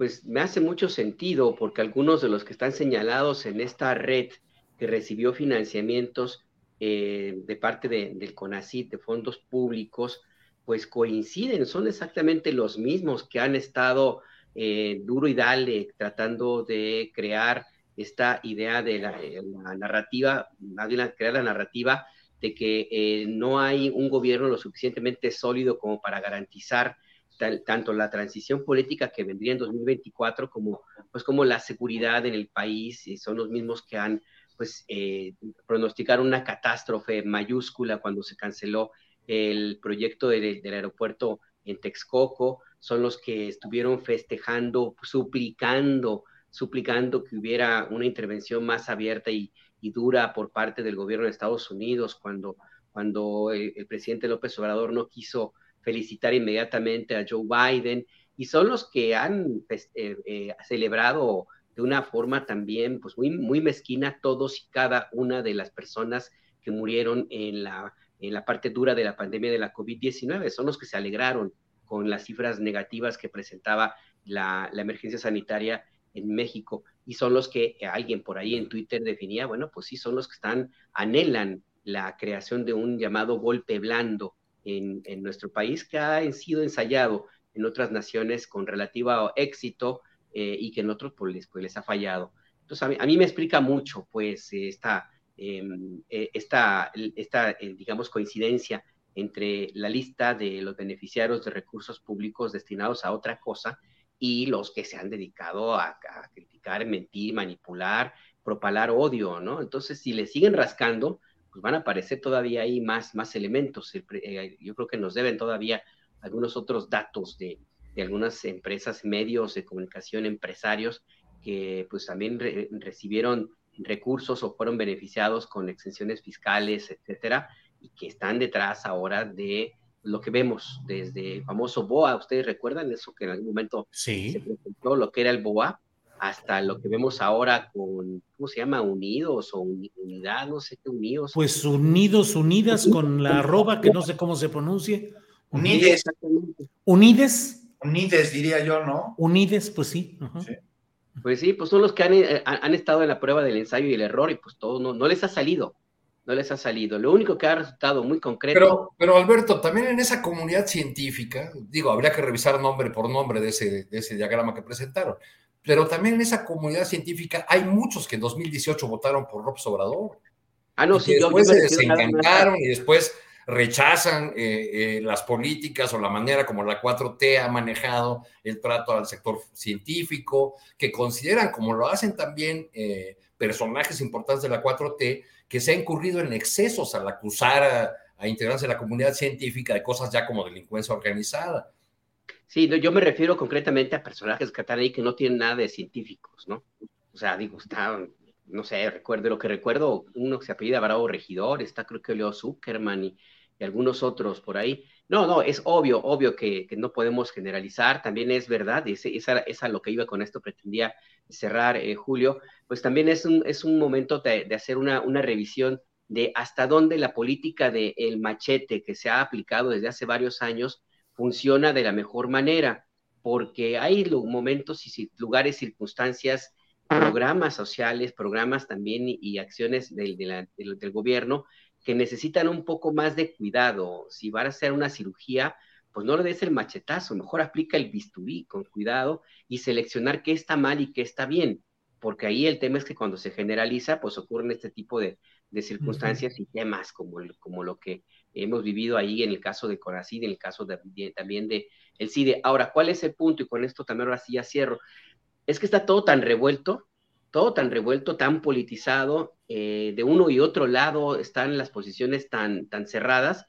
pues me hace mucho sentido porque algunos de los que están señalados en esta red que recibió financiamientos eh, de parte del CONACIT, de fondos públicos, pues coinciden, son exactamente los mismos que han estado eh, duro y dale tratando de crear esta idea de la, eh, narrativa, más bien crear la narrativa de que no hay un gobierno lo suficientemente sólido como para garantizar tanto la transición política que vendría en 2024 como, pues, como la seguridad en el país, y son los mismos que han pues, eh, una catástrofe mayúscula cuando se canceló el proyecto del aeropuerto en Texcoco, son los que estuvieron festejando, suplicando, suplicando que hubiera una intervención más abierta y, dura por parte del gobierno de Estados Unidos cuando, cuando el presidente López Obrador no quiso felicitar inmediatamente a Joe Biden y son los que han pues, eh, eh, celebrado de una forma también pues muy, muy mezquina todos y cada una de las personas que murieron en la, en la parte dura de la pandemia de la COVID-19. Son los que se alegraron con las cifras negativas que presentaba la, la, emergencia sanitaria en México y son los que alguien por ahí en Twitter definía, bueno, pues sí, son los que están, anhelan la creación de un llamado golpe blando en, nuestro país que ha sido ensayado en otras naciones con relativo éxito eh, y que en otros pues pues les, ha fallado. Entonces, a mí, me explica mucho, pues, esta, em, eh, esta, esta eh, digamos, coincidencia entre la lista de los beneficiarios de recursos públicos destinados a otra cosa y los que se han dedicado a, a criticar, mentir, manipular, propalar odio, ¿no? Entonces, si le siguen rascando, pues van a aparecer todavía ahí más, más elementos. Eh, yo creo que nos deben todavía algunos otros datos de, de algunas empresas, medios de comunicación, empresarios que pues también recibieron recursos o fueron beneficiados con exenciones fiscales, etcétera, y que están detrás ahora de lo que vemos desde el famoso BOA. ¿Ustedes recuerdan eso que en algún momento sí. se presentó lo que era el BOA? Hasta lo que vemos ahora con, ¿cómo se llama? Unidos o unidad, no sé qué unidos. Pues unidos, unidas con la arroba que no sé cómo se pronuncie. Unides. Unides. Unides, diría yo, ¿no? Unides, pues sí. sí. Pues sí, pues son los que han, eh, han, estado en la prueba del ensayo y el error y pues todo no, no les ha salido. No les ha salido. Lo único que ha resultado muy concreto. Pero, pero Alberto, también en esa comunidad científica, digo, habría que revisar nombre por nombre de ese, de ese diagrama que presentaron, pero también en esa comunidad científica hay muchos que en 2018 votaron por López Obrador. Ah, no, y sí, después yo, yo se desencantaron y después rechazan eh, eh, las políticas o la manera como la 4T ha manejado el trato al sector científico, que consideran, como lo hacen también eh, personajes importantes de la 4T, que se ha incurrido en excesos al acusar a, a integrantes de la comunidad científica de cosas ya como delincuencia organizada. Sí, no, yo me refiero concretamente a personajes ahí que no tienen nada de científicos, ¿no? O sea, digo, está, no sé, recuerdo lo que recuerdo, uno que se apellida Bravo Regidor, está creo que Leo Zuckerman y, y algunos otros por ahí. No, no, es obvio, obvio que, que no podemos generalizar, también es verdad, y esa, esa, esa lo que iba con esto, pretendía cerrar, eh, Julio, pues también es un, es un momento de, de hacer una, una revisión de hasta dónde la política del el machete que se ha aplicado desde hace varios años funciona de la mejor manera, porque hay momentos y lugares, circunstancias, programas sociales, programas también y, acciones del, del, del, gobierno que necesitan un poco más de cuidado. Si va a hacer una cirugía, pues no le des el machetazo, mejor aplica el bisturí con cuidado y seleccionar qué está mal y qué está bien, porque ahí el tema es que cuando se generaliza, pues ocurren este tipo de, de circunstancias uh -huh. y temas como, como lo que hemos vivido ahí en el caso de Conacid, en el caso de, de, también de el CIDE. Ahora, ¿cuál es el punto? Y con esto también ahora sí ya cierro. Es que está todo tan revuelto, todo tan revuelto, tan politizado, eh, de uno y otro lado están las posiciones tan, tan cerradas,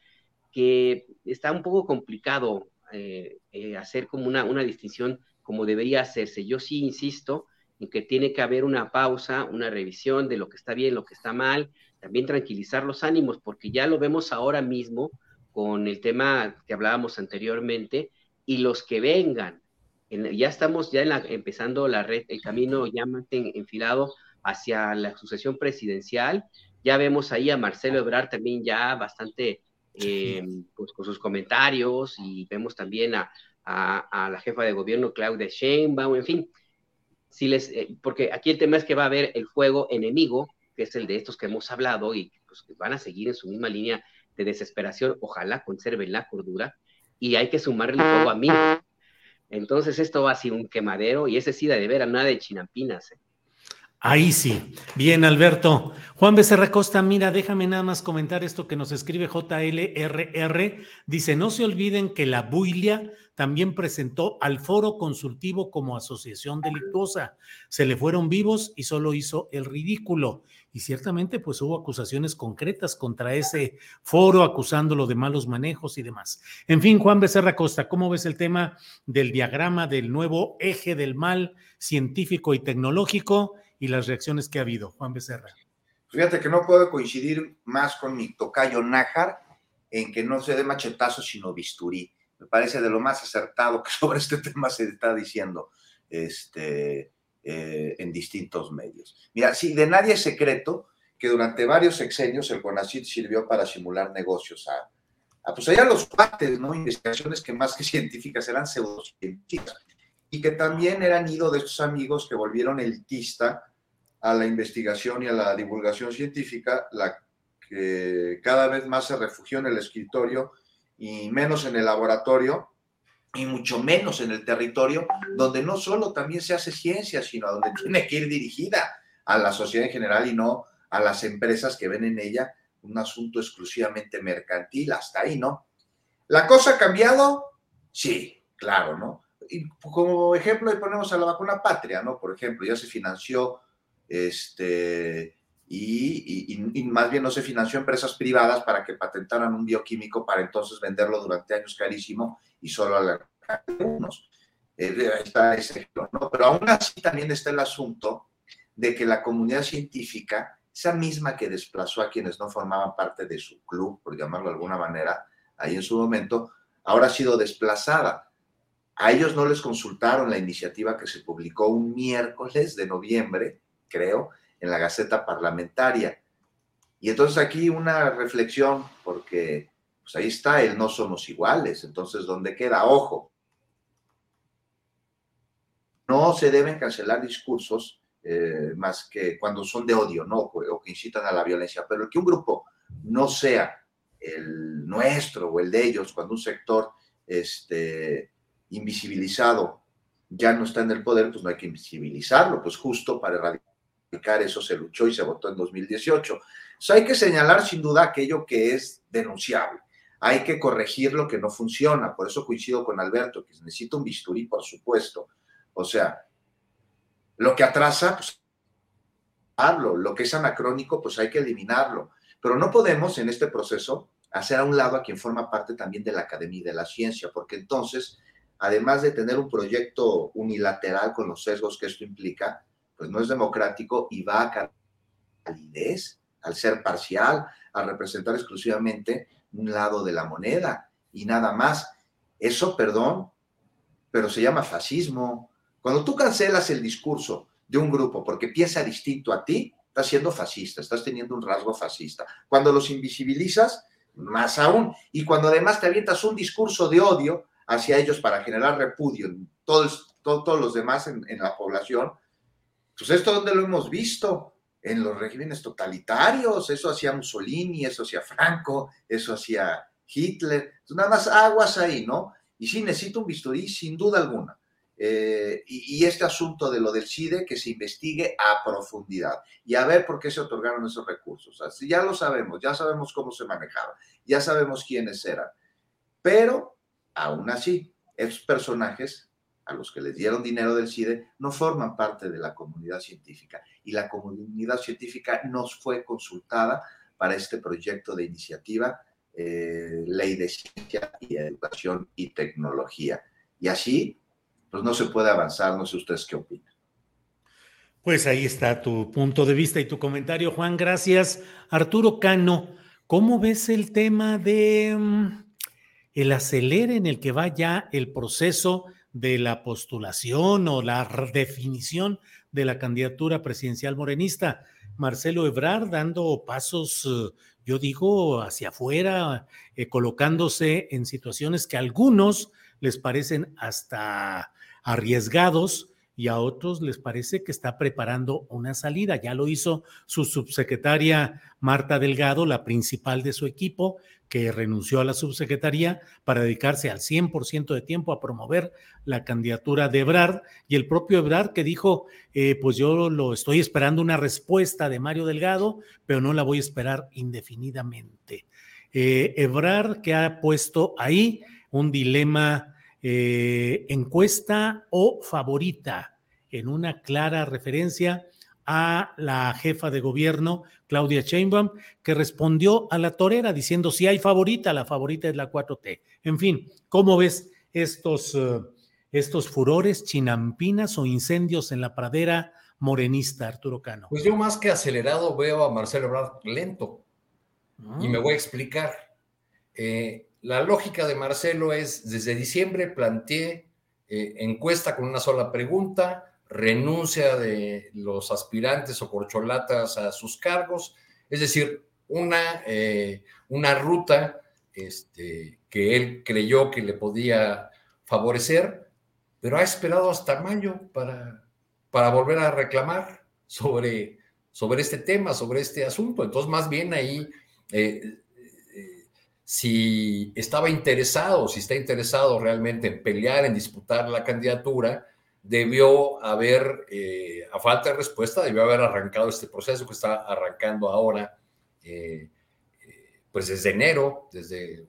que está un poco complicado eh, eh, hacer como una, una distinción como debería hacerse. Yo sí insisto en que tiene que haber una pausa, una revisión de lo que está bien, lo que está mal, también tranquilizar los ánimos, porque ya lo vemos ahora mismo con el tema que hablábamos anteriormente, y los que vengan, en, ya estamos ya en la, empezando la red, el camino ya enfilado hacia la sucesión presidencial, ya vemos ahí a Marcelo Ebrard también ya bastante, eh, pues con sus comentarios, y vemos también a, a, a la jefa de gobierno Claudia Sheinbaum, en fin, si les, eh, porque aquí el tema es que va a haber el fuego enemigo, que es el de estos que hemos hablado y pues, que van a seguir en su misma línea de desesperación, ojalá conserven la cordura, y hay que sumarle fuego a mí. Entonces esto va a ser un quemadero y ese sí de ver a nada de chinampinas. ¿eh? Ahí sí. Bien, Alberto. Juan Becerra Costa, mira, déjame nada más comentar esto que nos escribe JLRR. Dice, no se olviden que la Builia también presentó al foro consultivo como asociación delictuosa. Se le fueron vivos y solo hizo el ridículo. Y ciertamente pues hubo acusaciones concretas contra ese foro, acusándolo de malos manejos y demás. En fin, Juan Becerra Costa, ¿cómo ves el tema del diagrama del nuevo eje del mal científico y tecnológico y las reacciones que ha habido? Juan Becerra. Fíjate que no puedo coincidir más con mi tocayo Nájar en que no se dé machetazo sino bisturí me parece de lo más acertado que sobre este tema se está diciendo este, eh, en distintos medios. Mira, sí, de nadie es secreto que durante varios sexenios el CONACYT sirvió para simular negocios a, a pues allá los cuates, ¿no? Investigaciones que más que científicas eran pseudocientíficas y que también eran ido de estos amigos que volvieron elitista a la investigación y a la divulgación científica, la que cada vez más se refugió en el escritorio y menos en el laboratorio y mucho menos en el territorio, donde no solo también se hace ciencia, sino a donde tiene que ir dirigida a la sociedad en general y no a las empresas que ven en ella un asunto exclusivamente mercantil, hasta ahí, ¿no? ¿La cosa ha cambiado? Sí, claro, ¿no? Y como ejemplo, ahí ponemos a la vacuna patria, ¿no? Por ejemplo, ya se financió este, y, más bien no se financió empresas privadas para que patentaran un bioquímico para entonces venderlo durante años carísimo y solo a, algunos. Eh, está ese ¿no? Pero aún así también está el asunto de que la comunidad científica, esa misma que desplazó a quienes no formaban parte de su club, por llamarlo de alguna manera, ahí en su momento, ahora ha sido desplazada. A ellos no les consultaron la iniciativa que se publicó un miércoles de noviembre, creo, en la Gaceta Parlamentaria. Y entonces aquí una reflexión, porque pues ahí está el no somos iguales, entonces ¿dónde queda? Ojo, no se deben cancelar discursos eh, más que cuando son de odio, ¿no? O que incitan a la violencia, pero que un grupo no sea el nuestro o el de ellos, cuando un sector este, invisibilizado ya no está en el poder, pues no hay que invisibilizarlo, pues justo para erradicar eso se luchó y se votó en 2018. hay que señalar sin duda aquello que es denunciable. Hay que corregir lo que no funciona. Por eso coincido con Alberto, que necesita un bisturí, por supuesto. O sea, lo que atrasa, pues, hablo. Lo que es anacrónico, pues hay que eliminarlo. Pero no podemos en este proceso hacer a un lado a quien forma parte también de la academia y de la ciencia, porque entonces, además de tener un proyecto unilateral con los sesgos que esto implica, pues no es democrático y va a calidez al ser parcial, a representar exclusivamente un lado de la moneda y nada más. Eso, perdón, pero se llama fascismo. Cuando tú cancelas el discurso de un grupo porque piensa distinto a ti, estás siendo fascista, estás teniendo un rasgo fascista. Cuando los invisibilizas, más aún. Y cuando además te avientas un discurso de odio hacia ellos para generar repudio en todos, todos, los demás en, en la población, pues esto donde lo hemos visto en los regímenes totalitarios, eso hacía Mussolini, eso hacía Franco, eso hacía Hitler, nada más aguas ahí, ¿no? Y sí, necesito un bisturí sin duda alguna. Eh, y, este asunto de lo del CIDE, que se investigue a profundidad y a ver por qué se otorgaron esos recursos. Ya lo sabemos, ya sabemos cómo se manejaba, ya sabemos quiénes eran. Pero, aún así, esos personajes a los que les dieron dinero del CIDE no forman parte de la comunidad científica y la comunidad científica nos fue consultada para este proyecto de iniciativa eh, Ley de Ciencia y Educación y Tecnología. Y así, pues no se puede avanzar, no sé ustedes qué opinan. Pues ahí está tu punto de vista y tu comentario, Juan. Gracias. Arturo Cano, ¿cómo ves el tema de mm, el acelere en el que va ya el proceso de la postulación o la definición de la candidatura presidencial morenista. Marcelo Ebrard dando pasos, eh, yo digo, hacia afuera, eh, colocándose en situaciones que a algunos les parecen hasta arriesgados y a otros les parece que está preparando una salida. Ya lo hizo su subsecretaria Marta Delgado, la principal de su equipo, que renunció a la subsecretaría para dedicarse al 100% de tiempo a promover la candidatura de Ebrard y el propio Ebrard que dijo, eh, pues yo lo estoy esperando una respuesta de Mario Delgado, pero no la voy a esperar indefinidamente. Eh, Ebrard que ha puesto ahí un dilema eh, encuesta o favorita en una clara referencia a la jefa de gobierno, Claudia Sheinbaum, que respondió a la torera diciendo si hay favorita, la favorita es la 4T. En fin, ¿cómo ves estos, eh, estos furores, chinampinas o incendios en la pradera morenista, Arturo Cano? Pues yo más que acelerado veo a Marcelo Ebrard lento. Y me ah. voy a explicar. Eh, la lógica de Marcelo es, desde diciembre planteé eh, encuesta con una sola pregunta, renuncia de los aspirantes o corcholatas a sus cargos, es decir, una, eh, una ruta este, que él creyó que le podía favorecer, pero ha esperado hasta mayo para, para volver a reclamar sobre, sobre este tema, sobre este asunto. Entonces, más bien ahí, eh, eh, si estaba interesado, si está interesado realmente en pelear, en disputar la candidatura, debió haber, eh, a falta de respuesta, debió haber arrancado este proceso que está arrancando ahora, eh, eh, pues desde enero, desde,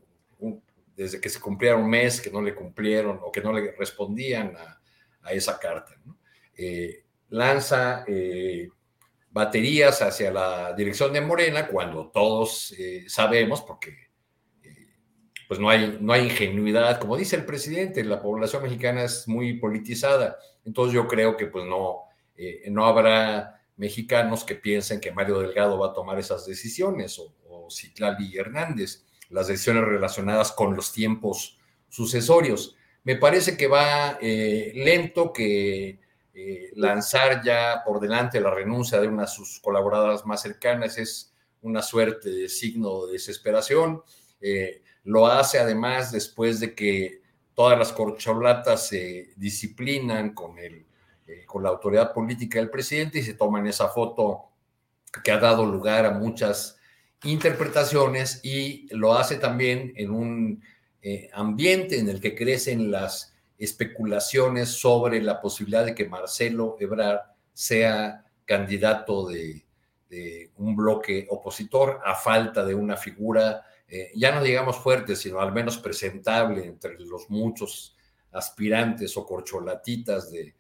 desde que se cumpliera un mes que no le cumplieron o que no le respondían a, esa carta. lanza baterías hacia la dirección de Morena cuando todos sabemos, porque pues no hay, no hay ingenuidad, como dice el presidente, la población mexicana es muy politizada, entonces yo creo que pues no, eh, no habrá mexicanos que piensen que Mario Delgado va a tomar esas decisiones o, o Citlali Hernández, las decisiones relacionadas con los tiempos sucesorios. Me parece que va lento, que eh, lanzar ya por delante la renuncia de una de sus colaboradoras más cercanas es una suerte de signo de desesperación. Eh, lo hace además después de que todas las corcholatas se disciplinan con, el, eh, con la autoridad política del presidente y se toman esa foto que ha dado lugar a muchas interpretaciones y lo hace también en un ambiente en el que crecen las especulaciones sobre la posibilidad de que Marcelo Ebrard sea candidato de, un bloque opositor a falta de una figura, eh, ya no digamos fuerte, sino al menos presentable entre los muchos aspirantes o corcholatitas de,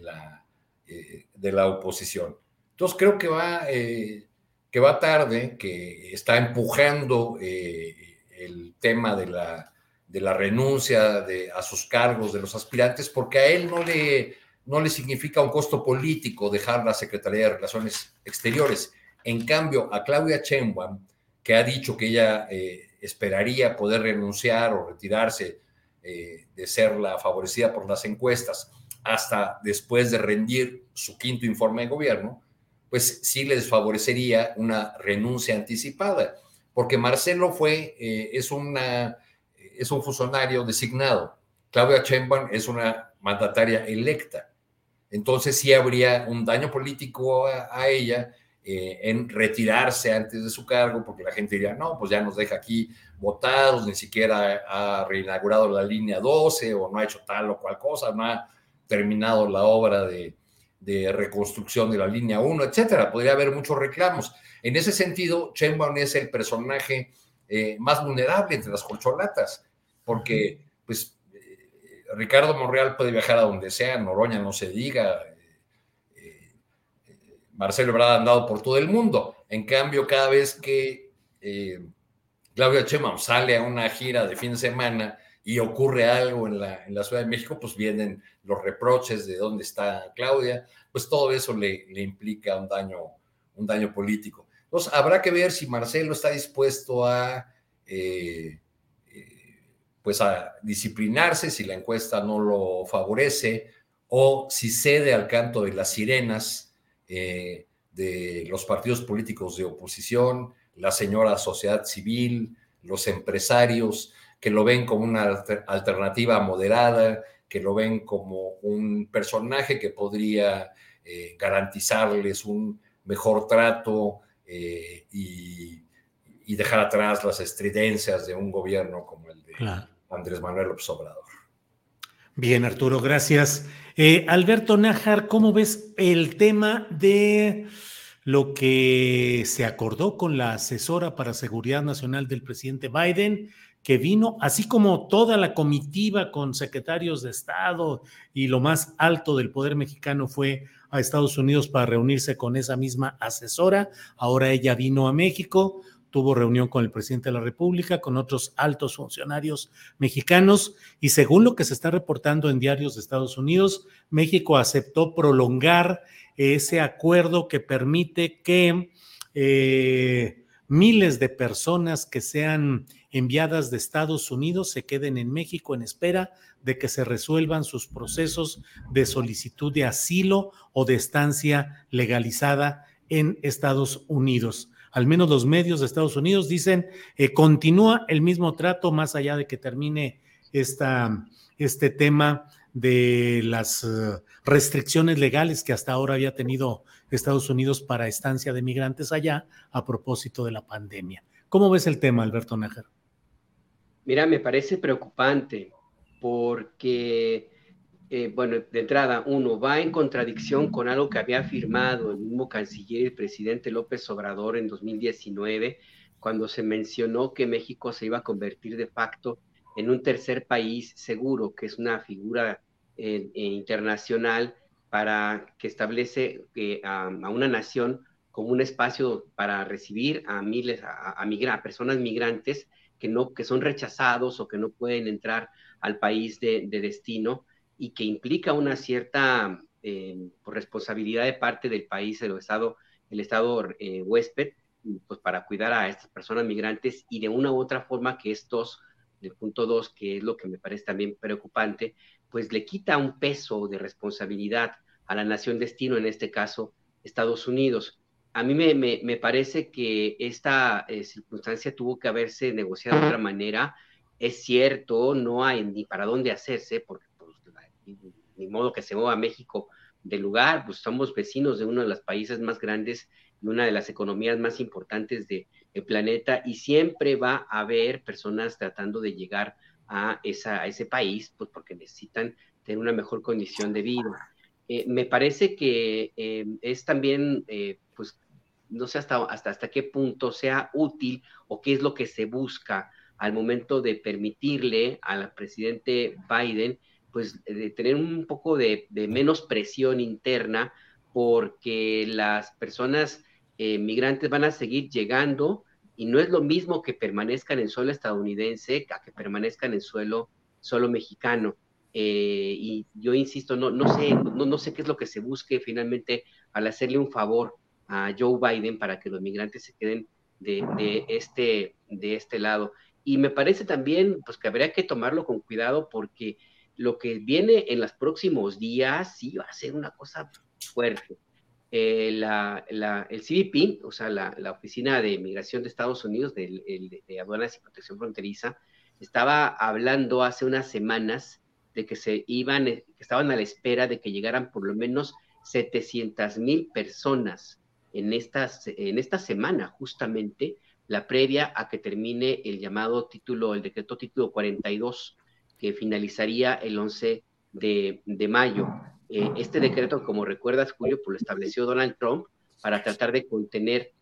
la, eh, de la oposición. Entonces creo que va, eh, que va tarde, que está empujando el tema de la de la renuncia de, a sus cargos de los aspirantes, porque a él no le, no le significa un costo político dejar la Secretaría de Relaciones Exteriores. En cambio, a Claudia Sheinbaum, que ha dicho que ella eh, esperaría poder renunciar o retirarse eh, de ser la favorecida por las encuestas hasta después de rendir su quinto informe de gobierno, pues sí les favorecería una renuncia anticipada, porque Marcelo fue, eh, es una es un funcionario designado. Claudia Sheinbaum es una mandataria electa. Entonces sí habría un daño político a, ella eh, en retirarse antes de su cargo, porque la gente diría, no, pues ya nos deja aquí votados, ni siquiera ha reinaugurado la línea 12 o no ha hecho tal o cual cosa, no ha terminado la obra de, reconstrucción de la línea 1, etcétera. Podría haber muchos reclamos. En ese sentido, Sheinbaum es el personaje eh, más vulnerable entre las colcholatas, porque pues eh, Ricardo Monreal puede viajar a donde sea, Noroña no se diga, Marcelo Ebrard ha andado por todo el mundo. En cambio, cada vez que Claudia Chema sale a una gira de fin de semana y ocurre algo en la, Ciudad de México, pues vienen los reproches de dónde está Claudia, pues todo eso le, le implica un daño, un daño político. Entonces, habrá que ver si Marcelo está dispuesto a, eh, eh, pues a disciplinarse, si la encuesta no lo favorece, o si cede al canto de las sirenas eh, de los partidos políticos de oposición, la señora sociedad civil, los empresarios, que lo ven como una alternativa moderada, que lo ven como un personaje que podría garantizarles un mejor trato, eh, y, dejar atrás las estridencias de un gobierno como el de Andrés Manuel López Obrador. Bien, Arturo, gracias. Eh, Alberto Nájar, ¿cómo ves el tema de lo que se acordó con la asesora para seguridad nacional del presidente Biden, que vino, así como toda la comitiva con secretarios de Estado y lo más alto del poder mexicano fue a Estados Unidos para reunirse con esa misma asesora. Ahora ella vino a México, tuvo reunión con el presidente de la República, con otros altos funcionarios mexicanos y según lo que se está reportando en diarios de Estados Unidos, México aceptó prolongar ese acuerdo que permite que eh, miles de personas que sean enviadas de Estados Unidos se queden en México en espera de que se resuelvan sus procesos de solicitud de asilo o de estancia legalizada en Estados Unidos. Al menos los medios de Estados Unidos dicen, eh, continúa el mismo trato más allá de que termine esta, este tema de las eh, restricciones legales que hasta ahora había tenido Estados Unidos para estancia de migrantes allá a propósito de la pandemia. ¿Cómo ves el tema, Alberto Nájar? Mira, me parece preocupante porque, eh, bueno, de entrada, uno va en contradicción con algo que había afirmado el mismo canciller y el presidente López Obrador en 2019, cuando se mencionó que México se iba a convertir de facto en un tercer país seguro, que es una figura eh, eh, internacional para que establece a, una nación como un espacio para recibir a miles, a, personas migrantes que, no, que son rechazados o que no pueden entrar al país de, destino y que implica una cierta eh, responsabilidad de parte del país, el Estado, el Estado eh, huésped, pues para cuidar a estas personas migrantes y de una u otra forma que estos, el punto dos, que es lo que me parece también preocupante, pues le quita un peso de responsabilidad a la nación destino, en este caso Estados Unidos. A mí me, me, parece que esta eh, circunstancia tuvo que haberse negociado de otra manera. Es cierto, no hay ni para dónde hacerse, porque pues, ni modo que se mueva México del lugar, pues somos vecinos de uno de los países más grandes y una de las economías más importantes del planeta y siempre va a haber personas tratando de llegar a, esa, a ese país, pues porque necesitan tener una mejor condición de vida. Eh, me parece que eh, es también, eh, pues, no sé hasta, hasta, hasta qué punto sea útil o qué es lo que se busca al momento de permitirle al presidente Biden, pues, de tener un poco de, menos presión interna porque las personas migrantes van a seguir llegando y no es lo mismo que permanezcan en suelo estadounidense a que permanezcan en suelo solo mexicano. Eh, y yo insisto, no, no, sé, no, no, sé qué es lo que se busque finalmente al hacerle un favor a Joe Biden para que los migrantes se queden de, de, este, de este lado. Y me parece también pues, que habría que tomarlo con cuidado porque lo que viene en los próximos días sí va a ser una cosa fuerte. Eh, la, el CBP, o sea, la, la, Oficina de Migración de Estados Unidos, de, de, de Aduanas y Protección Fronteriza, estaba hablando hace unas semanas de que se iban, eh, que estaban a la espera de que llegaran por lo menos 700 mil personas en, estas, en esta semana, justamente, la previa a que termine el llamado título, el decreto título 42, que finalizaría el 11 de, de mayo. Eh, este decreto, como recuerdas, Julio, pues lo estableció Donald Trump para tratar de contener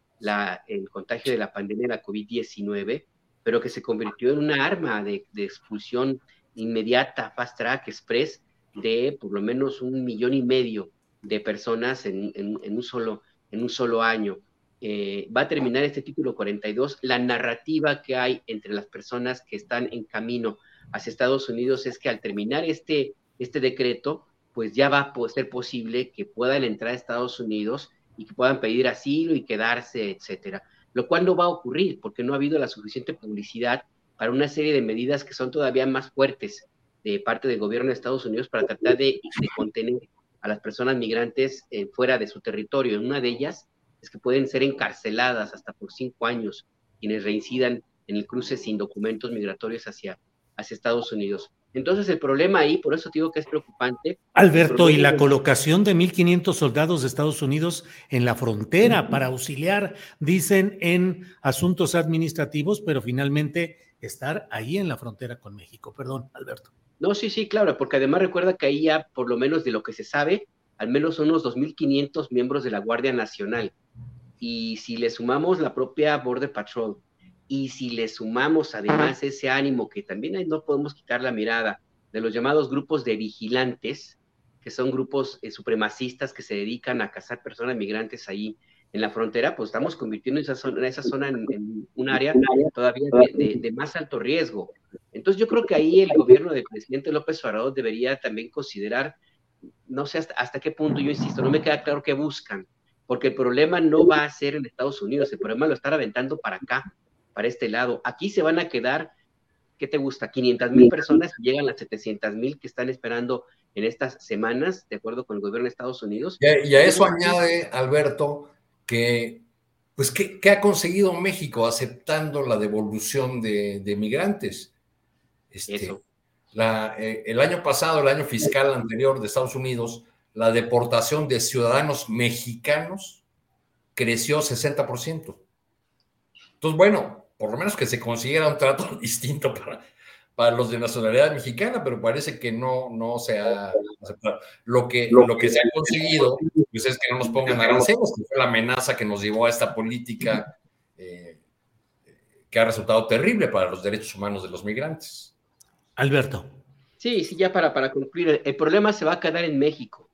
el contagio de la pandemia de la COVID-19, pero que se convirtió en una arma de, de expulsión inmediata, fast track, express, de por lo menos un millón y medio de personas en, un, solo, en un solo año. Eh, va a terminar este título 42. La narrativa que hay entre las personas que están en camino hacia Estados Unidos es que al terminar este, este decreto, pues ya va a ser posible que puedan entrar a Estados Unidos y que puedan pedir asilo y quedarse, etcétera. Lo cual no va a ocurrir porque no ha habido la suficiente publicidad para una serie de medidas que son todavía más fuertes de parte del gobierno de Estados Unidos para tratar de, contener a las personas migrantes eh, fuera de su territorio. Una de ellas es que pueden ser encarceladas hasta por cinco años quienes reincidan en el cruce sin documentos migratorios hacia, hacia Estados Unidos. Entonces el problema ahí, por eso digo que es preocupante. Alberto, y la colocación de 1.500 soldados de Estados Unidos en la frontera para auxiliar, dicen, en asuntos administrativos, pero finalmente estar ahí en la frontera con México. Perdón, Alberto. No, sí, sí, claro, porque además recuerda que ahí ya, por lo menos de lo que se sabe, al menos son unos 2.500 miembros de la Guardia Nacional. Y si le sumamos la propia Border Patrol, y si le sumamos además ese ánimo que también no podemos quitar la mirada de los llamados grupos de vigilantes, que son grupos eh, supremacistas que se dedican a cazar personas migrantes ahí en la frontera, pues estamos convirtiendo esa zona, esa zona en, un área todavía de, más alto riesgo. Entonces yo creo que ahí el gobierno del presidente López Obrador debería también considerar, no sé hasta, hasta qué punto, yo insisto, no me queda claro qué buscan, porque el problema no va a ser en Estados Unidos, el problema lo están aventando para acá, para este lado. Aquí se van a quedar, ¿qué te gusta? 500 mil personas, llegan las 700 mil que están esperando en estas semanas, de acuerdo con el gobierno de Estados Unidos. y a eso añade, Alberto, que, pues, ¿qué, ha conseguido México aceptando la devolución de, migrantes? Este, eh, el año pasado, el año fiscal anterior de Estados Unidos, la deportación de ciudadanos mexicanos creció 60%. Entonces, bueno, por lo menos que se consiguiera un trato distinto para, para los de nacionalidad mexicana, pero parece que no, no se ha aceptado. Lo que, lo que se ha conseguido pues es que no nos pongan aranceles, que fue la amenaza que nos llevó a esta política eh, que ha resultado terrible para los derechos humanos de los migrantes. Alberto. Sí, sí, ya para, para concluir, el problema se va a quedar en México.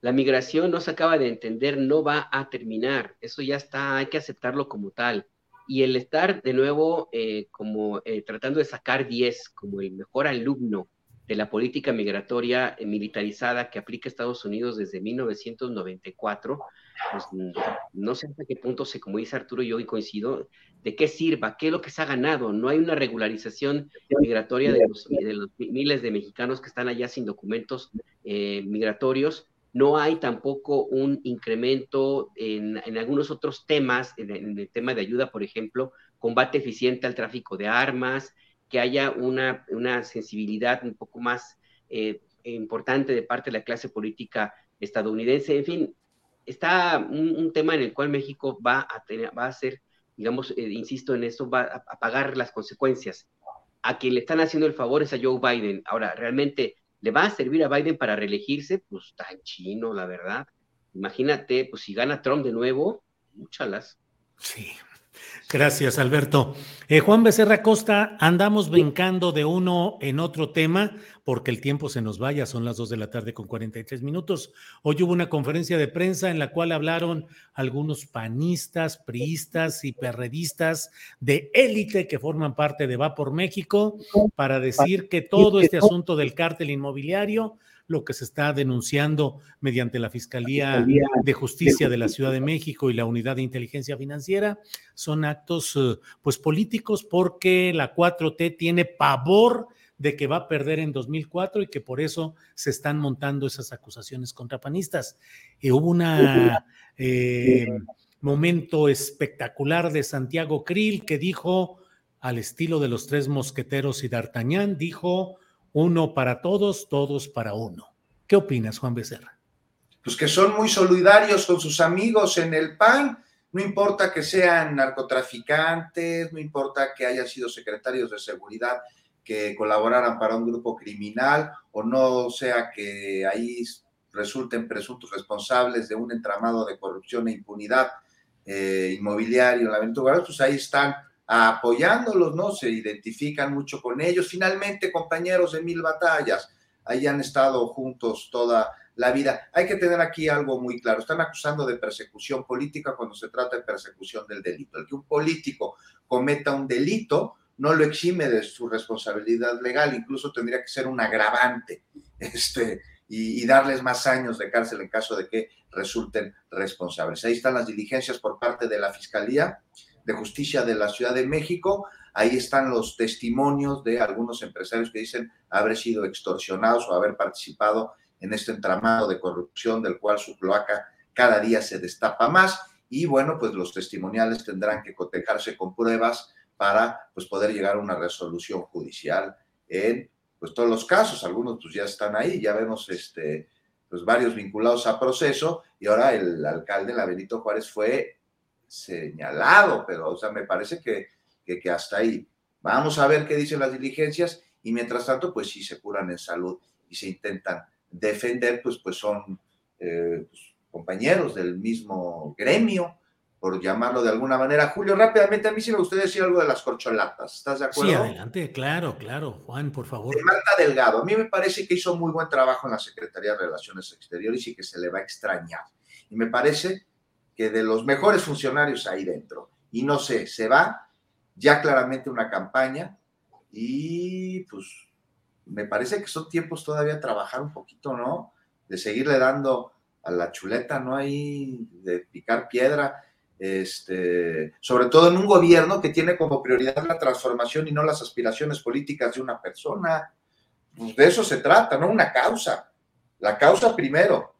La migración no se acaba de entender, no va a terminar. Eso ya está, hay que aceptarlo como tal. Y el estar de nuevo eh, como eh, tratando de sacar 10 como el mejor alumno de la política migratoria eh, militarizada que aplica Estados Unidos desde 1994, pues no sé hasta qué punto se, como dice Arturo, yo hoy coincido, de qué sirva, qué es lo que se ha ganado. No hay una regularización migratoria de los, miles de mexicanos que están allá sin documentos migratorios no hay tampoco un incremento en, algunos otros temas, en, el tema de ayuda, por ejemplo, combate eficiente al tráfico de armas, que haya una, sensibilidad un poco más eh, importante de parte de la clase política estadounidense. En fin, está un, tema en el cual México va a, tener, va a ser, digamos, eh, insisto en esto, va a, a pagar las consecuencias. A quien le están haciendo el favor es a Joe Biden. Ahora, realmente ¿Le va a servir a Biden para reelegirse? Pues tan chino, la verdad. Imagínate, pues si gana Trump de nuevo, muchalas. Sí, Gracias, Alberto. Eh, Juan Becerra Costa, andamos brincando de uno en otro tema porque el tiempo se nos vaya, son las dos de la tarde con 43 minutos. Hoy hubo una conferencia de prensa en la cual hablaron algunos panistas, priistas y perredistas de élite que forman parte de Va por México para decir que todo este asunto del cártel inmobiliario lo que se está denunciando mediante la Fiscalía de Justicia de la Ciudad de México y la Unidad de Inteligencia Financiera son actos eh, pues políticos porque la 4T tiene pavor de que va a perder en 2004 y que por eso se están montando esas acusaciones contra panistas. Y hubo un eh, momento espectacular de Santiago Krill que dijo, al estilo de los tres mosqueteros y D'Artagnan, dijo, uno para todos, todos para uno. ¿Qué opinas, Juan Becerra? Pues que son muy solidarios con sus amigos en el PAN, no importa que sean narcotraficantes, no importa que hayan sido secretarios de seguridad que colaboraran para un grupo criminal o no sea que ahí resulten presuntos responsables de un entramado de corrupción e impunidad eh, inmobiliario en la aventura, pues ahí están apoyándolos, ¿no? Se identifican mucho con ellos. Finalmente, compañeros de mil batallas, ahí han estado juntos toda la vida. Hay que tener aquí algo muy claro. Están acusando de persecución política cuando se trata de persecución del delito. El que un político cometa un delito no lo exime de su responsabilidad legal, incluso tendría que ser un agravante este, y, y darles más años de cárcel en caso de que resulten responsables. Ahí están las diligencias por parte de la Fiscalía de Justicia de la Ciudad de México. Ahí están los testimonios de algunos empresarios que dicen haber sido extorsionados o haber participado en este entramado de corrupción del cual su cloaca cada día se destapa más. Y bueno, pues los testimoniales tendrán que cotejarse con pruebas para pues, poder llegar a una resolución judicial en pues, todos los casos. Algunos pues ya están ahí, ya vemos este, pues, varios vinculados a proceso y ahora el alcalde, la Benito Juárez, fue señalado, pero o sea, me parece que, que, hasta ahí. Vamos a ver qué dicen las diligencias y mientras tanto, pues si se curan en salud y se intentan defender, pues, pues son eh, pues, compañeros del mismo gremio, por llamarlo de alguna manera. Julio, rápidamente, a mí sí me gustaría decir algo de las corcholatas. ¿Estás de acuerdo? Sí, adelante, claro, claro. Juan, por favor. Marta Delgado, a mí me parece que hizo muy buen trabajo en la Secretaría de Relaciones Exteriores y que se le va a extrañar. Y me parece de los mejores funcionarios ahí dentro. Y no sé, se va ya claramente una campaña y pues me parece que son tiempos todavía a trabajar un poquito, ¿no? De seguirle dando a la chuleta, ¿no? Ahí de picar piedra, este, sobre todo en un gobierno que tiene como prioridad la transformación y no las aspiraciones políticas de una persona. Pues de eso se trata, ¿no? Una causa. La causa primero.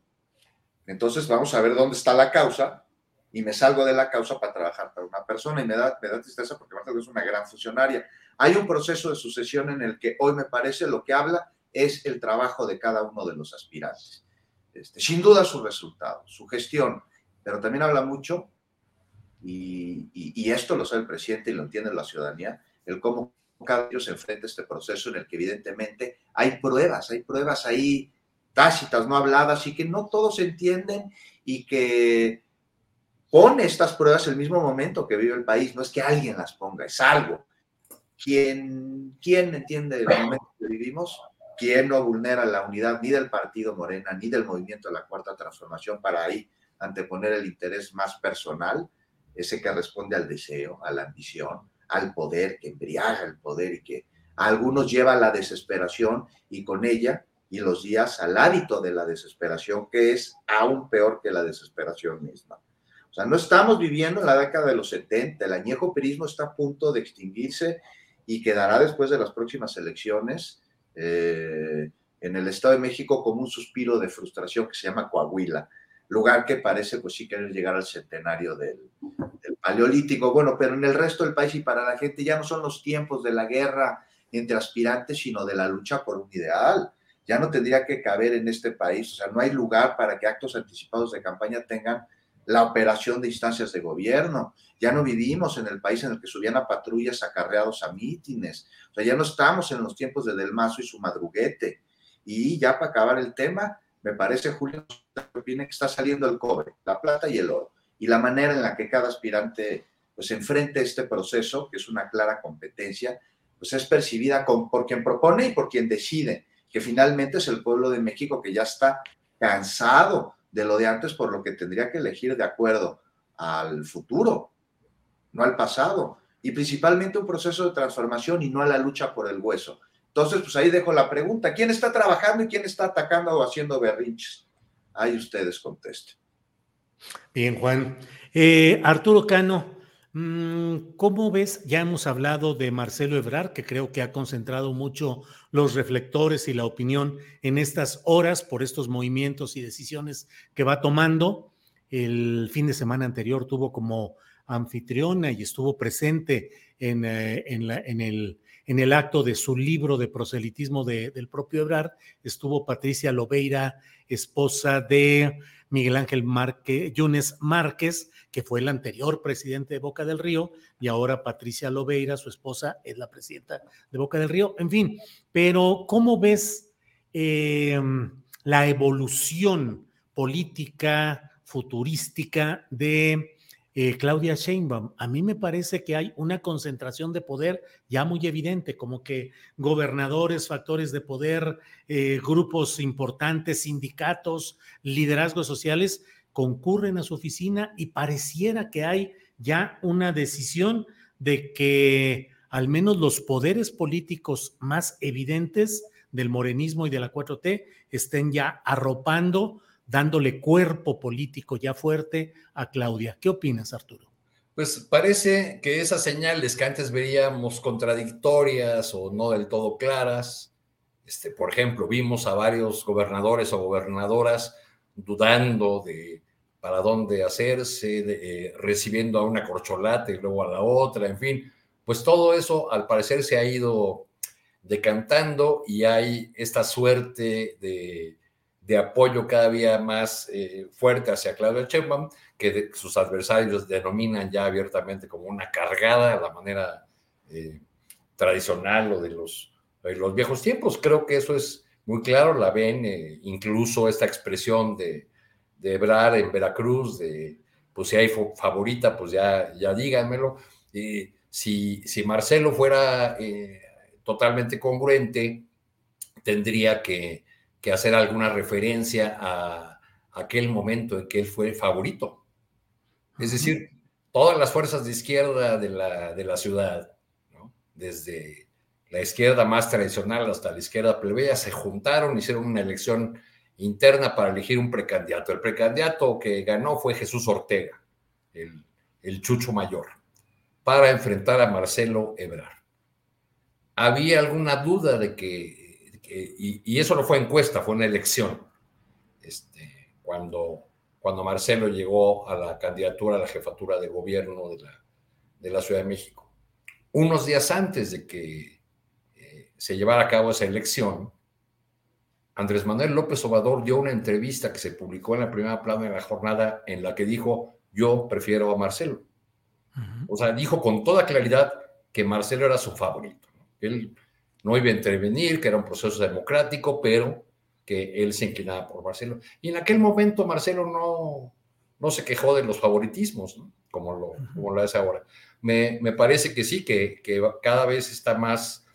Entonces vamos a ver dónde está la causa y me salgo de la causa para trabajar para una persona y me da, me da tristeza porque Marta es una gran funcionaria. Hay un proceso de sucesión en el que hoy me parece lo que habla es el trabajo de cada uno de los aspirantes. Este, sin duda su resultado, su gestión, pero también habla mucho, y, y, esto lo sabe el presidente y lo entiende la ciudadanía, el cómo cada uno se enfrenta a este proceso en el que evidentemente hay pruebas, hay pruebas ahí tácitas, no habladas, y que no todos entienden y que pone estas pruebas el mismo momento que vive el país, no es que alguien las ponga, es algo. ¿Quién, quién entiende el momento que vivimos? ¿Quién no vulnera la unidad ni del partido Morena ni del movimiento de la Cuarta Transformación para ahí anteponer el interés más personal, ese que responde al deseo, a la ambición, al poder, que embriaga el poder y que a algunos lleva la desesperación y con ella y los días al hábito de la desesperación, que es aún peor que la desesperación misma. O sea, no estamos viviendo en la década de los 70, el añejo perismo está a punto de extinguirse y quedará después de las próximas elecciones eh, en el Estado de México como un suspiro de frustración que se llama Coahuila, lugar que parece pues sí querer llegar al centenario del, del paleolítico. Bueno, pero en el resto del país y para la gente ya no son los tiempos de la guerra entre aspirantes, sino de la lucha por un ideal ya no tendría que caber en este país. O sea, no hay lugar para que actos anticipados de campaña tengan la operación de instancias de gobierno. Ya no vivimos en el país en el que subían a patrullas acarreados a mítines. O sea, ya no estamos en los tiempos de Del Mazo y su madruguete. Y ya para acabar el tema, me parece, Julio, que está saliendo el cobre, la plata y el oro. Y la manera en la que cada aspirante pues enfrente este proceso, que es una clara competencia, pues es percibida por quien propone y por quien decide que finalmente es el pueblo de México que ya está cansado de lo de antes, por lo que tendría que elegir de acuerdo al futuro, no al pasado, y principalmente un proceso de transformación y no a la lucha por el hueso. Entonces, pues ahí dejo la pregunta, ¿quién está trabajando y quién está atacando o haciendo berrinches? Ahí ustedes contesten. Bien, Juan. Eh, Arturo Cano, ¿Cómo ves? Ya hemos hablado de Marcelo Ebrar, que creo que ha concentrado mucho los reflectores y la opinión en estas horas por estos movimientos y decisiones que va tomando. El fin de semana anterior tuvo como anfitriona y estuvo presente en, eh, el, acto de su libro de proselitismo del propio Ebrar. Estuvo Patricia Lobeira, esposa de Miguel Ángel Márquez, Yunes Márquez, que fue el anterior presidente de Boca del Río, y ahora Patricia Lobeira, su esposa, es la presidenta de Boca del Río. En fin, pero ¿cómo ves em, la evolución política futurística de eh, Claudia Sheinbaum. A mí me parece que hay una concentración de poder ya muy evidente, como que gobernadores, factores de poder, eh, grupos importantes, sindicatos, liderazgos sociales concurren a su oficina y pareciera que hay ya una decisión de que al menos los poderes políticos más evidentes del morenismo y de la 4T estén ya arropando, dándole cuerpo político ya fuerte a Claudia. ¿Qué opinas, Arturo? Pues parece que esas señales que antes veríamos contradictorias o no del todo claras, este, por ejemplo, vimos a varios gobernadores o gobernadoras dudando de para dónde hacerse, eh, recibiendo a una corcholata y luego a la otra, en fin, pues todo eso al parecer se ha ido decantando y hay esta suerte de, apoyo cada día más eh, fuerte hacia Claudia Sheinbaum, que sus adversarios denominan ya abiertamente como una cargada a la manera eh, tradicional o de los, de los viejos tiempos. Creo que eso es muy claro, la ven, incluso esta expresión de, de en Veracruz, de pues si hay favorita, pues ya, ya díganmelo. si, si Marcelo fuera eh, totalmente congruente, tendría que, hacer alguna referencia a, aquel momento en que él fue favorito. Es decir, todas las fuerzas de izquierda de la, de la ciudad, desde la izquierda más tradicional hasta la izquierda plebeya, se juntaron, hicieron una elección interna para elegir un precandidato. El precandidato que ganó fue Jesús Ortega, el, chucho mayor, para enfrentar a Marcelo Ebrard. Había alguna duda de que, y, eso no fue encuesta, fue una elección, este, cuando, cuando Marcelo llegó a la candidatura a la jefatura de gobierno de la, de la Ciudad de México. Unos días antes de que eh, se llevara a cabo esa elección, Andrés Manuel López Obrador dio una entrevista que se publicó en la primera plana de la jornada en la que dijo, yo prefiero a Marcelo. O sea, dijo con toda claridad que Marcelo era su favorito. Él no iba a intervenir, que era un proceso democrático, pero que él se inclinaba por Marcelo. Y en aquel momento Marcelo no, no se quejó de los favoritismos, como, lo, como lo hace ahora. Me, me parece que sí, que, que cada vez está más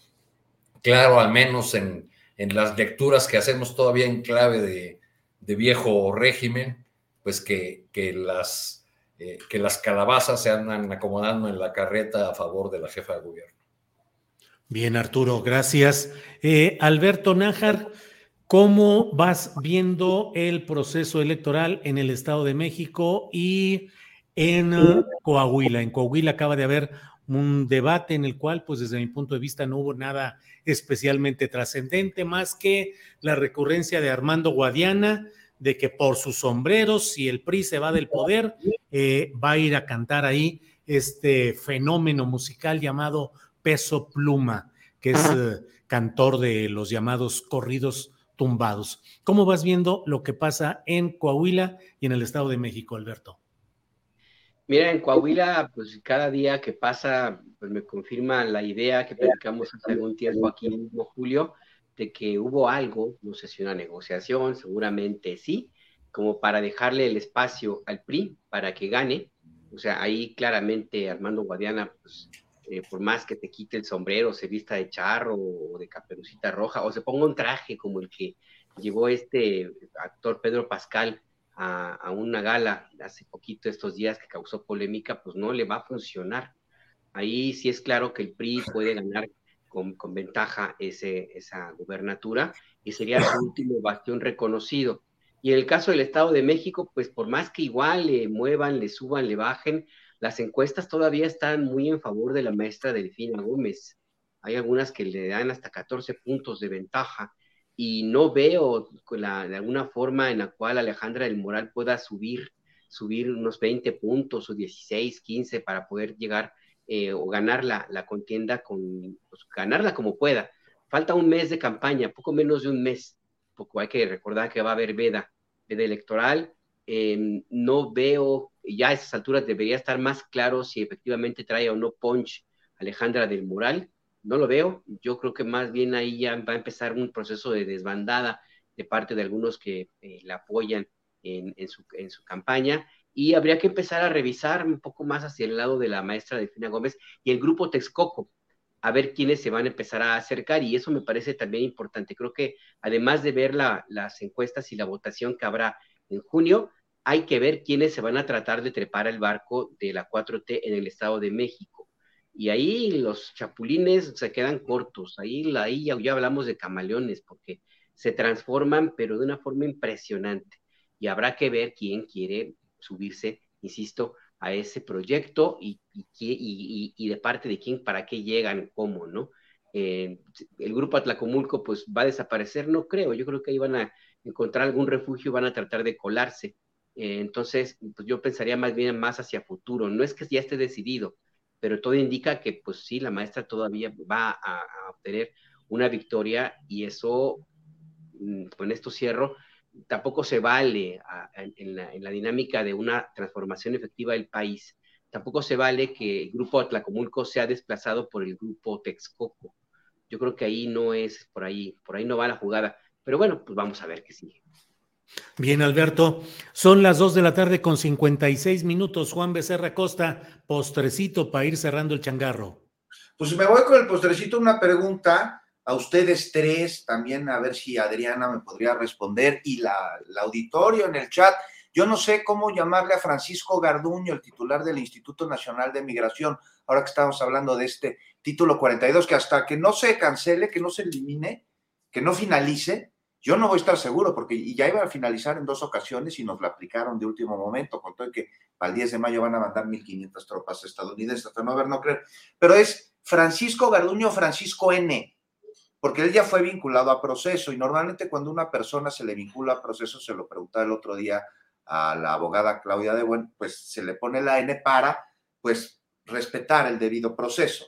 claro, al menos en, en las lecturas que hacemos todavía en clave de, viejo régimen, pues que, que las, eh, que las calabazas se andan acomodando en la carreta a favor de la jefa de gobierno. Bien, Arturo, gracias. Eh, Alberto Nájar, ¿cómo vas viendo el proceso electoral en el Estado de México y en uh, Coahuila? En Coahuila acaba de haber un debate en el cual, pues desde mi punto de vista, no hubo nada especialmente trascendente, más que la recurrencia de Armando Guadiana, de que por sus sombreros, si el PRI se va del poder, eh, va a ir a cantar ahí este fenómeno musical llamado Peso Pluma, que es eh, cantor de los llamados corridos tumbados. ¿Cómo vas viendo lo que pasa en Coahuila y en el Estado de México, Alberto? Mira, en Coahuila, pues cada día que pasa, pues me confirma la idea que platicamos hace algún tiempo aquí mismo, Julio, de que hubo algo, no sé si una negociación, seguramente sí, como para dejarle el espacio al PRI para que gane. O sea, ahí claramente Armando Guadiana, pues eh, por más que te quite el sombrero, se vista de charro o de caperucita roja, o se ponga un traje como el que llevó este actor Pedro Pascal a, una gala hace poquito estos días que causó polémica, pues no le va a funcionar. Ahí sí es claro que el PRI puede ganar con, ventaja esa gubernatura y sería su último bastión reconocido. Y en el caso del Estado de México, pues por más que igual le muevan, le suban, le bajen, las encuestas todavía están muy en favor de la maestra Delfina Gómez. Hay algunas que le dan hasta 14 puntos de ventaja y no veo de alguna forma en la cual Alejandra del Moral pueda subir, subir unos 20 puntos o 16, 15 para poder llegar eh, o ganar la, la contienda, con, pues, ganarla como pueda. Falta un mes de campaña, poco menos de un mes, porque hay que recordar que va a haber veda, veda electoral. Em, no veo ya a esas alturas debería estar más claro si efectivamente trae o no punch Alejandra del Moral. No lo veo. Yo creo que más bien ahí ya va a empezar un proceso de desbandada de parte de algunos que eh, la apoyan en, su, campaña. Y habría que empezar a revisar un poco más hacia el lado de la maestra Delfina Gómez y el grupo Texcoco, a ver quiénes se van a empezar a acercar. Y eso me parece también importante. Creo que además de ver las encuestas y la votación que habrá en junio, hay que ver quiénes se van a tratar de trepar el barco de la 4T en el Estado de México. Y ahí los chapulines se quedan cortos, ahí, ahí ya, hablamos de camaleones, porque se transforman, pero de una forma impresionante. Y habrá que ver quién quiere subirse, insisto, a ese proyecto y, y, de parte de quién, para qué llegan, cómo, ¿no? Eh, el grupo Atlacomulco, pues va a desaparecer, no creo, yo creo que ahí van a encontrar algún refugio, van a tratar de colarse eh, entonces, pues yo pensaría más bien más hacia futuro. No es que ya esté decidido, pero todo indica que, pues sí, la maestra todavía va a, obtener una victoria y eso, mm, con esto cierro, tampoco se vale en, la, dinámica de una transformación efectiva del país. Tampoco se vale que el grupo Atlacomulco sea desplazado por el grupo Texcoco. Yo creo que ahí no es por ahí, por ahí no va la jugada. Pero bueno, pues vamos a ver qué sigue. Bien, Alberto, son las 2 de la tarde con 56 minutos. Juan Becerra Costa, postrecito para ir cerrando el changarro. Pues me voy con el postrecito, una pregunta a ustedes tres, también a ver si Adriana me podría responder y la, auditorio en el chat. Yo no sé cómo llamarle a Francisco Garduño, el titular del Instituto Nacional de Migración, ahora que estamos hablando de este título 42, que hasta que no se cancele, que no se elimine, que no finalice, yo no voy a estar seguro porque ya iba a finalizar en dos ocasiones y nos la aplicaron de último momento, con todo que al 10 de mayo van a mandar 1.500 tropas estadounidenses, hasta no ver, no creer. Pero es Francisco Garduño Francisco N., porque él ya fue vinculado a proceso y normalmente cuando una persona se le vincula a proceso, se lo preguntaba el otro día a la abogada Claudia de Buen, pues se le pone la N para, pues, respetar el debido proceso.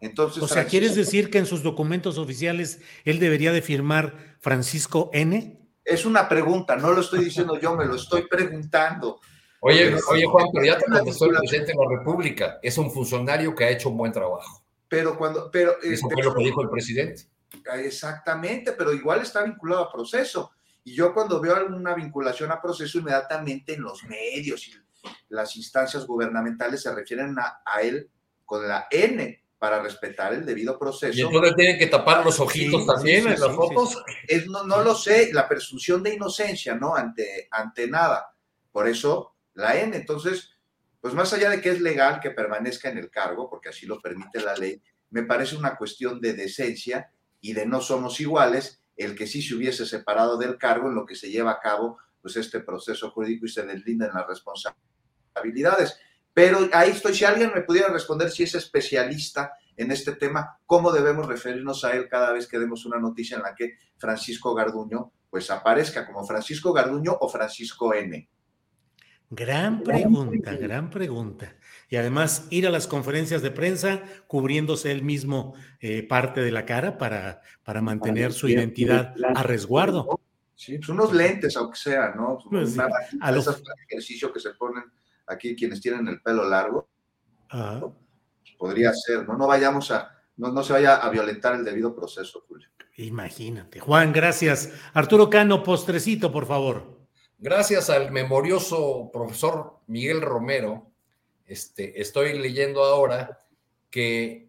Entonces, o sea, ¿quieres decir que en sus documentos oficiales él debería de firmar Francisco N? Es una pregunta, no lo estoy diciendo yo, me lo estoy preguntando. Oye, oye Juan, pero ya te contestó el presidente de la República. Es un funcionario que ha hecho un buen trabajo. Pero cuando, pero eso fue lo que dijo el presidente. Exactamente, pero igual está vinculado a proceso. Y yo cuando veo alguna vinculación a proceso, inmediatamente en los medios y las instancias gubernamentales se refieren a, a él con la N para respetar el debido proceso. ¿Y entonces tienen que tapar los ojitos también en las fotos? Es, no, no, lo sé, la presunción de inocencia, ¿no? Ante, ante nada. Por eso la N. Entonces, pues más allá de que es legal que permanezca en el cargo, porque así lo permite la ley, me parece una cuestión de decencia y de no somos iguales el que sí se hubiese separado del cargo en lo que se lleva a cabo pues este proceso jurídico y se deslindan las responsabilidades. Pero ahí estoy, si alguien me pudiera responder si es especialista en este tema, cómo debemos referirnos a él cada vez que demos una noticia en la que Francisco Garduño pues aparezca como Francisco Garduño o Francisco N. Gran pregunta, gran pregunta. Y además ir a las conferencias de prensa cubriéndose él mismo eh, parte de la cara para, para mantener su identidad a resguardo. Sí, pues unos lentes, aunque sea, ¿no? Pues sí. a los... ejercicio que se ponen aquí quienes tienen el pelo largo. Pues podría ser, ¿no? No vayamos a, no, no se vaya a violentar el debido proceso, Julio. Imagínate. Juan, gracias. Arturo Cano, postrecito, por favor. Gracias al memorioso profesor Miguel Romero, este, estoy leyendo ahora que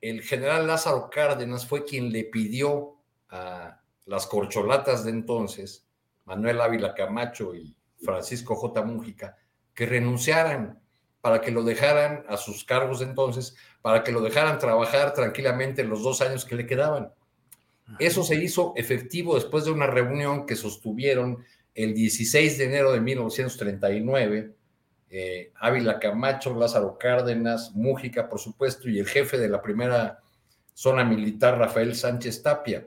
el general Lázaro Cárdenas fue quien le pidió a las corcholatas de entonces, Manuel Ávila Camacho y Francisco J. Mújica, que renunciaran para que lo dejaran a sus cargos de entonces, para que lo dejaran trabajar tranquilamente los dos años que le quedaban. Eso se hizo efectivo después de una reunión que sostuvieron el 16 de enero de 1939 eh, Ávila Camacho, Lázaro Cárdenas, Mújica, por supuesto, y el jefe de la primera zona militar, Rafael Sánchez Tapia.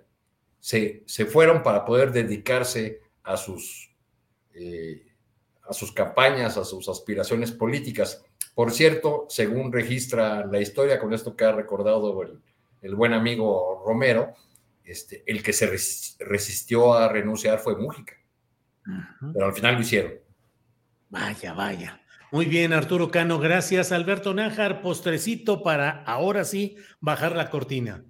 Se, se fueron para poder dedicarse a sus, eh, a sus campañas, a sus aspiraciones políticas. Por cierto, según registra la historia, con esto que ha recordado el, buen amigo Romero, este, el que se resistió a renunciar fue Mújica. Pero al final lo hicieron. Vaya, vaya. Muy bien, Arturo Cano, gracias. Alberto Nájar, postrecito para ahora sí bajar la cortina.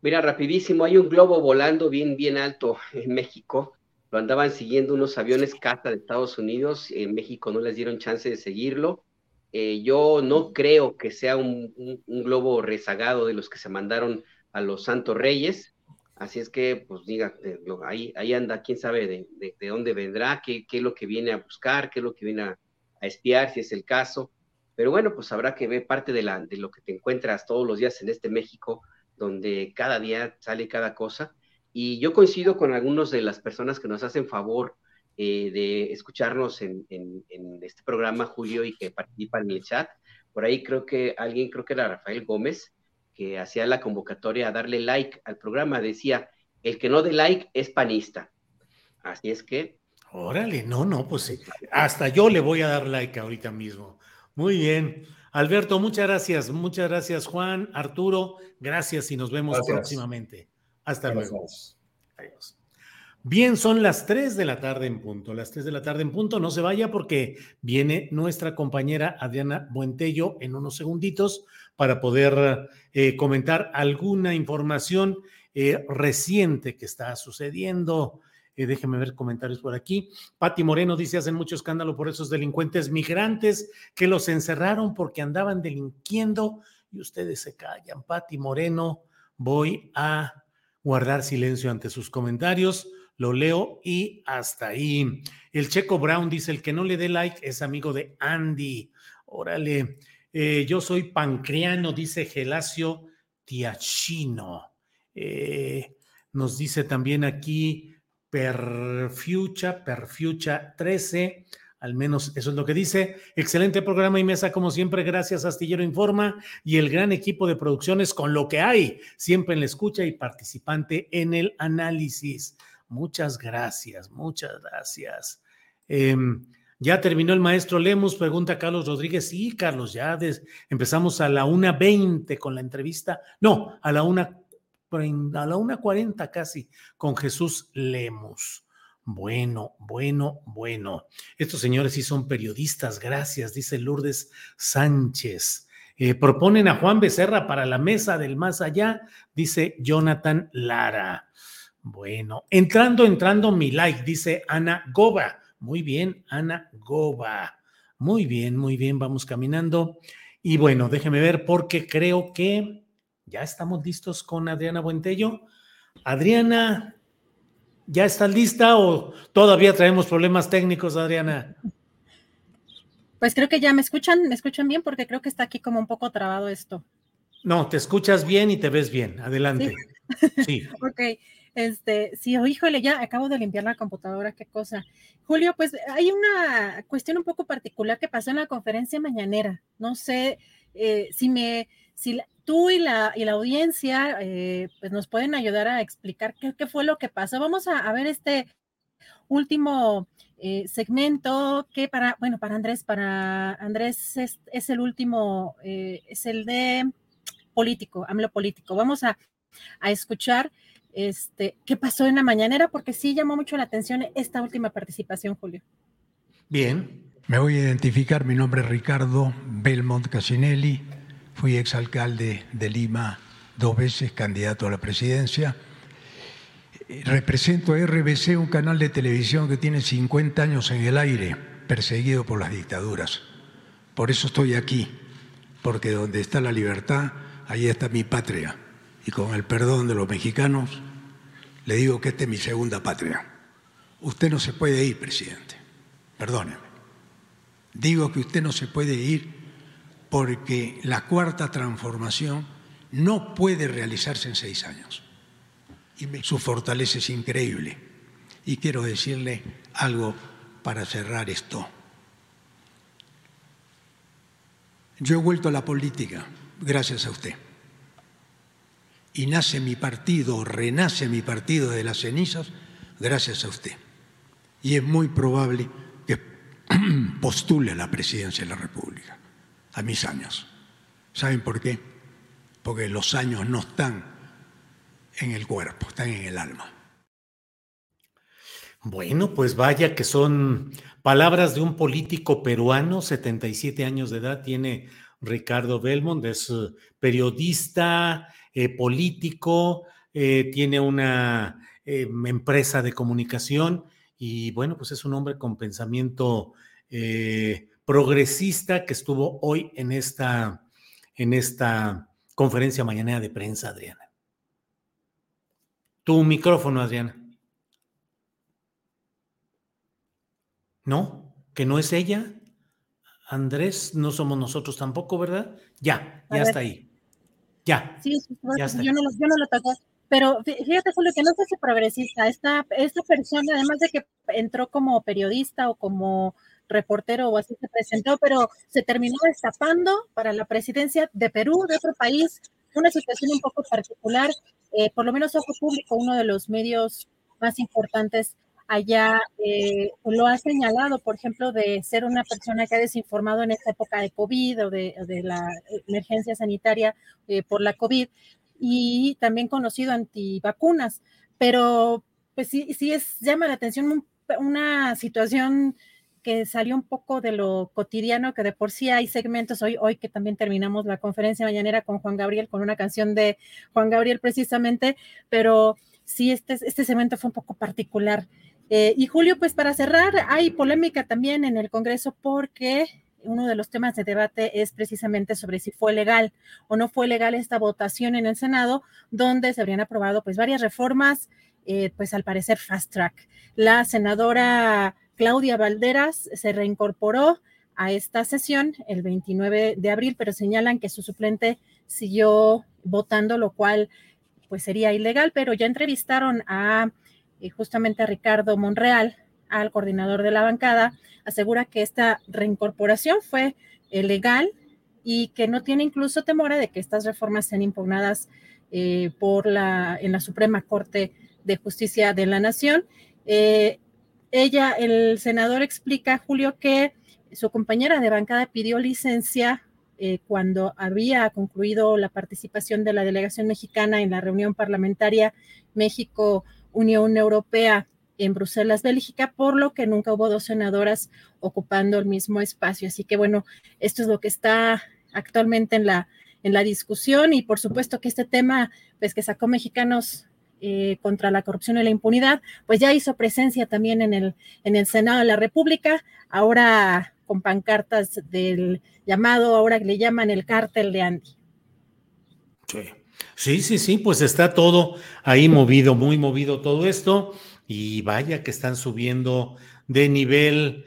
Mira, rapidísimo, hay un globo volando bien, bien alto en México. Lo andaban siguiendo unos aviones caza de Estados Unidos. En México no les dieron chance de seguirlo. Eh, yo no creo que sea un, globo rezagado de los que se mandaron a los Santos Reyes. Así es que, pues diga, eh, ahí, ahí anda, quién sabe de, de, dónde vendrá, qué, qué, es lo que viene a buscar, qué es lo que viene a, a espiar si es el caso. Pero bueno, pues habrá que ver parte de, la, de lo que te encuentras todos los días en este México, donde cada día sale cada cosa. Y yo coincido con algunos de las personas que nos hacen favor eh, de escucharnos en, en, este programa, Julio, y que participan en el chat. Por ahí creo que alguien, creo que era Rafael Gómez, que hacía la convocatoria a darle like al programa, decía, el que no dé like es panista. Así es que Órale, no, no, pues hasta yo le voy a dar like ahorita mismo. Muy bien. Alberto, muchas gracias. Muchas gracias, Juan, Arturo. Gracias y nos vemos próximamente. Hasta luego. Adiós. Bien, son las 3 de la tarde en punto. Las 3 de la tarde en punto. No se vaya porque viene nuestra compañera Adriana Buentello en unos segunditos para poder eh, comentar alguna información eh, reciente que está sucediendo eh, déjenme ver comentarios por aquí. Pati Moreno dice, hacen mucho escándalo por esos delincuentes migrantes que los encerraron porque andaban delinquiendo y ustedes se callan. Pati Moreno, voy a guardar silencio ante sus comentarios. Lo leo y hasta ahí. El Checo Brown dice, el que no le dé like es amigo de Andy. Órale. Eh, yo soy pancreano, dice Gelacio Tiachino. Eh, nos dice también aquí Perfucha, Perfucha 13, al menos eso es lo que dice. Excelente programa y mesa, como siempre. Gracias, Astillero Informa y el gran equipo de producciones con lo que hay, siempre en la escucha y participante en el análisis. Muchas gracias, muchas gracias. Em, ya terminó el maestro Lemus, pregunta Carlos Rodríguez. Sí, Carlos, ya empezamos a la 1.20 con la entrevista. No, a la 1 a la 1.40 casi con Jesús Lemus. Bueno, bueno, bueno. Estos señores sí son periodistas, gracias, dice Lourdes Sánchez. Eh, proponen a Juan Becerra para la mesa del más allá, dice Jonathan Lara. Bueno, entrando, entrando mi like, dice Ana Goba. Muy bien, Ana Goba. Muy bien, muy bien, vamos caminando. Y bueno, déjeme ver porque creo que ya estamos listos con Adriana Buentello. Adriana, ¿ya estás lista o todavía traemos problemas técnicos, Adriana? Pues creo que ya me escuchan, me escuchan bien porque creo que está aquí como un poco trabado esto. No, te escuchas bien y te ves bien. Adelante. Sí. ok. Este, sí, oh, híjole, ya acabo de limpiar la computadora, qué cosa. Julio, pues hay una cuestión un poco particular que pasó en la conferencia mañanera. No sé eh, si me, si tú y la, y la audiencia, eh, pues nos pueden ayudar a explicar qué, qué, fue lo que pasó. Vamos a, a ver este último eh, segmento que para, bueno, para Andrés, para Andrés es, es el último, es el de político, AMLO político. Vamos a, a escuchar este, qué pasó en la mañanera, porque sí llamó mucho la atención esta última participación, Julio. Bien. Me voy a identificar, mi nombre es Ricardo Belmont Casinelli, fui exalcalde de Lima dos veces, candidato a la presidencia. Represento a RBC, un canal de televisión que tiene 50 años en el aire, perseguido por las dictaduras. Por eso estoy aquí, porque donde está la libertad, ahí está mi patria y con el perdón de los mexicanos, le digo que esta es mi segunda patria. Usted no se puede ir, presidente. Perdóneme. Digo que usted no se puede ir porque la cuarta transformación no puede realizarse en seis años. Y su fortaleza es increíble. Y quiero decirle algo para cerrar esto. Yo he vuelto a la política gracias a usted y nace mi partido, renace mi partido de las cenizas gracias a usted. Y es muy probable que postule a la presidencia de la República a mis años. ¿Saben por qué? Porque los años no están en el cuerpo, están en el alma. Bueno, pues vaya que son palabras de un político peruano, 77 años de edad, tiene Ricardo Belmont, es eh, periodista, eh, político, eh, tiene una empresa de comunicación y bueno, pues es un hombre con pensamiento progresista que estuvo hoy en esta, en esta conferencia mañana de prensa, Adriana. Tu micrófono, Adriana. ¿No? ¿Que no es ella? Andrés, no somos nosotros tampoco, ¿verdad? Ya, ya está ahí. Ya. Sí, yo, no, yo no lo toqué. Pero fíjate, Julio, que no sé si progresista. Esta, esta persona, además de que entró como periodista o como reportero o así se presentó, pero se terminó destapando para la presidencia de Perú, de otro país, una situación un poco particular, eh, por lo menos Ojo Público, uno de los medios más importantes allá, eh, lo ha señalado, por ejemplo, de ser una persona que ha desinformado en esta época de COVID o de, la emergencia sanitaria eh, por la COVID y también conocido antivacunas, pero pues sí, sí es, llama la atención una situación que salió un poco de lo cotidiano, que de por sí hay segmentos hoy, hoy que también terminamos la conferencia mañanera con Juan Gabriel, con una canción de Juan Gabriel precisamente, pero sí, este, este segmento fue un poco particular. Eh, y Julio, pues para cerrar, hay polémica también en el Congreso porque uno de los temas de debate es precisamente sobre si fue legal o no fue legal esta votación en el Senado, donde se habrían aprobado pues varias reformas, eh, pues al parecer fast track. La senadora Claudia Valderas se reincorporó a esta sesión el 29 de abril, pero señalan que su suplente siguió votando, lo cual pues sería ilegal, pero ya entrevistaron a y justamente Ricardo Monreal, al coordinador de la bancada, asegura que esta reincorporación fue eh, legal y que no tiene incluso temor de que estas reformas sean impugnadas eh, por la, en la Suprema Corte de Justicia de la Nación. Eh, ella, el senador explica, Julio, que su compañera de bancada pidió licencia cuando había concluido la participación de la delegación mexicana en la reunión parlamentaria México Unión Europea en Bruselas, Bélgica, por lo que nunca hubo dos senadoras ocupando el mismo espacio. Así que bueno, esto es lo que está actualmente en la, en la discusión y por supuesto que este tema, pues que sacó mexicanos eh, contra la corrupción y la impunidad, pues ya hizo presencia también en el, en el Senado de la República. Ahora con pancartas del llamado, ahora que le llaman el cártel de Andy. Sí, sí, sí, pues está todo ahí movido, muy movido todo esto. Y vaya que están subiendo de nivel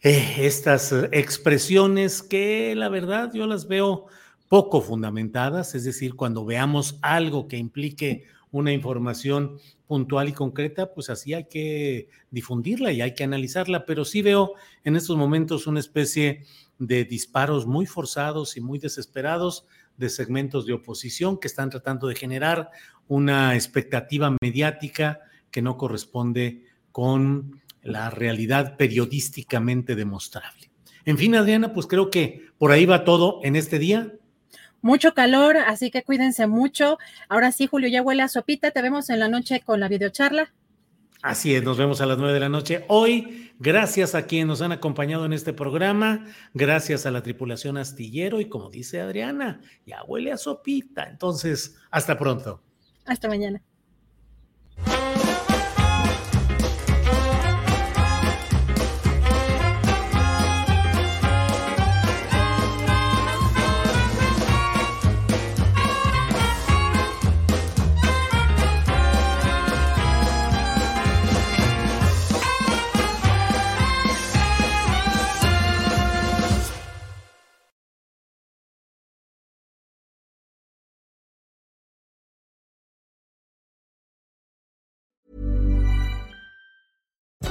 eh, estas expresiones que la verdad yo las veo poco fundamentadas, es decir, cuando veamos algo que implique una información puntual y concreta, pues así hay que difundirla y hay que analizarla, pero sí veo en estos momentos una especie de disparos muy forzados y muy desesperados de segmentos de oposición que están tratando de generar una expectativa mediática que no corresponde con la realidad periodísticamente demostrable. En fin, Adriana, pues creo que por ahí va todo en este día. Mucho calor, así que cuídense mucho. Ahora sí, Julio, ya huele a sopita. Te vemos en la noche con la videocharla. Así es, nos vemos a las nueve de la noche. Hoy, gracias a quienes nos han acompañado en este programa, gracias a la tripulación astillero y como dice Adriana, ya huele a sopita. Entonces, hasta pronto. Hasta mañana.